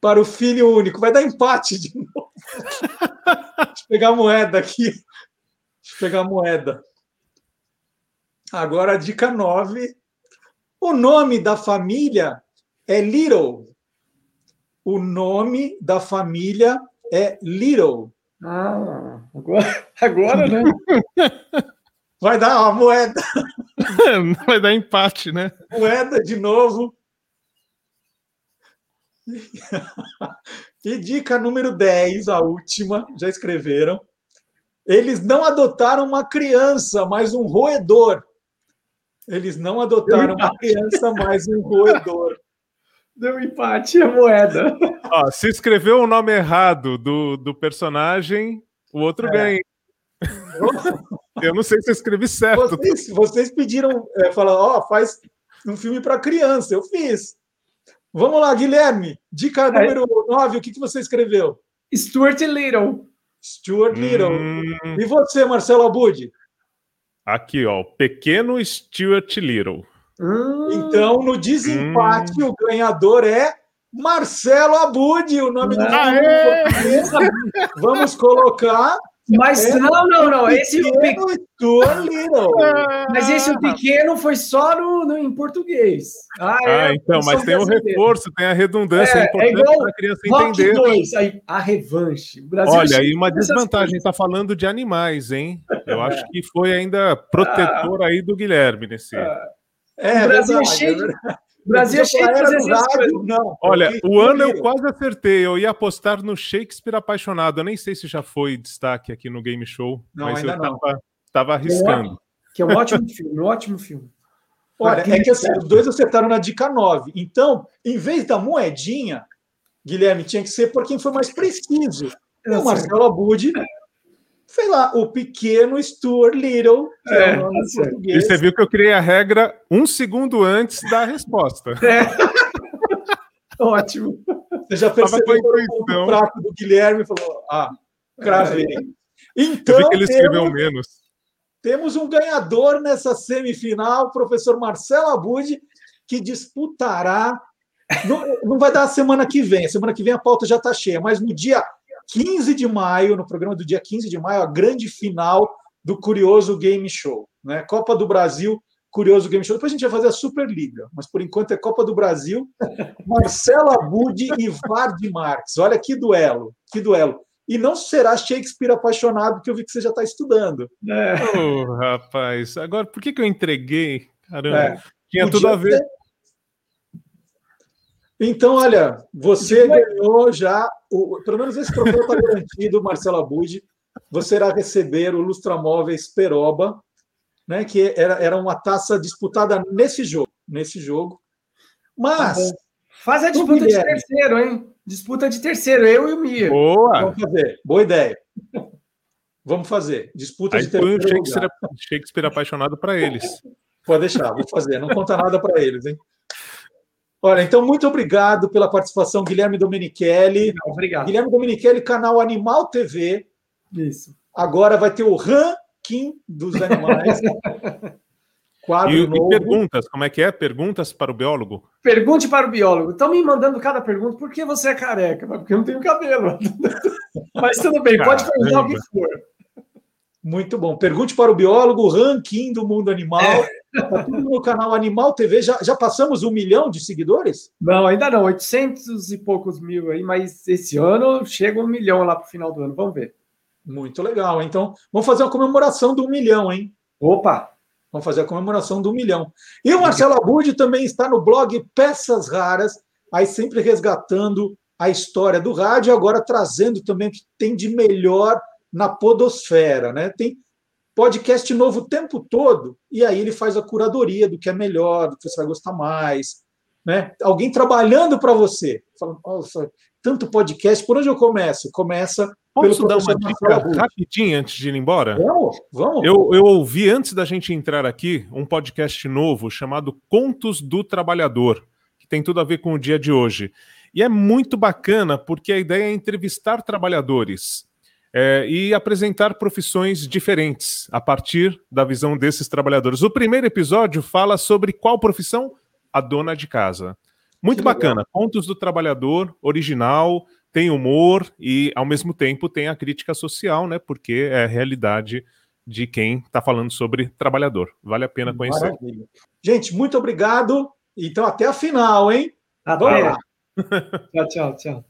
para o filho único. Vai dar empate de novo. Deixa eu pegar a moeda aqui. Deixa eu pegar a moeda. Agora a dica 9. O nome da família é Little. O nome da família é Little.
Ah, agora, agora né?
Vai dar uma moeda,
Vai dar empate, né?
moeda de novo. E dica número 10, a última, já escreveram. Eles não adotaram uma criança, mas um roedor. Eles não adotaram uma criança, mas um roedor.
Deu empate a moeda.
Ó, se escreveu o nome errado do, do personagem, o outro
É.
ganha. Eu não sei se eu escrevi certo.
Vocês, vocês pediram, é, falaram, ó, faz um filme para criança. Eu fiz. Vamos lá, Guilherme. Dica número 9, o que, que você escreveu?
Stuart Little.
Stuart Little.
Hum,
E você, Marcelo Abud?
Aqui, ó, o pequeno Stuart Little.
Hum,
Então, no desempate, o ganhador é Marcelo Abud, o nome do! Vamos colocar
mas
é
não, não, não. Esse, o pe-
pequeno Stuart Little.
mas esse o pequeno foi só no, no- em português. Ah,
Ah, então,
foi
mas
só
tem o
brasileiro.
reforço, tem a redundância, é,
É, é
importante
igual
para a criança
Rock
entender.
2, aí, a revanche. O Brasil
Olha,
cheio
aí uma desvantagem,
coisas.
tá falando de animais, hein? Eu acho que foi ainda protetor aí do Guilherme nesse.
É,
O Brasil é
verdade,
cheio de-
verdade.
O Brasil é cheio de
Era
fazer
rádio. Não,
Olha,
porque
o ano eu quase acertei. Eu ia apostar no Shakespeare apaixonado. Eu nem sei se já foi destaque aqui no Game Show,
Não,
mas eu tava, tava arriscando.
Que é um ótimo filme, um ótimo filme.
Olha, é que assim, os dois acertaram na dica 9. Então, em vez da moedinha, Guilherme, tinha que ser por quem foi mais preciso. E o Marcelo Abud, sei lá, o pequeno Stuart Little, que é,
É,
o nome em
tá certo.
E
português.
você viu que eu criei a regra um segundo antes da resposta.
Ótimo.
Você já percebeu o ponto fraco do Guilherme e falou: ah, Cravei.
Eu
Então,
vi que ele escreveu
temos,
menos.
temos um ganhador nessa semifinal, o professor Marcelo Abud, que disputará. Não, não vai dar a semana que vem, a semana que vem a pauta já está cheia, mas no dia 15 de maio, no programa do dia 15 de maio, a grande final do Curioso Game Show. Né? Copa do Brasil, Curioso Game Show. Depois a gente vai fazer a Superliga, mas por enquanto é Copa do Brasil. Marcelo Abud e Vard Marques. Olha que duelo, que duelo. E não será Shakespeare apaixonado, que eu vi que você já está estudando.
É.
Ô, rapaz, agora por que, que eu entreguei? Caramba,
É.
tinha
Podia
tudo a ver.
ser. Então, olha, você ganhou já, o, pelo menos esse troféu está garantido, Marcelo Abud. Você irá receber o Lustramóveis Peroba, né, que era, era uma taça disputada nesse jogo. Nesse jogo. Mas,
Tá. Faz a disputa de terceiro, hein? Disputa de terceiro, eu e o Mir.
Boa!
vamos fazer. Boa ideia. Vamos fazer. Disputa
Aí
de
põe o
terceiro
Shakespeare. Shakespeare apaixonado para eles.
Pode deixar, vou fazer. Não conta nada para eles, hein? Olha, então, muito obrigado pela participação, Guilherme Domenichelli.
Obrigado.
Guilherme Domenichelli, canal Animal TV.
Isso.
Agora vai ter o ranking dos animais. Quadro
E, e perguntas, como é que é? Perguntas para o biólogo?
Pergunte para o biólogo. Estão me mandando cada pergunta. Por que você é careca? Porque eu não tenho cabelo. Mas tudo bem, pode perguntar o que for.
Muito bom. Pergunte para o biólogo, ranking do mundo animal.
É.
Tá tudo no canal Animal TV. Já, já passamos um milhão de seguidores?
Não, ainda não. 800 e poucos mil aí, mas esse ano chega um milhão lá para o final do ano. Vamos ver.
Muito legal. Então, vamos fazer uma comemoração do um milhão, hein?
Opa!
Vamos fazer a comemoração do milhão. E o Marcelo Abud também está no blog Peças Raras, aí sempre resgatando a história do rádio, agora trazendo também o que tem de melhor na podosfera, né? Tem podcast novo o tempo todo, e aí ele faz a curadoria do que é melhor, do que você vai gostar mais, né? Alguém trabalhando para você. Fala, nossa, tanto podcast, por onde eu começo? Começa
Posso dar uma dica rapidinho antes de ir embora?
Vamos, vamos.
Eu, eu ouvi antes da gente entrar aqui um podcast novo chamado Contos do Trabalhador, que tem tudo a ver com o dia de hoje. E é muito bacana porque a ideia é entrevistar trabalhadores é, e apresentar profissões diferentes a partir da visão desses trabalhadores. O primeiro episódio fala sobre qual profissão? A dona de casa. Muito
Que legal.
bacana. Contos do Trabalhador, original, tem humor e, ao mesmo tempo, tem a crítica social, né? Porque é a realidade de quem está falando sobre trabalhador. Vale a pena conhecer.
Maravilha. Gente, muito obrigado. Então, até a final, hein? Lá.
Tchau, tchau, tchau.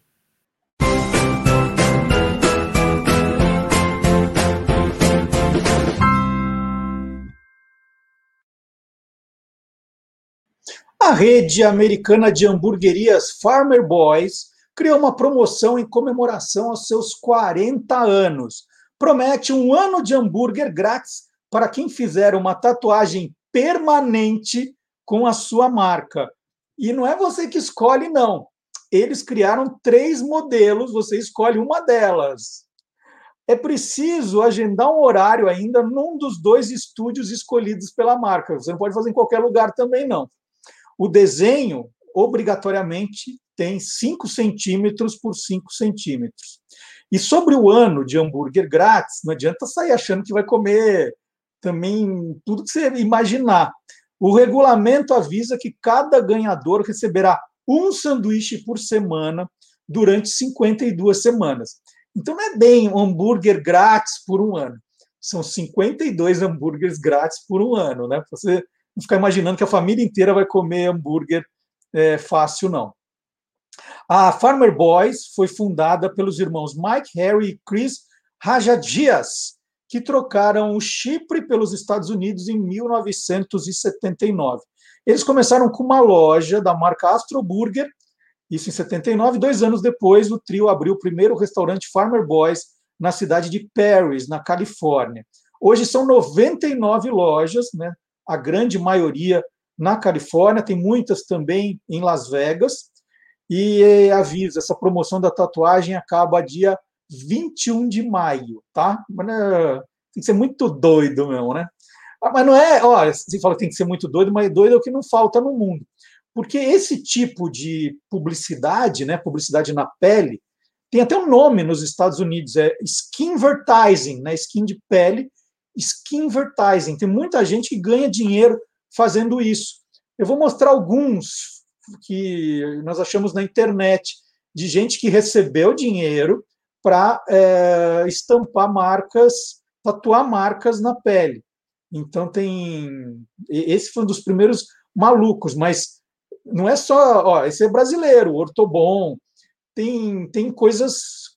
A rede americana de hamburguerias Farmer Boys criou uma promoção em comemoração aos seus 40 anos. Promete um ano de hambúrguer grátis para quem fizer uma tatuagem permanente com a sua marca. E não é você que escolhe, não. Eles criaram três modelos, você escolhe uma delas. É preciso agendar um horário ainda num dos dois estúdios escolhidos pela marca. Você não pode fazer em qualquer lugar também, não. O desenho, obrigatoriamente, tem 5 centímetros por 5 centímetros. E sobre o ano de hambúrguer grátis, não adianta sair achando que vai comer também tudo que você imaginar. O regulamento avisa que cada ganhador receberá um sanduíche por semana durante 52 semanas. Então não é bem um hambúrguer grátis por um ano. São 52 hambúrgueres grátis por um ano, né? Você não ficar imaginando que a família inteira vai comer hambúrguer é, fácil, não. A Farmer Boys foi fundada pelos irmãos Mike, Harry e Chris Rajadias, que trocaram o Chipre pelos Estados Unidos em 1979. Eles começaram com uma loja da marca Astro Burger, isso em 79. Dois anos depois, o trio abriu o primeiro restaurante Farmer Boys na cidade de Paris, na Califórnia. Hoje são 99 lojas, né? A grande maioria na Califórnia, tem muitas também em Las Vegas. E aviso, essa promoção da tatuagem acaba dia 21 de maio, tá? Né, tem que ser muito doido mesmo, né? Ah, Mas não é, olha, você fala que tem que ser muito doido, mas doido é o que não falta no mundo. Porque esse tipo de publicidade, né, publicidade na pele, Tem até um nome nos Estados Unidos, é skinvertising, né? Skin de pele, skinvertising. Tem muita gente que ganha dinheiro fazendo isso. Eu vou mostrar alguns que nós achamos na internet de gente que recebeu dinheiro para é, estampar marcas, tatuar marcas na pele. Então tem. Esse foi um dos primeiros malucos, mas não é só. Ó, esse é brasileiro, Ortobon. Tem, tem coisas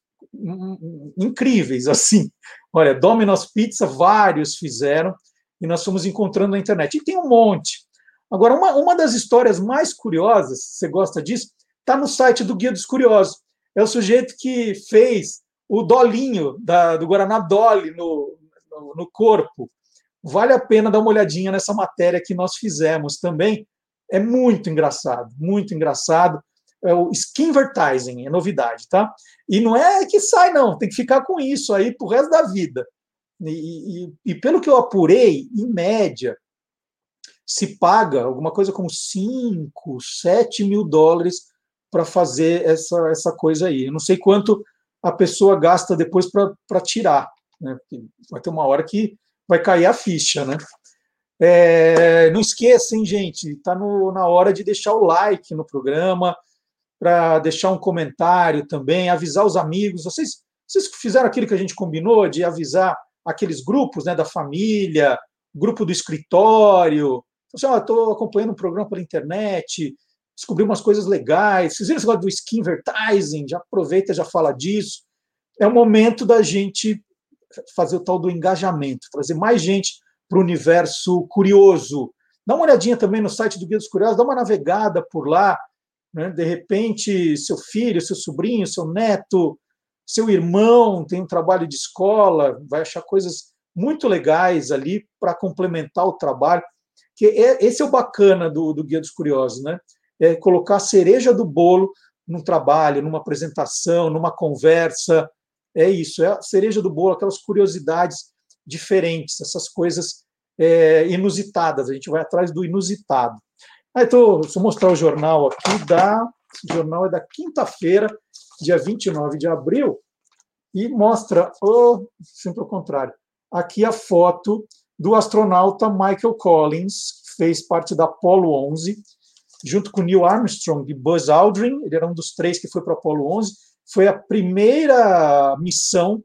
incríveis assim. Olha, Domino's Pizza, vários fizeram, e nós fomos encontrando na internet. E tem um monte. Agora, uma, uma das histórias mais curiosas, você gosta disso, está no site do Guia dos Curiosos. É o sujeito que fez o dolinho da, do Guaraná Dolly no, no, no corpo. Vale a pena dar uma olhadinha nessa matéria que nós fizemos também. É muito engraçado, muito engraçado. É o skinvertising, é novidade, tá? E não é que sai, não, tem que ficar com isso aí pro resto da vida. E, e, e pelo que eu apurei, em média, se paga alguma coisa como 5, 7 mil dólares para fazer essa, essa coisa aí. Eu não sei quanto a pessoa gasta depois para tirar. Né? vai ter uma hora que vai cair a ficha, né? É, não esqueçam, gente, está na hora de deixar o like no programa, para deixar um comentário também, avisar os amigos. Vocês, vocês fizeram aquilo que a gente combinou de avisar aqueles grupos né, da família, grupo do escritório. Assim, oh, estou acompanhando um programa pela internet, descobri umas coisas legais. Vocês viram esse negócio do skinvertising? Já aproveita, já fala disso. É o momento da gente fazer o tal do engajamento, trazer mais gente para o universo curioso. Dá uma olhadinha também no site do Guia dos Curiosos, dá uma navegada por lá. Né? De repente, seu filho, seu sobrinho, seu neto, seu irmão tem um trabalho de escola, vai achar coisas muito legais ali para complementar o trabalho. Que é, esse é o bacana do, do Guia dos Curiosos, né? É colocar a cereja do bolo num trabalho, numa apresentação, numa conversa, é isso, é a cereja do bolo, aquelas curiosidades diferentes, essas coisas é, inusitadas. A gente vai atrás do inusitado. Ah, então, deixa eu mostrar o jornal aqui da. Esse jornal é da quinta-feira, dia 29 de abril, e mostra, oh, sempre o contrário, aqui a foto do astronauta Michael Collins, que fez parte da Apollo 11, junto com Neil Armstrong e Buzz Aldrin, ele era um dos três que foi para a Apollo 11, foi a primeira missão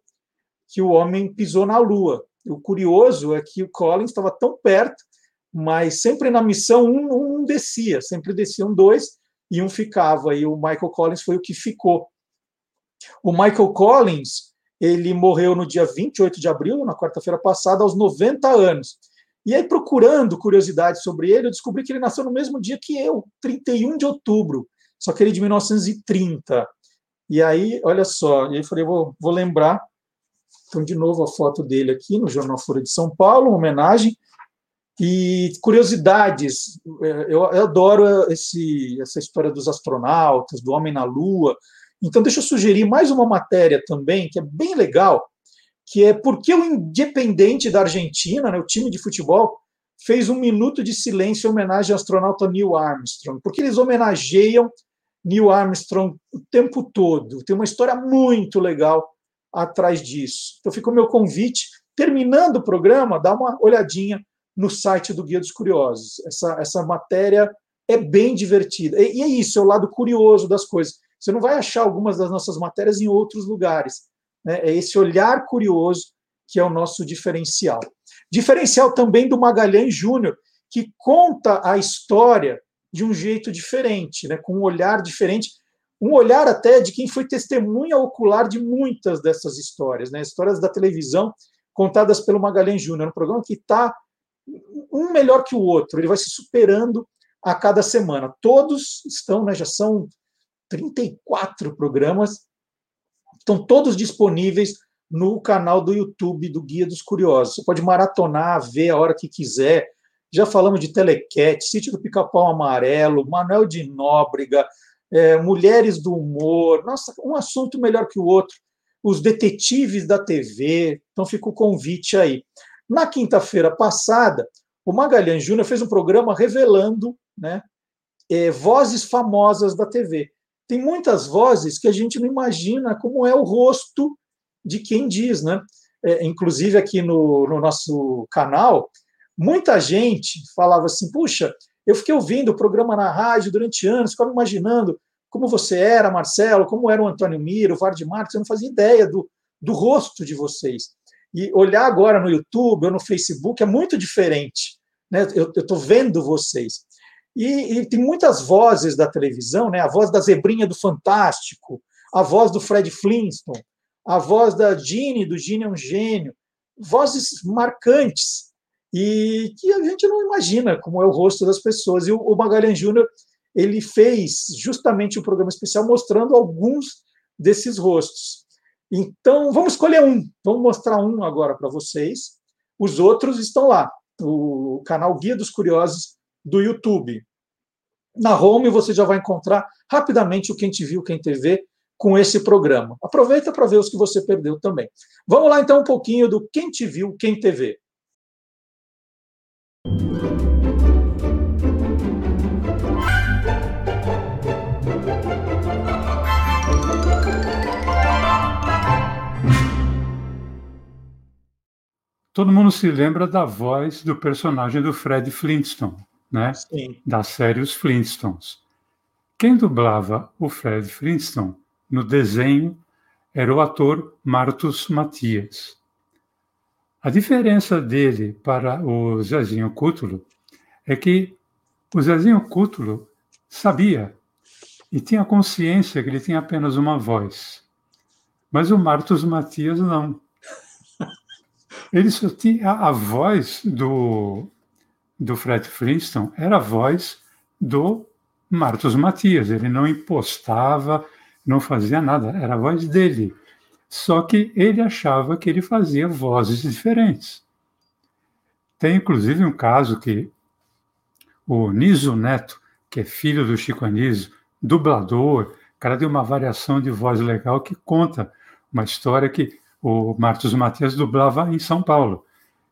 que o homem pisou na Lua. O curioso é que o Collins estava tão perto, mas sempre na missão um, um descia, sempre desciam dois e um ficava. E o Michael Collins foi o que ficou. O Michael Collins ele morreu no dia 28 de abril, na quarta-feira passada, aos 90 anos. E aí, procurando curiosidades sobre ele, eu descobri que ele nasceu no mesmo dia que eu, 31 de outubro, só que ele de 1930. E aí, olha só, e aí falei, vou, vou lembrar. Então, de novo, a foto dele aqui no Jornal Folha de São Paulo, uma homenagem. E curiosidades, é, eu, eu adoro esse, essa história dos astronautas, do homem na Lua. Então, deixa eu sugerir mais uma matéria também, que é bem legal, que é porque o Independente da Argentina, né, o time de futebol, fez um minuto de silêncio em homenagem ao astronauta Neil Armstrong, porque eles homenageiam Neil Armstrong o tempo todo. Tem uma história muito legal atrás disso. Então fica o meu convite. Terminando o programa, dá uma olhadinha no site do Guia dos Curiosos. Essa, essa matéria é bem divertida. E, e é isso, é o lado curioso das coisas. Você não vai achar algumas das nossas matérias em outros lugares. Né? É esse olhar curioso que é o nosso diferencial. Diferencial também do Magalhães Júnior, que conta a história de um jeito diferente, né, com um olhar diferente, um olhar até de quem foi testemunha ocular de muitas dessas histórias, né, histórias da televisão contadas pelo Magalhães Júnior, um programa que está um melhor que o outro, ele vai se superando a cada semana. Todos estão, né, já são 34 programas, estão todos disponíveis no canal do YouTube do Guia dos Curiosos. Você pode maratonar, ver a hora que quiser, já falamos de Telequete, Sítio do Pica-Pau Amarelo, Manuel de Nóbrega, é, Mulheres do Humor, nossa, um assunto melhor que o outro. Os detetives da TV, então fica o convite aí. Na quinta-feira passada, o Magalhães Júnior fez um programa revelando né, é, vozes famosas da TV. tem muitas vozes que a gente não imagina como é o rosto de quem diz, né? É, inclusive aqui no, no nosso canal, muita gente falava assim: puxa, eu fiquei ouvindo o programa na rádio durante anos, ficava imaginando como você era, Marcelo, como era o Antônio Miro, o Vard Marques, eu não fazia ideia do, do rosto de vocês. E olhar agora no YouTube ou no Facebook é muito diferente. Né? Eu estou vendo vocês. E, e, tem muitas vozes da televisão, né? a voz da Zebrinha do Fantástico, a voz do Fred Flintstone, a voz da Gene, do Gene é um gênio, vozes marcantes e que a gente não imagina como é o rosto das pessoas. E o, o Magalhães Júnior ele fez justamente um programa especial mostrando alguns desses rostos. Então, vamos escolher um. Vamos mostrar um agora para vocês. Os outros estão lá. O canal Guia dos Curiosos do YouTube. Na home você já vai encontrar rapidamente o Quem Te Viu, Quem TV com esse programa. Aproveita para ver os que você perdeu também. Vamos lá então um pouquinho do Quem Te Viu, Quem TV.
Todo mundo se lembra da voz do personagem do Fred Flintstone, né? Sim. Da série Os Flintstones. Quem dublava o Fred Flintstone no desenho era o ator Martus Matias. A diferença dele para o Zezinho Cútulo é que o Zezinho Cútulo sabia e tinha consciência que ele tinha apenas uma voz. Mas o Martus Matias não. Ele só tinha a voz do, do Fred Flintstone, era a voz do Marcos Matias. Ele não impostava, não fazia nada, era a voz dele. Só que ele achava que ele fazia vozes diferentes. Tem inclusive um caso que o Niso Neto, que é filho do Chico Anísio, dublador, cara de uma variação de voz legal que conta uma história que o Marcos Matias dublava em São Paulo.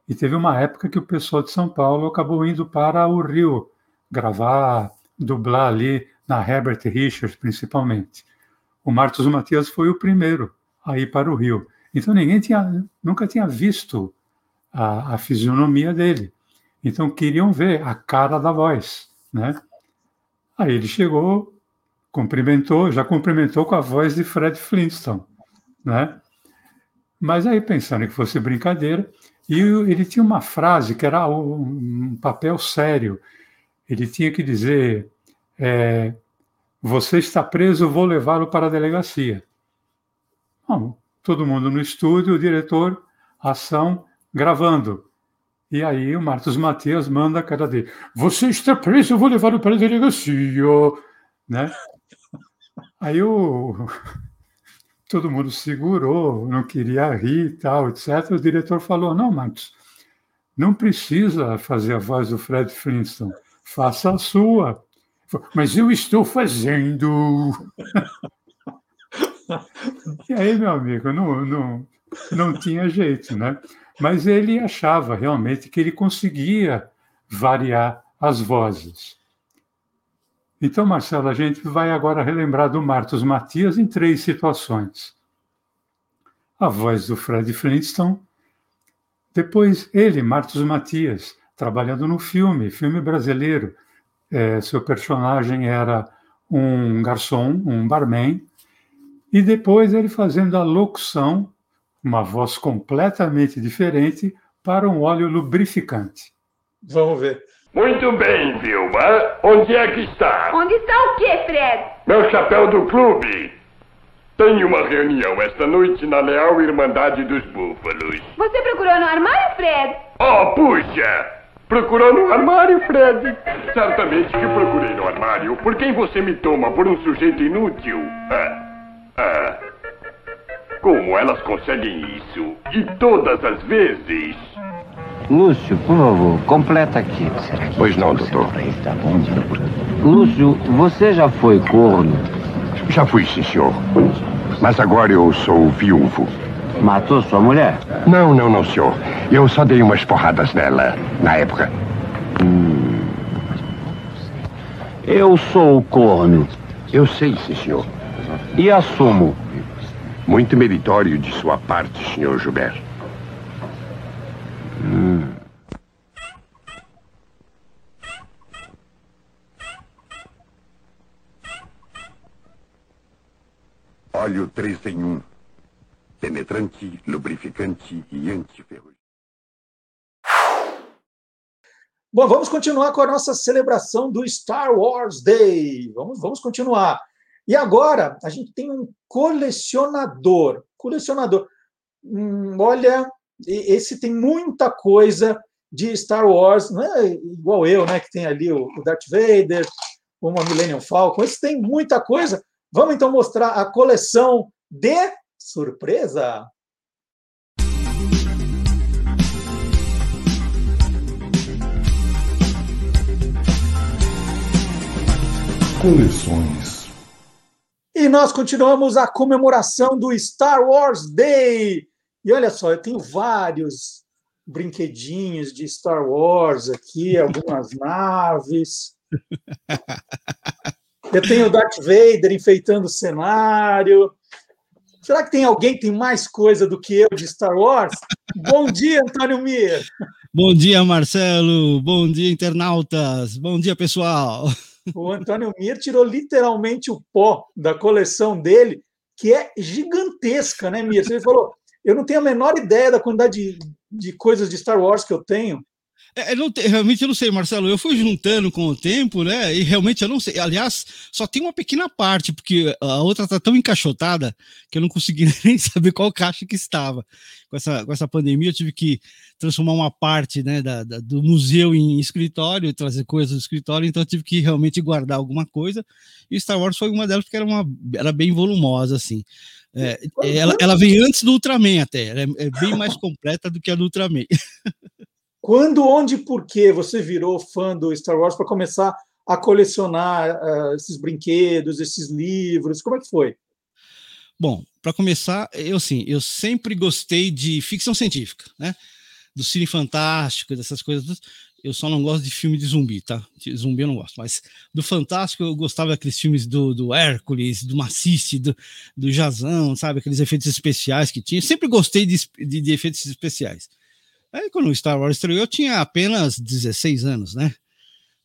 E teve uma época que o pessoal de São Paulo acabou indo para o Rio gravar, dublar ali na Herbert Richards, principalmente. O Marcos Matias foi o primeiro a ir para o Rio. Então ninguém tinha, nunca tinha visto a, a fisionomia dele. Então queriam ver a cara da voz, né? Aí ele chegou, cumprimentou, já cumprimentou com a voz de Fred Flintstone, né? Mas aí, pensando que fosse brincadeira, e ele tinha uma frase que era um papel sério. Ele tinha que dizer: é, Você está preso, vou levá-lo para a delegacia. Bom, todo mundo no estúdio, o diretor, ação, gravando. E aí o Marcos Matias manda a cara dele: Você está preso, eu vou levá-lo para a delegacia. Né? Aí o todo mundo segurou, não queria rir e tal, etc. O diretor falou: não, Marcos, não precisa fazer a voz do Fred Flintstone, faça a sua. Mas eu estou fazendo. e aí, meu amigo, não, não, não tinha jeito, né? Mas ele achava realmente que ele conseguia variar as vozes. Então, Marcelo, a gente vai agora relembrar do Marcos Matias em três situações. A voz do Fred Flintstone, depois ele, Marcos Matias, trabalhando no filme, filme brasileiro. É, seu personagem era um garçom, um barman, e depois ele fazendo a locução, uma voz completamente diferente, para um óleo lubrificante.
Vamos ver.
Muito bem, Vilma. Onde é que está?
Onde está o quê, Fred?
Meu chapéu do clube. Tenho uma reunião esta noite na Leal Irmandade dos Búfalos.
Você procurou no armário, Fred?
Oh, puxa! Procurou no armário, Fred? Certamente que procurei no armário. Por quem você me toma? Por um sujeito inútil? Ah, ah. Como elas conseguem isso? E todas as vezes?
Lúcio, por favor, completa aqui.
Pois não, doutor.
Lúcio, você já foi corno?
Já fui, sim, senhor. Mas agora eu sou viúvo.
Matou sua mulher?
Não, não, não, senhor. Eu só dei umas porradas nela, na época.
Hum. Eu sou o corno.
Eu sei, sim, senhor. E assumo. Muito meritório de sua parte, senhor Gilbert. Óleo 3 em 1. Penetrante, lubrificante e antiferrugem.
Bom, vamos continuar com a nossa celebração do Star Wars Day. Vamos, vamos continuar. E agora a gente tem um colecionador. Colecionador. Hum, olha, esse tem muita coisa de Star Wars, não é igual eu, né? Que tem ali o Darth Vader, uma Millennium Falcon. Esse tem muita coisa. Vamos então mostrar a coleção de surpresa.
Coleções.
E nós continuamos a comemoração do Star Wars Day. E olha só, eu tenho vários brinquedinhos de Star Wars aqui, algumas naves. Eu tenho o Darth Vader enfeitando o cenário. Será que tem alguém que tem mais coisa do que eu de Star Wars? Bom dia, Antônio Mir.
Bom dia, Marcelo. Bom dia, internautas. Bom dia, pessoal.
O Antônio Mir tirou literalmente o pó da coleção dele, que é gigantesca, né, Mir? Você falou, eu não tenho a menor ideia da quantidade de, de coisas de Star Wars que eu tenho.
É, não, realmente eu não sei, Marcelo. Eu fui juntando com o tempo, né? E realmente eu não sei. Aliás, só tem uma pequena parte, porque a outra tá tão encaixotada que eu não consegui nem saber qual caixa que estava. Com essa, com essa pandemia, eu tive que transformar uma parte né, da, da do museu em escritório, trazer coisas do escritório, então eu tive que realmente guardar alguma coisa. E Star Wars foi uma delas, porque era, uma, era bem volumosa, assim. É, ela, ela veio antes do Ultraman até, é, é bem mais completa do que a do Ultraman.
Quando, onde e por que você virou fã do Star Wars para começar a colecionar uh, esses brinquedos, esses livros? Como é que foi?
Bom, para começar, eu sim, eu sempre gostei de ficção científica, né? Do cine fantástico, dessas coisas. Eu só não gosto de filme de zumbi, tá? De zumbi eu não gosto, mas do fantástico eu gostava daqueles filmes do, do Hércules, do Macice, do, do Jazão, sabe? Aqueles efeitos especiais que tinha. sempre gostei de, de, de efeitos especiais. Aí quando o Star Wars estreou, eu tinha apenas 16 anos, né?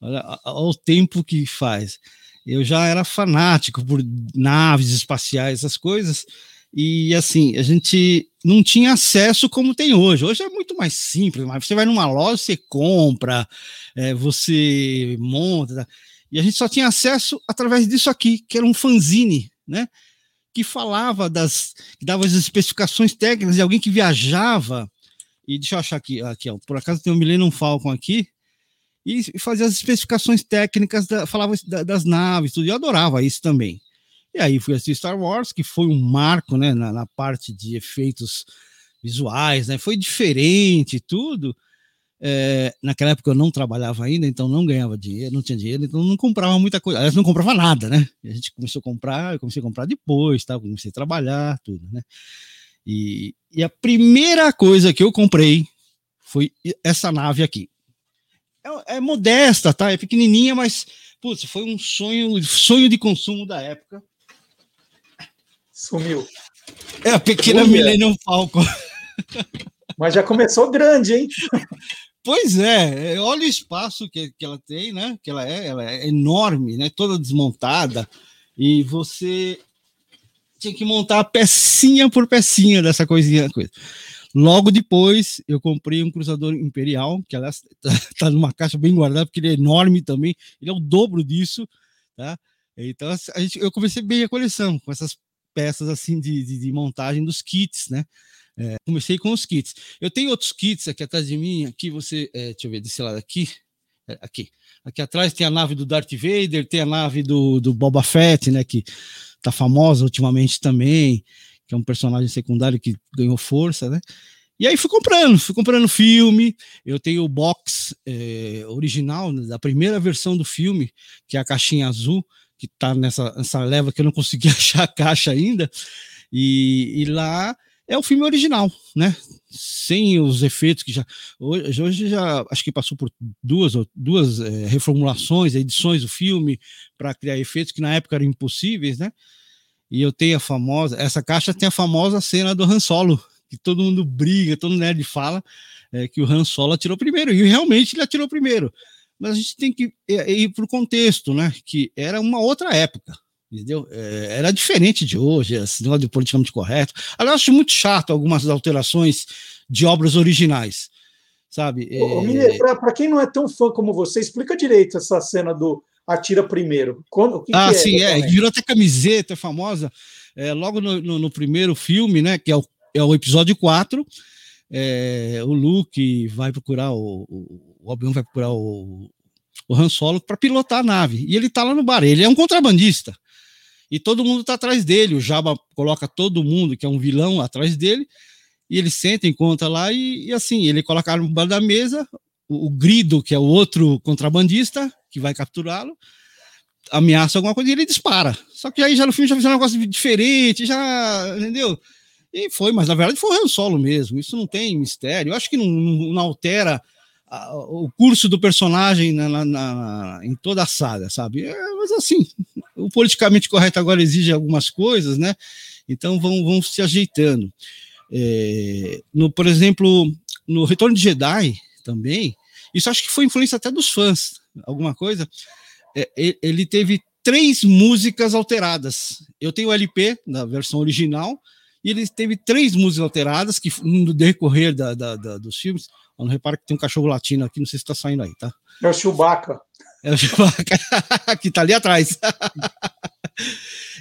Olha, olha o tempo que faz. Eu já era fanático por naves espaciais, essas coisas. E assim, a gente não tinha acesso como tem hoje. Hoje é muito mais simples, mas você vai numa loja, você compra, é, você monta. E a gente só tinha acesso através disso aqui, que era um fanzine, né? Que falava das. que dava as especificações técnicas de alguém que viajava e deixa eu achar aqui, aqui ó, por acaso tem um Millennium Falcon aqui, e fazia as especificações técnicas, da, falava das naves, tudo, e eu adorava isso também. E aí fui assistir Star Wars, que foi um marco, né, na, na parte de efeitos visuais, né, foi diferente tudo. É, naquela época eu não trabalhava ainda, então não ganhava dinheiro, não tinha dinheiro, então não comprava muita coisa. Aliás, não comprava nada, né? A gente começou a comprar, eu comecei a comprar depois, tá? comecei a trabalhar, tudo, né? E, e a primeira coisa que eu comprei foi essa nave aqui. É, é, modesta, tá? É pequenininha, mas putz, foi um sonho, sonho de consumo da época.
Sumiu.
É a pequena Millennium Falcon.
Mas já começou grande, hein?
Pois é, olha o espaço que, que ela tem, né? Que ela é, ela é enorme, né? Toda desmontada. E você tinha que montar pecinha por pecinha dessa coisinha. Coisa. Logo depois, eu comprei um cruzador imperial, que aliás está numa caixa bem guardada, porque ele é enorme também, ele é o dobro disso, tá? Então, a gente, eu comecei bem a coleção, com essas peças assim de, de, de montagem dos kits, né? É, comecei com os kits. Eu tenho outros kits aqui atrás de mim, aqui você, é, deixa eu ver desse lado aqui, é, aqui. Aqui atrás tem a nave do Darth Vader, tem a nave do, do Boba Fett, né? Que tá famosa ultimamente também, que é um personagem secundário que ganhou força, né? E aí fui comprando, fui comprando filme. Eu tenho o box é, original né, da primeira versão do filme, que é a caixinha azul, que tá nessa, nessa leva que eu não consegui achar a caixa ainda. E, e lá é o filme original, né? Sem os efeitos que já hoje, hoje já acho que passou por duas duas é, reformulações, edições do filme para criar efeitos que na época eram impossíveis, né? E eu tenho a famosa, essa caixa tem a famosa cena do Han Solo, que todo mundo briga, todo nerd fala é, que o Han Solo atirou primeiro, e realmente ele atirou primeiro. Mas a gente tem que ir para o contexto, né? Que era uma outra época, entendeu? É, era diferente de hoje, esse negócio de politicamente correto. Aliás, eu acho muito chato algumas alterações de obras originais, sabe?
É... Para quem não é tão fã como você, explica direito essa cena do atira primeiro. Quando,
que ah, que é, sim, é, virou até camiseta famosa. É, logo no, no, no, primeiro filme, né, que é o, é o episódio 4, é, o Luke vai procurar, o, o Obi-Wan vai procurar o, o Han Solo para pilotar a nave. E ele tá lá no bar, ele é um contrabandista. E todo mundo tá atrás dele. O Jabba coloca todo mundo, que é um vilão, atrás dele. E ele senta, encontra lá e, e assim, ele coloca bar da mesa, o, o Grido, que é o outro contrabandista, que vai capturá-lo, ameaça alguma coisa e ele dispara. Só que aí já no filme já fez um negócio diferente, já, entendeu? E foi, mas na verdade foi o Han Solo mesmo. Isso não tem mistério. Eu acho que não, não altera a, o curso do personagem na, na, na, em toda a saga, sabe? É, mas assim, o politicamente correto agora exige algumas coisas, né? Então vão, vão se ajeitando. É, no, por exemplo, no Retorno de Jedi também, isso acho que foi influência até dos fãs, alguma coisa. É, ele teve três músicas alteradas. Eu tenho o LP da versão original, e ele teve três músicas alteradas que no decorrer da, da, da dos filmes. Não repara que tem um cachorro latino aqui, não sei se está saindo aí, tá?
É o Chewbacca.
É o Chewbacca, que está ali atrás.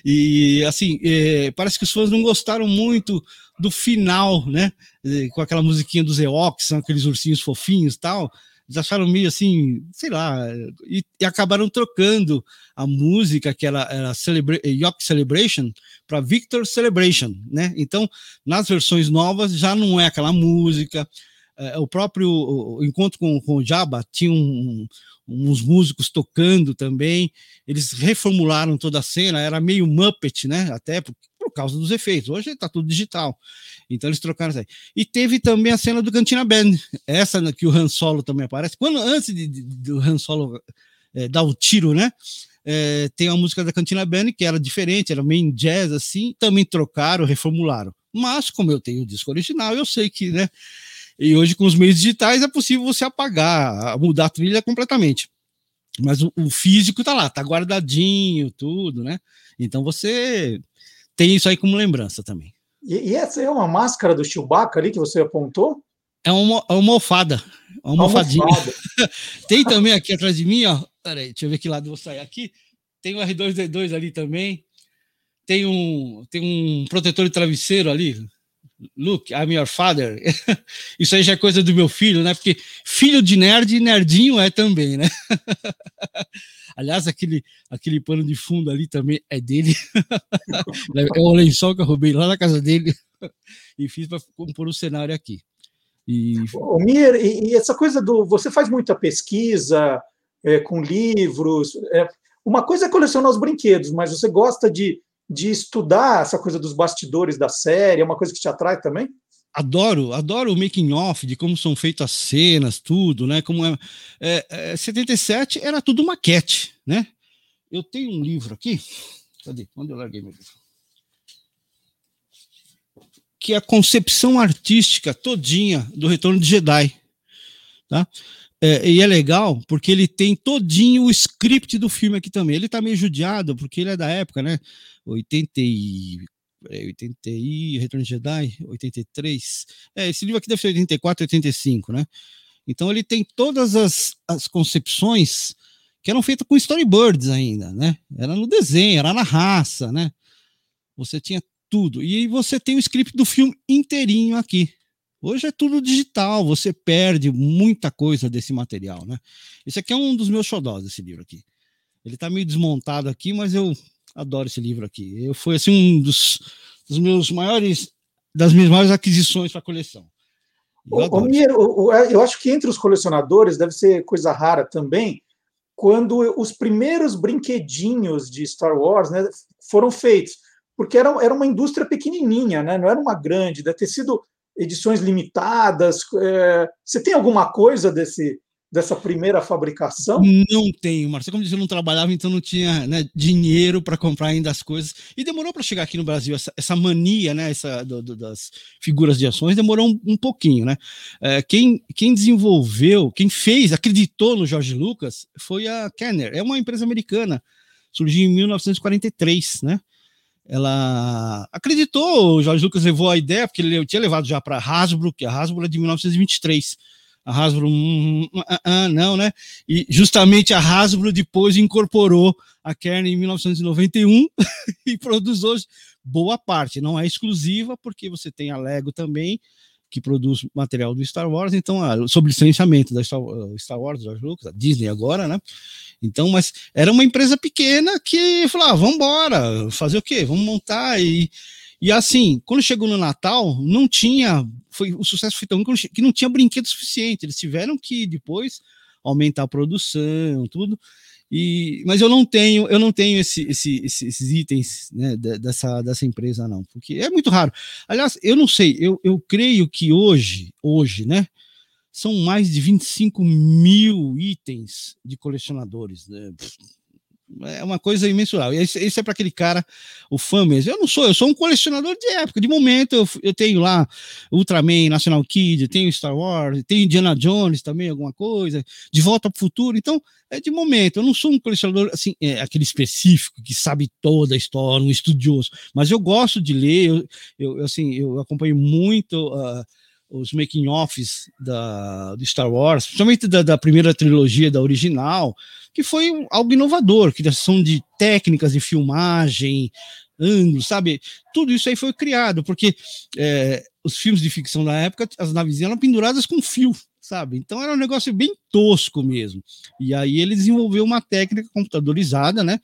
e assim, é, parece que os fãs não gostaram muito do final, né? É, com aquela musiquinha dos Eox, são aqueles ursinhos fofinhos e tal eles acharam meio assim, sei lá, e, e acabaram trocando a música que era, era Celebra York Celebration para Victor Celebration, né? Então, nas versões novas já não é aquela música. É, o próprio o encontro com, com o Jabba tinha um, uns músicos tocando também. Eles reformularam toda a cena, era meio Muppet, né? Até por, por causa dos efeitos. Hoje está tudo digital. Então eles trocaram isso aí. E teve também a cena do Cantina Band, essa que o Han Solo também aparece. Quando antes de, de, do Han Solo é, dar o tiro, né? É, tem a música da Cantina Band que era diferente, era meio jazz assim. Também trocaram, reformularam. Mas como eu tenho o disco original, eu sei que, né? E hoje com os meios digitais é possível você apagar, mudar a trilha completamente. Mas o, o físico tá lá, tá guardadinho, tudo, né? Então você tem isso aí como lembrança também.
E, e, essa é uma máscara do Chewbacca ali que você apontou?
É uma, é uma almofada. Uma almofadinha. Tem também aqui atrás de mim, ó. Peraí, deixa eu ver que lado eu vou sair aqui. Tem o R2D2 ali também. Tem um, tem um protetor de travesseiro ali. Look, I'm your father. Isso aí já é coisa do meu filho, né? Porque filho de nerd, nerdinho é também, né? Aliás, aquele, aquele pano de fundo ali também é dele. é o lençol que eu roubei lá na casa dele e fiz para compor o cenário aqui.
E... Mir, e, e, essa coisa do. Você faz muita pesquisa é, com livros. É, uma coisa é colecionar os brinquedos, mas você gosta de, de estudar essa coisa dos bastidores da série? É uma coisa que te atrai também?
adoro, adoro o making off de como são feitas as cenas, tudo, né? Como é, é, é 77 era tudo maquete, né? Eu tenho um livro aqui, cadê? Onde eu larguei meu livro? Que é a concepção artística todinha do Retorno de Jedi, tá? É, e é legal porque ele tem todinho o script do filme aqui também. Ele tá meio judiado porque ele é da época, né? 84 peraí, 80 e Retorno de Jedi, 83. É, esse livro aqui deve ser 84, 85, né? Então ele tem todas as, as concepções que eram feitas com storyboards ainda, né? Era no desenho, era na raça, né? Você tinha tudo. E você tem o script do filme inteirinho aqui. Hoje é tudo digital, você perde muita coisa desse material, né? Esse aqui é um dos meus xodós, esse livro aqui. Ele tá meio desmontado aqui, mas eu Adoro esse livro aqui. Eu foi assim um dos, dos meus maiores das minhas maiores aquisições para a coleção.
Eu, o, o, é, eu acho que entre os colecionadores deve ser coisa rara também quando os primeiros brinquedinhos de Star Wars né, foram feitos. porque era, era uma indústria pequenininha, né? não era uma grande, deve ter sido edições limitadas. É, você tem alguma coisa desse, dessa primeira fabricação?
Não tenho, Marcelo. Como disse, eu não trabalhava, então não tinha né, dinheiro para comprar ainda as coisas. E demorou para chegar aqui no Brasil. Essa, essa mania né, essa, do, do, das figuras de ações demorou um, um pouquinho. Né? É, quem, quem desenvolveu, quem fez, acreditou no Jorge Lucas foi a Kenner. É uma empresa americana. Surgiu em 1943, né? ela acreditou, o Jorge Lucas levou a ideia, porque ele tinha levado já para Hasbro, que a Hasbro é de 1923. A Hasbro, hum, hum, ah, ah, não, né? E justamente a Hasbro depois incorporou a Kern em 1991 e produz hoje boa parte. Não é exclusiva, porque você tem a Lego também, que produz material do Star Wars, então, ah, sob licenciamento da Star, Star Wars, George Lucas, a Disney agora, né? Então, mas era uma empresa pequena que falava, ah, vamos embora, fazer o quê? Vamos montar e e assim, quando chegou no Natal, não tinha, foi o sucesso foi tão que não tinha brinquedo suficiente. Eles tiveram que depois aumentar a produção, tudo. E, mas eu não tenho, eu não tenho esse, esse, esses itens né, dessa, dessa empresa, não, porque é muito raro. Aliás, eu não sei, eu, eu creio que hoje, hoje, né, são mais de 25 mil itens de colecionadores. Né? É uma coisa imensurável. Esse, esse é para aquele cara, o fã mesmo. Eu não sou, eu sou um colecionador de época. De momento, eu, eu tenho lá Ultraman, National Kid, tenho Star Wars, tenho Indiana Jones também, alguma coisa, De Volta para o Futuro. Então, é de momento. Eu não sou um colecionador, assim, é, aquele específico que sabe toda a história, um estudioso. Mas eu gosto de ler, eu, eu assim, eu acompanho muito. Uh, os making-offs do Star Wars, principalmente da, da, primeira trilogia, da original, que foi algo inovador, criação de técnicas de filmagem, ângulos, sabe? Tudo isso aí foi criado, porque é, os filmes de ficção da época, as naves eram penduradas com fio, sabe? Então era um negócio bem tosco mesmo. E aí ele desenvolveu uma técnica computadorizada, né?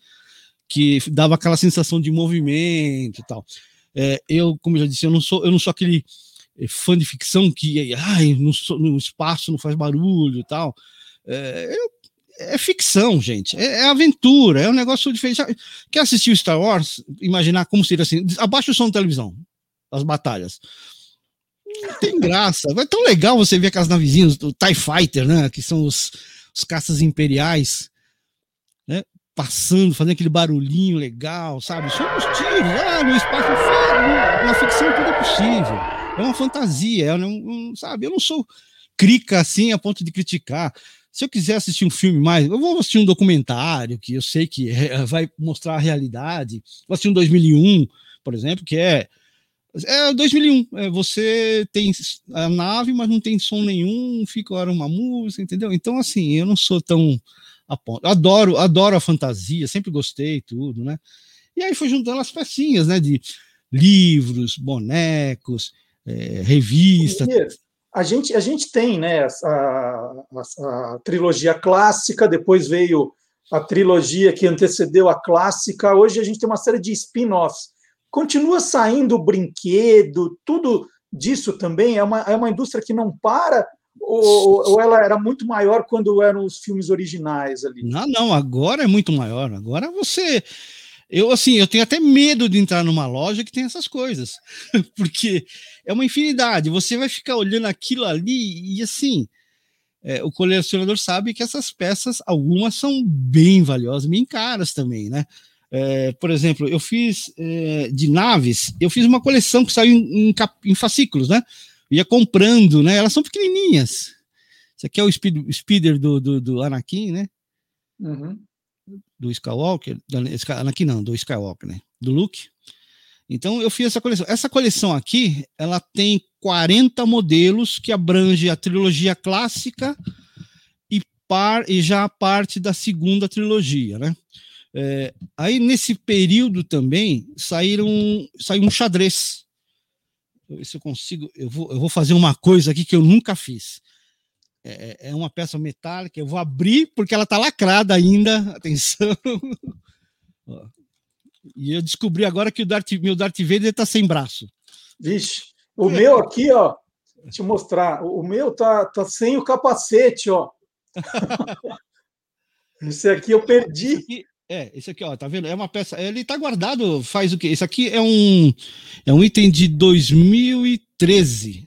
Que dava aquela sensação de movimento e tal. É, eu, como eu já disse, eu não sou, eu não sou aquele fã de ficção que ai, no, no espaço não faz barulho e tal. É, é ficção, gente. É, é, aventura, é um negócio diferente. Quer assistir o Star Wars? Imaginar como seria assim? Abaixa o som da televisão, as batalhas. Não tem graça. É tão legal você ver aquelas navezinhas do TIE Fighter, né? Que são os, os caças imperiais, né? Passando, fazendo aquele barulhinho legal, sabe? Só os tiros, ah, no espaço, na ficção tudo é possível é uma fantasia, é um, sabe? Eu não sou crica assim a ponto de criticar. Se eu quiser assistir um filme mais, eu vou assistir um documentário que eu sei que vai mostrar a realidade. Vou assistir um 2001, por exemplo, que é é 2001. É, você tem a nave, mas não tem som nenhum, fica hora uma música, entendeu? Então, assim, eu não sou tão a ponto. Adoro, adoro a fantasia, sempre gostei tudo, né? E aí foi juntando as pecinhas, né? De livros, bonecos, é, revista.
A gente, a gente tem né, a, a, a, trilogia clássica, depois veio a trilogia que antecedeu a clássica, hoje a gente tem uma série de spin-offs. Continua saindo brinquedo, tudo disso também? É uma, é uma indústria que não para? Ou, ou ela era muito maior quando eram os filmes originais ali?
Não, não, agora é muito maior. Agora você eu, assim, eu tenho até medo de entrar numa loja que tem essas coisas, porque é uma infinidade. Você vai ficar olhando aquilo ali e, assim, é, o colecionador sabe que essas peças, algumas são bem valiosas, bem caras também, né? É, por exemplo, eu fiz é, de naves, eu fiz uma coleção que saiu em, em, em, fascículos, né? Eu ia comprando, né? Elas são pequenininhas. Esse aqui é o speed, speeder do, do, do Anakin, né? Uhum do Skywalker, aqui não, do Skywalker, né? Do Luke. Então eu fiz essa coleção. Essa coleção aqui, ela tem 40 modelos que abrange a trilogia clássica e, par, e já a parte da segunda trilogia, né? É, aí nesse período também saíram saiu um xadrez. Se eu consigo, eu vou, eu vou fazer uma coisa aqui que eu nunca fiz. É, é, é uma peça metálica. Eu vou abrir porque ela está lacrada ainda. Atenção. E eu descobri agora que o Darth, meu Darth Vader está sem braço.
Vixe, o meu aqui, ó. Deixa eu mostrar. O meu tá, tá sem o capacete, ó. Esse aqui eu perdi.
É, esse aqui, ó, tá vendo? É uma peça. Ele tá guardado, faz o quê? Esse aqui é um, é um item de 2013.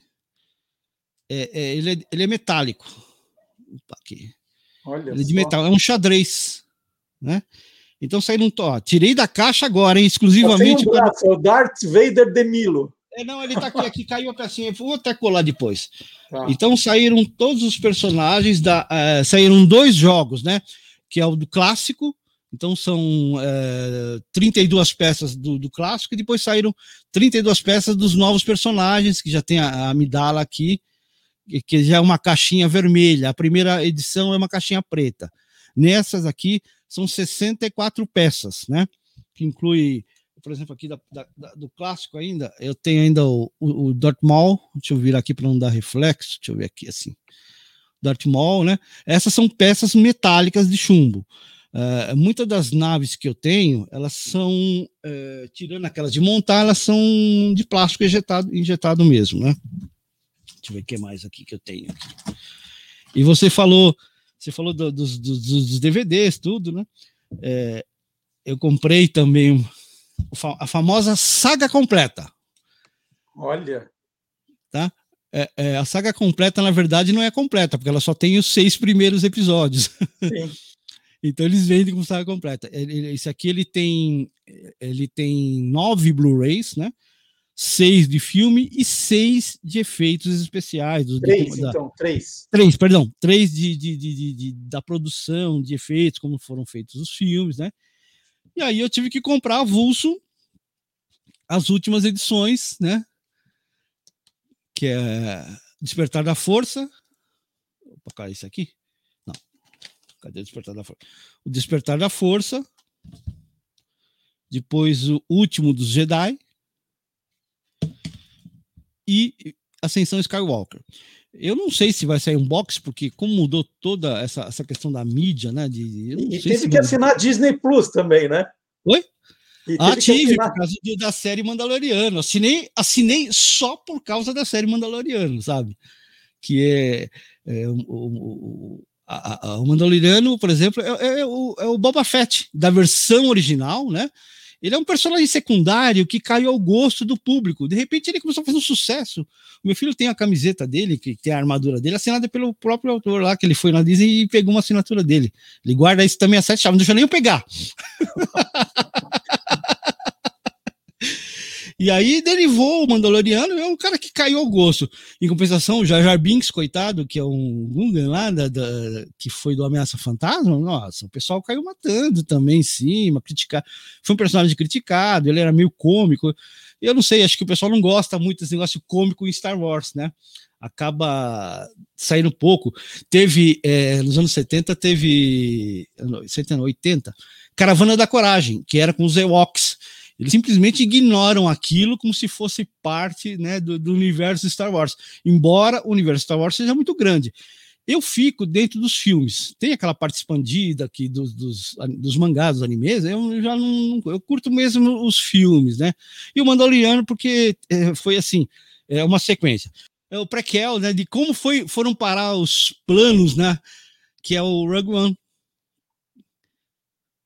É, é, ele, é, ele é metálico. Opa, aqui.
Olha
ele é de metal, é um xadrez, né? Então saíram, ó, tirei da caixa agora, hein, exclusivamente.
Um braço, é o Darth Vader de Milo.
É, não, ele tá aqui, aqui caiu a pecinha, vou até colar depois. Tá. Então saíram todos os personagens da, uh, saíram dois jogos, né? Que é o do clássico então são é, 32 peças do, do, clássico e depois saíram 32 peças dos novos personagens, que já tem a, a Amidala aqui, que já é uma caixinha vermelha. A primeira edição é uma caixinha preta. Nessas aqui são 64 peças, né? Que inclui, por exemplo, aqui da, da, da, do clássico ainda, eu tenho ainda o, o, o Darth Maul, deixa eu vir aqui para não dar reflexo, deixa eu ver aqui assim. Darth Maul, né? Essas são peças metálicas de chumbo. Uh, muitas das naves que eu tenho, elas são, uh, tirando aquelas de montar, elas são de plástico injetado, injetado mesmo, né? Deixa eu ver o que mais aqui que eu tenho. E você falou, você falou do, dos, dos, dos, DVDs, tudo, né? É, eu comprei também a famosa saga completa.
Olha.
Tá? É, é, a saga completa, na verdade, não é completa, porque ela só tem os seis primeiros episódios. Então eles vendem como saga completa. Esse aqui ele tem ele tem nove Blu-rays, né? Seis de filme e seis de efeitos especiais.
três, da, então, três.
Três, perdão. Três de, de, de, de, da produção de efeitos, como foram feitos os filmes, né? E aí eu tive que comprar avulso as últimas edições, né? Que é Despertar da Força. Opa, cá, esse aqui. Cadê o Despertar da Força? O Despertar da Força. Depois o último dos Jedi. E Ascensão Skywalker. Eu não sei se vai sair um box, porque como mudou toda essa, essa questão da mídia, né? De,
e teve que assinar Disney Plus também, né?
Oi? Ah, tive, por causa da série Mandaloriano. Assinei, assinei só por causa da série Mandaloriano, sabe? Que é, é o, o, a, a, o Mandaloriano, por exemplo, é, é, o, é o Boba Fett, da versão original, né? Ele é um personagem secundário que caiu ao gosto do público. De repente ele começou a fazer um sucesso. O meu filho tem a camiseta dele, que tem a armadura dele, assinada pelo próprio autor lá, que ele foi na Disney e pegou uma assinatura dele. Ele guarda isso também a sete chaves, não deixa nem eu pegar. E aí derivou o Mandaloriano, é um cara que caiu ao gosto. Em compensação, o Jar Jar Binks, coitado, que é um Gungan lá, da, da, que foi do Ameaça Fantasma, nossa, o pessoal caiu matando também em cima, criticar. Foi um personagem criticado, ele era meio cômico. Eu não sei, acho que o pessoal não gosta muito desse negócio cômico em Star Wars, né? Acaba saindo pouco. Teve, é, nos anos 70, teve, 70, 80, Caravana da Coragem, que era com os Ewoks eles simplesmente ignoram aquilo como se fosse parte né, do, do, universo Star Wars. Embora o universo Star Wars seja muito grande. Eu fico dentro dos filmes. Tem aquela parte expandida aqui dos, dos, dos mangás, dos animes. Eu já não. Eu curto mesmo os filmes, né? E o Mandaloriano, porque é, foi assim: é uma sequência. É o prequel, né? De como foi, foram parar os planos, né? Que é o Rogue One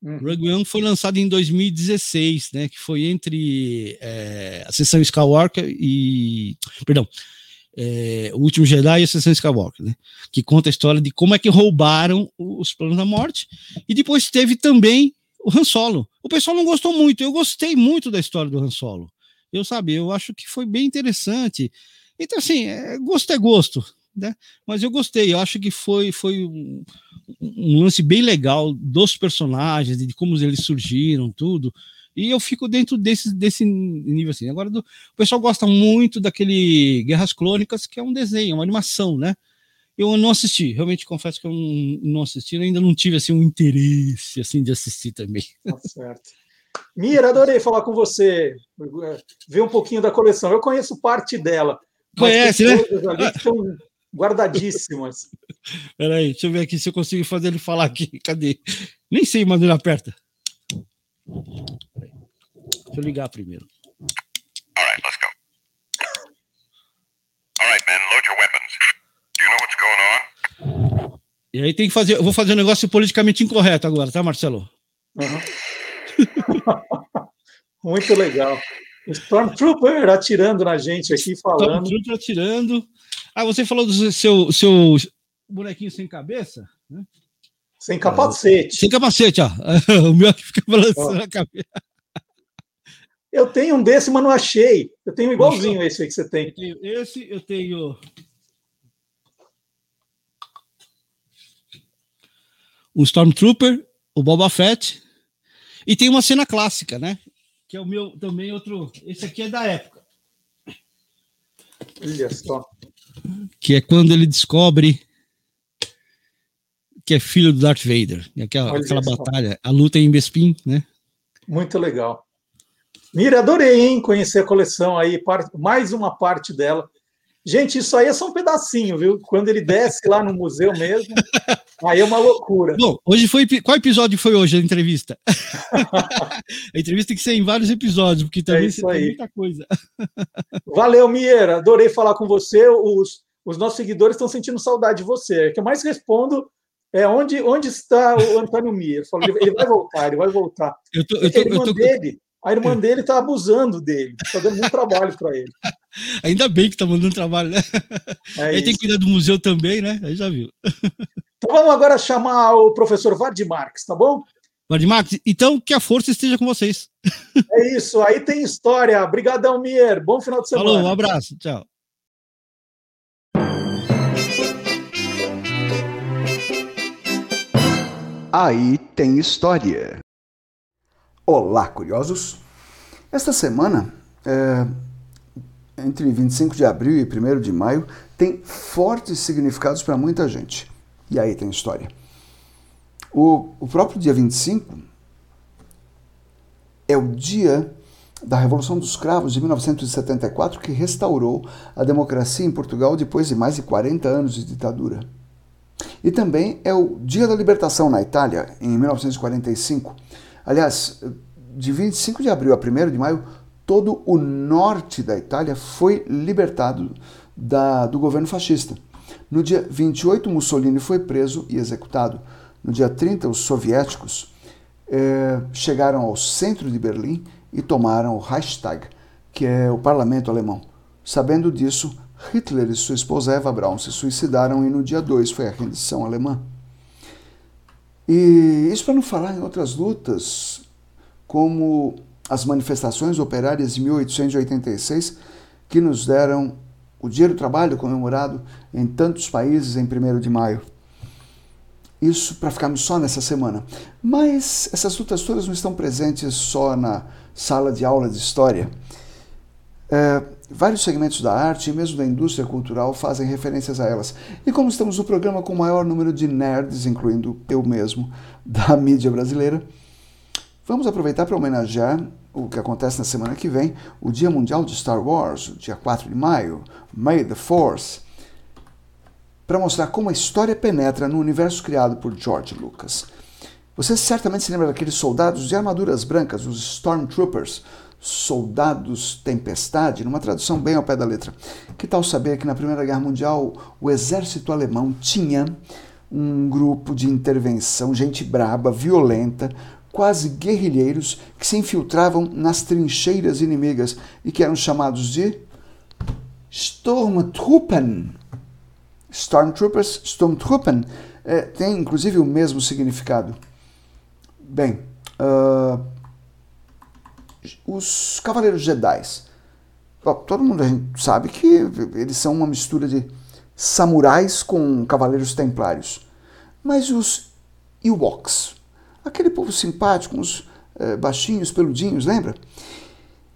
Uhum. Rogue One foi lançado em 2016, né? Que foi entre é, a sessão Skywalker e. Perdão. É, o último Jedi e a sessão Skywalker, né? Que conta a história de como é que roubaram os planos da morte. E depois teve também o Han Solo. O pessoal não gostou muito. Eu gostei muito da história do Han Solo. Eu sabe, eu acho que foi bem interessante. Então, assim, é, gosto é gosto né? Mas eu gostei, eu acho que foi, foi um, um, lance bem legal dos personagens, de como eles surgiram, tudo. E eu fico dentro desse, desse nível assim. Agora, do, o pessoal gosta muito daquele Guerras Clônicas, que é um desenho, uma animação, né? Eu não assisti, realmente confesso que eu não, não assisti, ainda não tive assim um interesse assim de assistir também.
Tá certo. Mira, adorei falar com você, ver um pouquinho da coleção. Eu conheço parte dela.
Conhece, né?
Ali que guardadíssimas.
Peraí, deixa eu ver aqui se eu consigo fazer ele falar aqui. Cadê? Nem sei mandar ele aperta. Deixa eu ligar primeiro. All right, let's go. All right, men, load your weapons. Do you know what's going on? E aí tem que fazer, eu vou fazer um negócio politicamente incorreto agora, tá, Marcelo?
Uhum. Muito legal. Stormtrooper atirando na gente aqui, falando.
Stormtrooper atirando. Ah, você falou do seu, seu bonequinho sem cabeça? Né?
Sem capacete.
Sem capacete, ó. O meu aqui fica balançando a cabeça.
Eu tenho um desse, mas não achei. Eu tenho igualzinho esse aí que você tem.
Eu tenho esse, eu tenho. Um Stormtrooper, o Boba Fett. E tem uma cena clássica, né? Que é o meu também outro. Esse aqui é da época.
Olha só.
Que é quando ele descobre que é filho do Darth Vader. Aquela, aquela batalha, a luta em Bespin, né?
Muito legal. Mira, adorei, hein? Conhecer a coleção aí, mais uma parte dela. Gente, isso aí é só um pedacinho, viu? Quando ele desce lá no museu mesmo, aí é uma loucura.
Bom, hoje foi. Qual episódio foi hoje a entrevista? a entrevista tem que ser em vários episódios, porque também é você tem muita coisa.
Valeu, Mieira. Adorei falar com você. Os, os nossos seguidores estão sentindo saudade de você. É que eu mais respondo é onde, onde está o Antônio Mier. Ele, ele vai voltar, ele vai voltar.
Eu tô, eu tô,
a irmã, eu tô... dele, a irmã dele está abusando dele, está dando muito trabalho para ele.
Ainda bem que está mandando trabalho, né? É Aí tem que cuidar do museu também, né? Aí já viu.
Então vamos agora chamar o professor Vard Marques, tá bom?
Vard Marques, então que a força esteja com vocês.
É isso, aí tem história. Obrigadão, Mier. Bom final de semana.
Falou, um abraço, tchau.
Aí tem história. Olá, curiosos! Esta semana, é, entre 25 de abril e 1 de maio, tem fortes significados para muita gente. E aí tem história. O, o próprio dia 25 é o dia da Revolução dos Cravos de 1974 que restaurou a democracia em Portugal depois de mais de 40 anos de ditadura. E também é o Dia da Libertação na Itália, em 1945. Aliás, de 25 de abril a 1 de maio, todo o norte da Itália foi libertado da, do governo fascista. No dia 28, Mussolini foi preso e executado. No dia 30, os soviéticos eh, chegaram ao centro de Berlim e tomaram o Reichstag, que é o parlamento alemão. Sabendo disso, Hitler e sua esposa Eva Braun se suicidaram e no dia 2 foi a rendição alemã. E isso para não falar em outras lutas, como as manifestações operárias de 1886, que nos deram o Dia do Trabalho comemorado em tantos países em 1 de maio. Isso para ficarmos só nessa semana. Mas essas lutas todas não estão presentes só na sala de aula de história. É, vários segmentos da arte e mesmo da indústria cultural fazem referências a elas. E como estamos no programa com o maior número de nerds, incluindo eu mesmo, da mídia brasileira, vamos aproveitar para homenagear o que acontece na semana que vem, o Dia Mundial de Star Wars, dia 4 de maio, May the Force, para mostrar como a história penetra no universo criado por George Lucas. Você certamente se lembra daqueles soldados de armaduras brancas, os Stormtroopers, soldados tempestade, numa tradução bem ao pé da letra. Que tal saber que na Primeira Guerra Mundial o exército alemão tinha um grupo de intervenção, gente braba, violenta, quase guerrilheiros que se infiltravam nas trincheiras inimigas e que eram chamados de Sturmtruppen. Stormtroopers, Sturmtruppen, é, tem inclusive o mesmo significado. Bem, uh, os Cavaleiros Jedi. Todo mundo sabe que eles são uma mistura de samurais com cavaleiros templários. Mas os Ewoks, aquele povo simpático, uns é, baixinhos, peludinhos, lembra?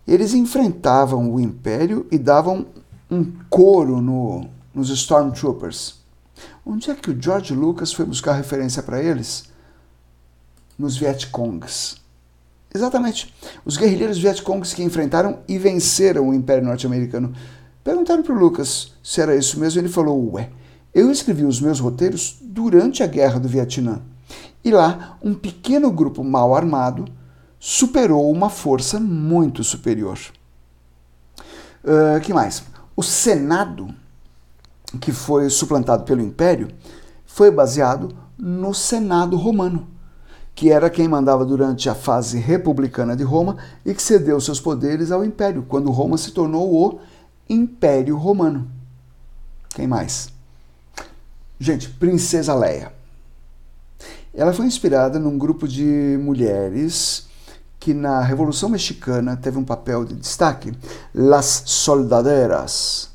Eles enfrentavam o Império e davam um coro no, nos Stormtroopers. Onde é que o George Lucas foi buscar referência para eles? Nos Vietcongs. Exatamente. Os guerrilheiros Vietcongs que enfrentaram e venceram o Império Norte-Americano. Perguntaram para o Lucas se era isso mesmo. Ele falou: Ué, eu escrevi os meus roteiros durante a Guerra do Vietnã. E lá, um pequeno grupo mal armado superou uma força muito superior. Uh, que mais? O Senado, que foi suplantado pelo Império, foi baseado no Senado romano que era quem mandava durante a fase republicana de Roma e que cedeu seus poderes ao Império, quando Roma se tornou o Império Romano. Quem mais? Gente, Princesa Leia. Ela foi inspirada num grupo de mulheres que na Revolução Mexicana teve um papel de destaque, Las Soldaderas.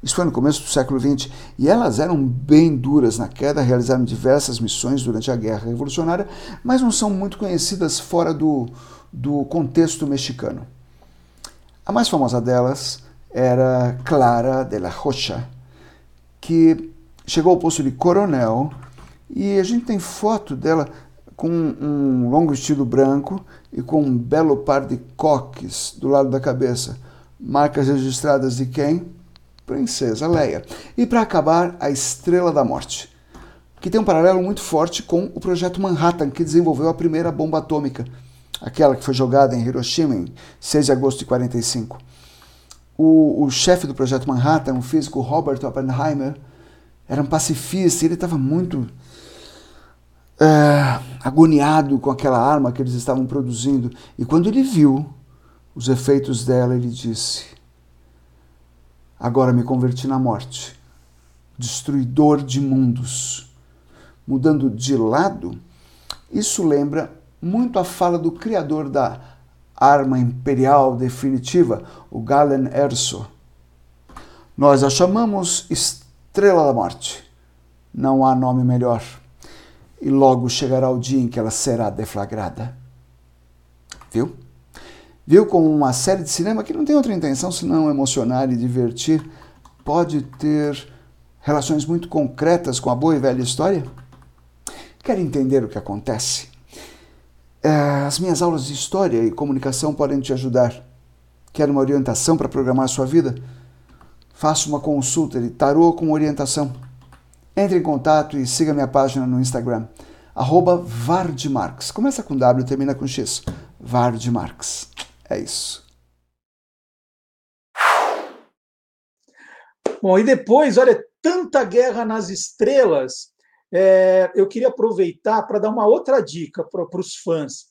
Isso foi no começo do século XX, e elas eram bem duras na queda, realizaram diversas missões durante a Guerra Revolucionária, mas não são muito conhecidas fora do, do contexto mexicano. A mais famosa delas era Clara de la Rocha, que chegou ao posto de coronel e a gente tem foto dela com um longo vestido branco e com um belo par de coques do lado da cabeça. Marcas registradas de quem? Princesa Leia. E para acabar, a Estrela da Morte, que tem um paralelo muito forte com o projeto Manhattan, que desenvolveu a primeira bomba atômica, aquela que foi jogada em Hiroshima em 6 de agosto de 45. O, o chefe do projeto Manhattan, o físico Robert Oppenheimer, era um pacifista e ele estava muito é, agoniado com aquela arma que eles estavam produzindo. E quando ele viu os efeitos dela, ele disse: Agora me converti na morte, destruidor de mundos. Mudando de lado, isso lembra muito a fala do criador da arma imperial definitiva, o Galen Erso. Nós a chamamos Estrela da Morte. Não há nome melhor e logo chegará o dia em que ela será deflagrada. Viu? Viu como uma série de cinema que não tem outra intenção senão emocionar e divertir pode ter relações muito concretas com a boa e velha história? Quer entender o que acontece? É, as minhas aulas de história e comunicação podem te ajudar. Quer uma orientação para programar sua vida? Faça uma consulta de tarô com orientação. Entre em contato e siga minha página no Instagram, Vardmarx. Começa com W e termina com X. Vardmarx. É isso.
Bom, e depois, olha, tanta guerra nas estrelas, é, eu queria aproveitar para dar uma outra dica para os fãs.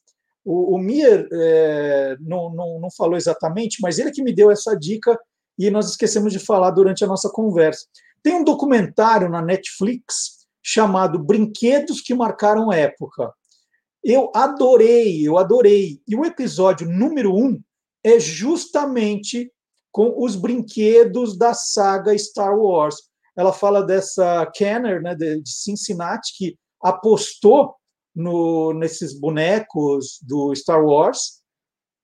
O, o Mir é, não, não, não falou exatamente, mas ele que me deu essa dica e nós esquecemos de falar durante a nossa conversa. Tem um documentário na Netflix chamado Brinquedos que Marcaram Época. Eu adorei, eu adorei. E o episódio número um é justamente com os brinquedos da saga Star Wars. Ela fala dessa Kenner, né, de Cincinnati, que apostou no, nesses bonecos do Star Wars.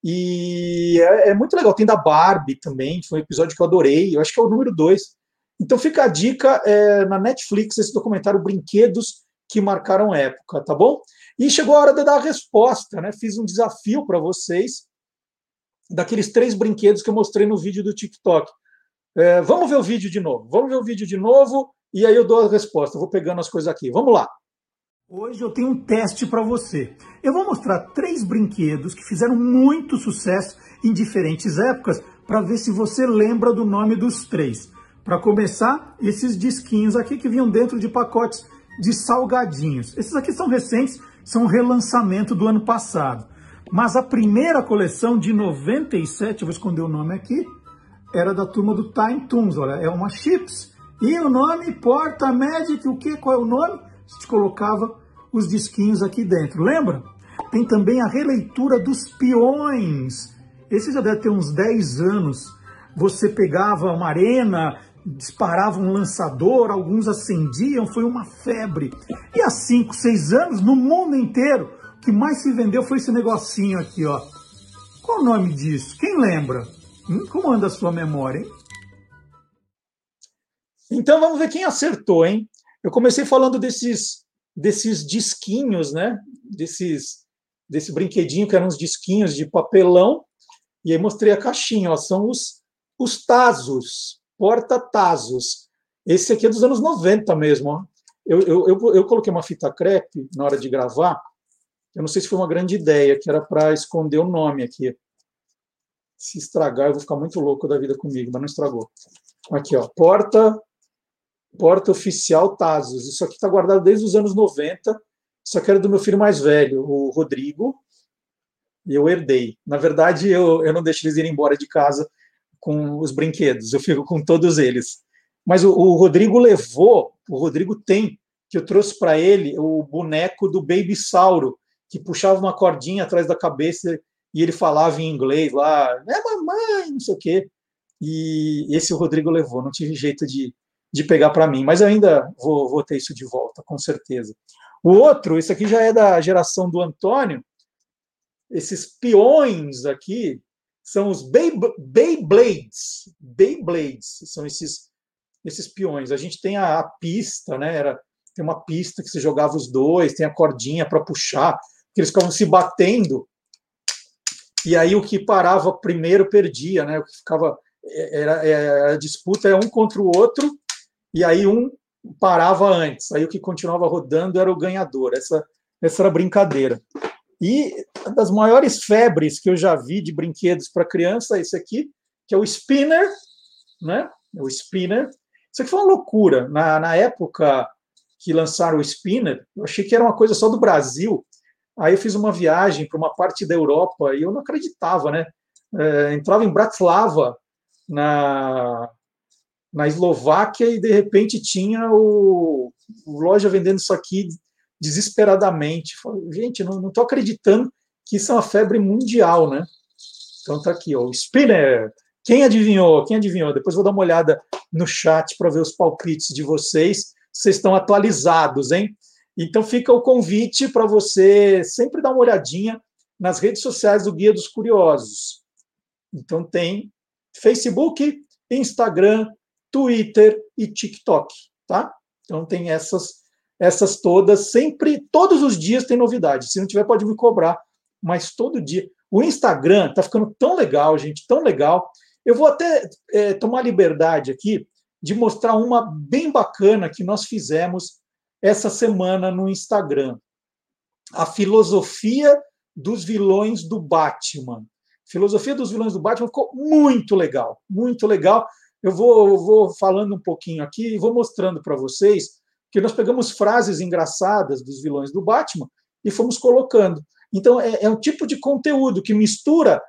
E é, é, muito legal. Tem da Barbie também, foi um episódio que eu adorei. Eu acho que é o número dois. Então fica a dica é, na Netflix, esse documentário Brinquedos que Marcaram Época, tá bom? E chegou a hora de dar a resposta, né? Fiz um desafio para vocês daqueles três brinquedos que eu mostrei no vídeo do TikTok. É, vamos ver o vídeo de novo. Vamos ver o vídeo de novo e aí eu dou a resposta. vou pegando as coisas aqui. Vamos lá. Hoje eu tenho um teste para você. Eu vou mostrar três brinquedos que fizeram muito sucesso em diferentes épocas para ver se você lembra do nome dos três. Para começar, esses disquinhos aqui que vinham dentro de pacotes de salgadinhos. Esses aqui são recentes, são um relançamento do ano passado. Mas a primeira coleção de 97, eu vou esconder o nome aqui, era da turma do Time Toons, olha, é uma chips. E o nome Porta Magic, o que? Qual é o nome? A gente colocava os disquinhos aqui dentro, lembra? Tem também a releitura dos peões. Esse já deve ter uns 10 anos. Você pegava uma arena, disparavam um lançador, alguns acendiam, foi uma febre. E há 5, 6 anos, no mundo inteiro, o que mais se vendeu foi esse negocinho aqui, ó. Qual o nome disso? Quem lembra? Hum? Como anda a sua memória, hein? Então vamos ver quem acertou, hein? Eu comecei falando desses desses disquinhos, né? Desses desse brinquedinho que eram uns disquinhos de papelão, e aí mostrei a caixinha, ó, são os os tazos porta-tazos. Esse aqui é dos anos 90 mesmo. Ó. Eu, eu, eu, eu, coloquei uma fita crepe na hora de gravar. Eu não sei se foi uma grande ideia, que era para esconder o nome aqui. Se estragar, eu vou ficar muito louco da vida comigo, mas não estragou. Aqui, ó, porta, porta oficial Tazos. Isso aqui está guardado desde os anos 90 só que era do meu filho mais velho, o Rodrigo, e eu herdei. Na verdade, eu, eu não deixo eles irem embora de casa com os brinquedos, eu fico com todos eles. Mas o, o Rodrigo levou, o Rodrigo tem, que eu trouxe para ele o boneco do Baby Sauro, que puxava uma cordinha atrás da cabeça e ele falava em inglês lá, é mamãe, não sei o quê. E esse o Rodrigo levou, não tive jeito de, de pegar para mim, mas ainda vou, vou ter isso de volta, com certeza. O outro, esse aqui já é da geração do Antônio, esses peões aqui são os Beyblades. Beyblades são esses, esses peões. A gente tem a, a pista, né? Era, tem uma pista que você jogava os dois, tem a cordinha para puxar, que eles ficavam se batendo. E aí o que parava primeiro perdia, né? O que ficava era, era a disputa é um contra o outro e aí um parava antes. Aí o que continuava rodando era o ganhador. Essa essa era a brincadeira. E das maiores febres que eu já vi de brinquedos para criança, esse aqui, que é o Spinner, né? O Spinner. Isso aqui foi uma loucura. Na, na época que lançaram o Spinner, eu achei que era uma coisa só do Brasil. Aí eu fiz uma viagem para uma parte da Europa e eu não acreditava, né? É, entrava em Bratislava, na, na Eslováquia, e de repente tinha o, o loja vendendo isso aqui desesperadamente. Falei, gente, não estou acreditando que isso é uma febre mundial, né? Então tá aqui, ó, o Spinner. Quem adivinhou? Quem adivinhou? Depois vou dar uma olhada no chat para ver os palpites de vocês. Vocês estão atualizados, hein? Então fica o convite para você sempre dar uma olhadinha nas redes sociais do Guia dos Curiosos. Então tem Facebook, Instagram, Twitter e TikTok, tá? Então tem essas essas todas, sempre, todos os dias tem novidade. Se não tiver, pode me cobrar, mas todo dia. O Instagram tá ficando tão legal, gente, tão legal. Eu vou até é, tomar liberdade aqui de mostrar uma bem bacana que nós fizemos essa semana no Instagram. A filosofia dos vilões do Batman. Filosofia dos vilões do Batman ficou muito legal, muito legal. Eu vou, eu vou falando um pouquinho aqui e vou mostrando para vocês que nós pegamos frases engraçadas dos vilões do Batman e fomos colocando. Então, é, é um tipo de conteúdo que mistura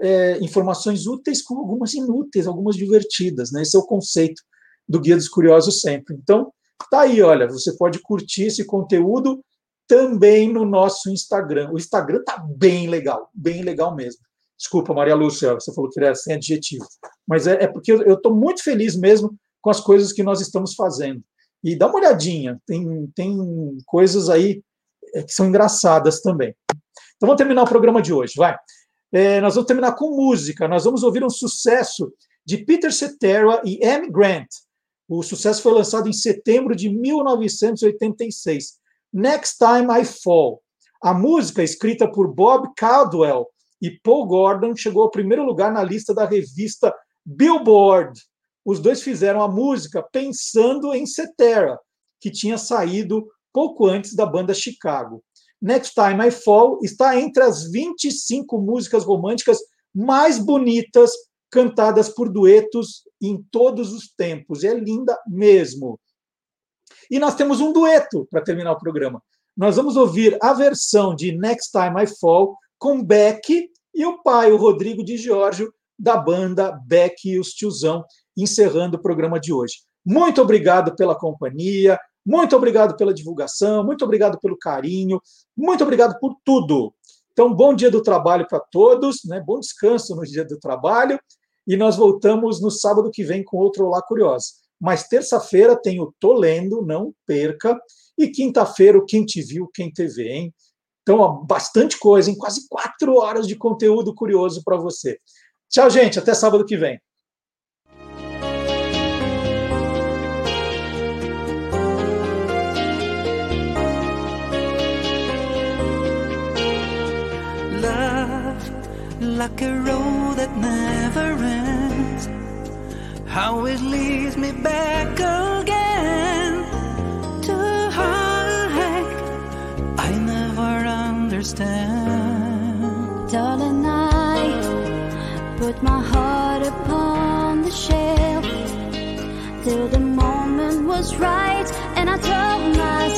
é, informações úteis com algumas inúteis, algumas divertidas. Né? Esse é o conceito do Guia dos Curiosos sempre. Então, tá aí, olha, você pode curtir esse conteúdo também no nosso Instagram. O Instagram tá bem legal, bem legal mesmo. Desculpa, Maria Lúcia, você falou que era sem adjetivo. Mas é, é porque eu estou muito feliz mesmo com as coisas que nós estamos fazendo. E dá uma olhadinha, tem, tem coisas aí é, que são engraçadas também. Então vamos terminar o programa de hoje, vai. É, nós vamos terminar com música. Nós vamos ouvir um sucesso de Peter Cetera e Amy Grant. O sucesso foi lançado em setembro de 1986. Next Time I Fall. A música, escrita por Bob Caldwell e Paul Gordon, chegou ao primeiro lugar na lista da revista Billboard os dois fizeram a música pensando em Cetera, que tinha saído pouco antes da banda Chicago. Next Time I Fall está entre as 25 músicas românticas mais bonitas cantadas por duetos em todos os tempos. É linda mesmo. E nós temos um dueto para terminar o programa. Nós vamos ouvir a versão de Next Time I Fall com Beck e o pai, o Rodrigo de Giorgio, da banda Beck e os Tiozão encerrando o programa de hoje. Muito obrigado pela companhia, muito obrigado pela divulgação, muito obrigado pelo carinho, muito obrigado por tudo. Então, bom dia do trabalho para todos, né? bom descanso no dia do trabalho, e nós voltamos no sábado que vem com outro Olá Curioso. Mas terça-feira tem o Tô Lendo, não perca, e quinta-feira o Quem Te Viu, Quem Te hein? Então, bastante coisa, em quase quatro horas de conteúdo curioso para você. Tchau, gente, até sábado que vem.
Like a road that never ends. How it leads me back again to heartache I never understand.
Darling, I put my heart upon the shelf till the moment was right, and I told myself.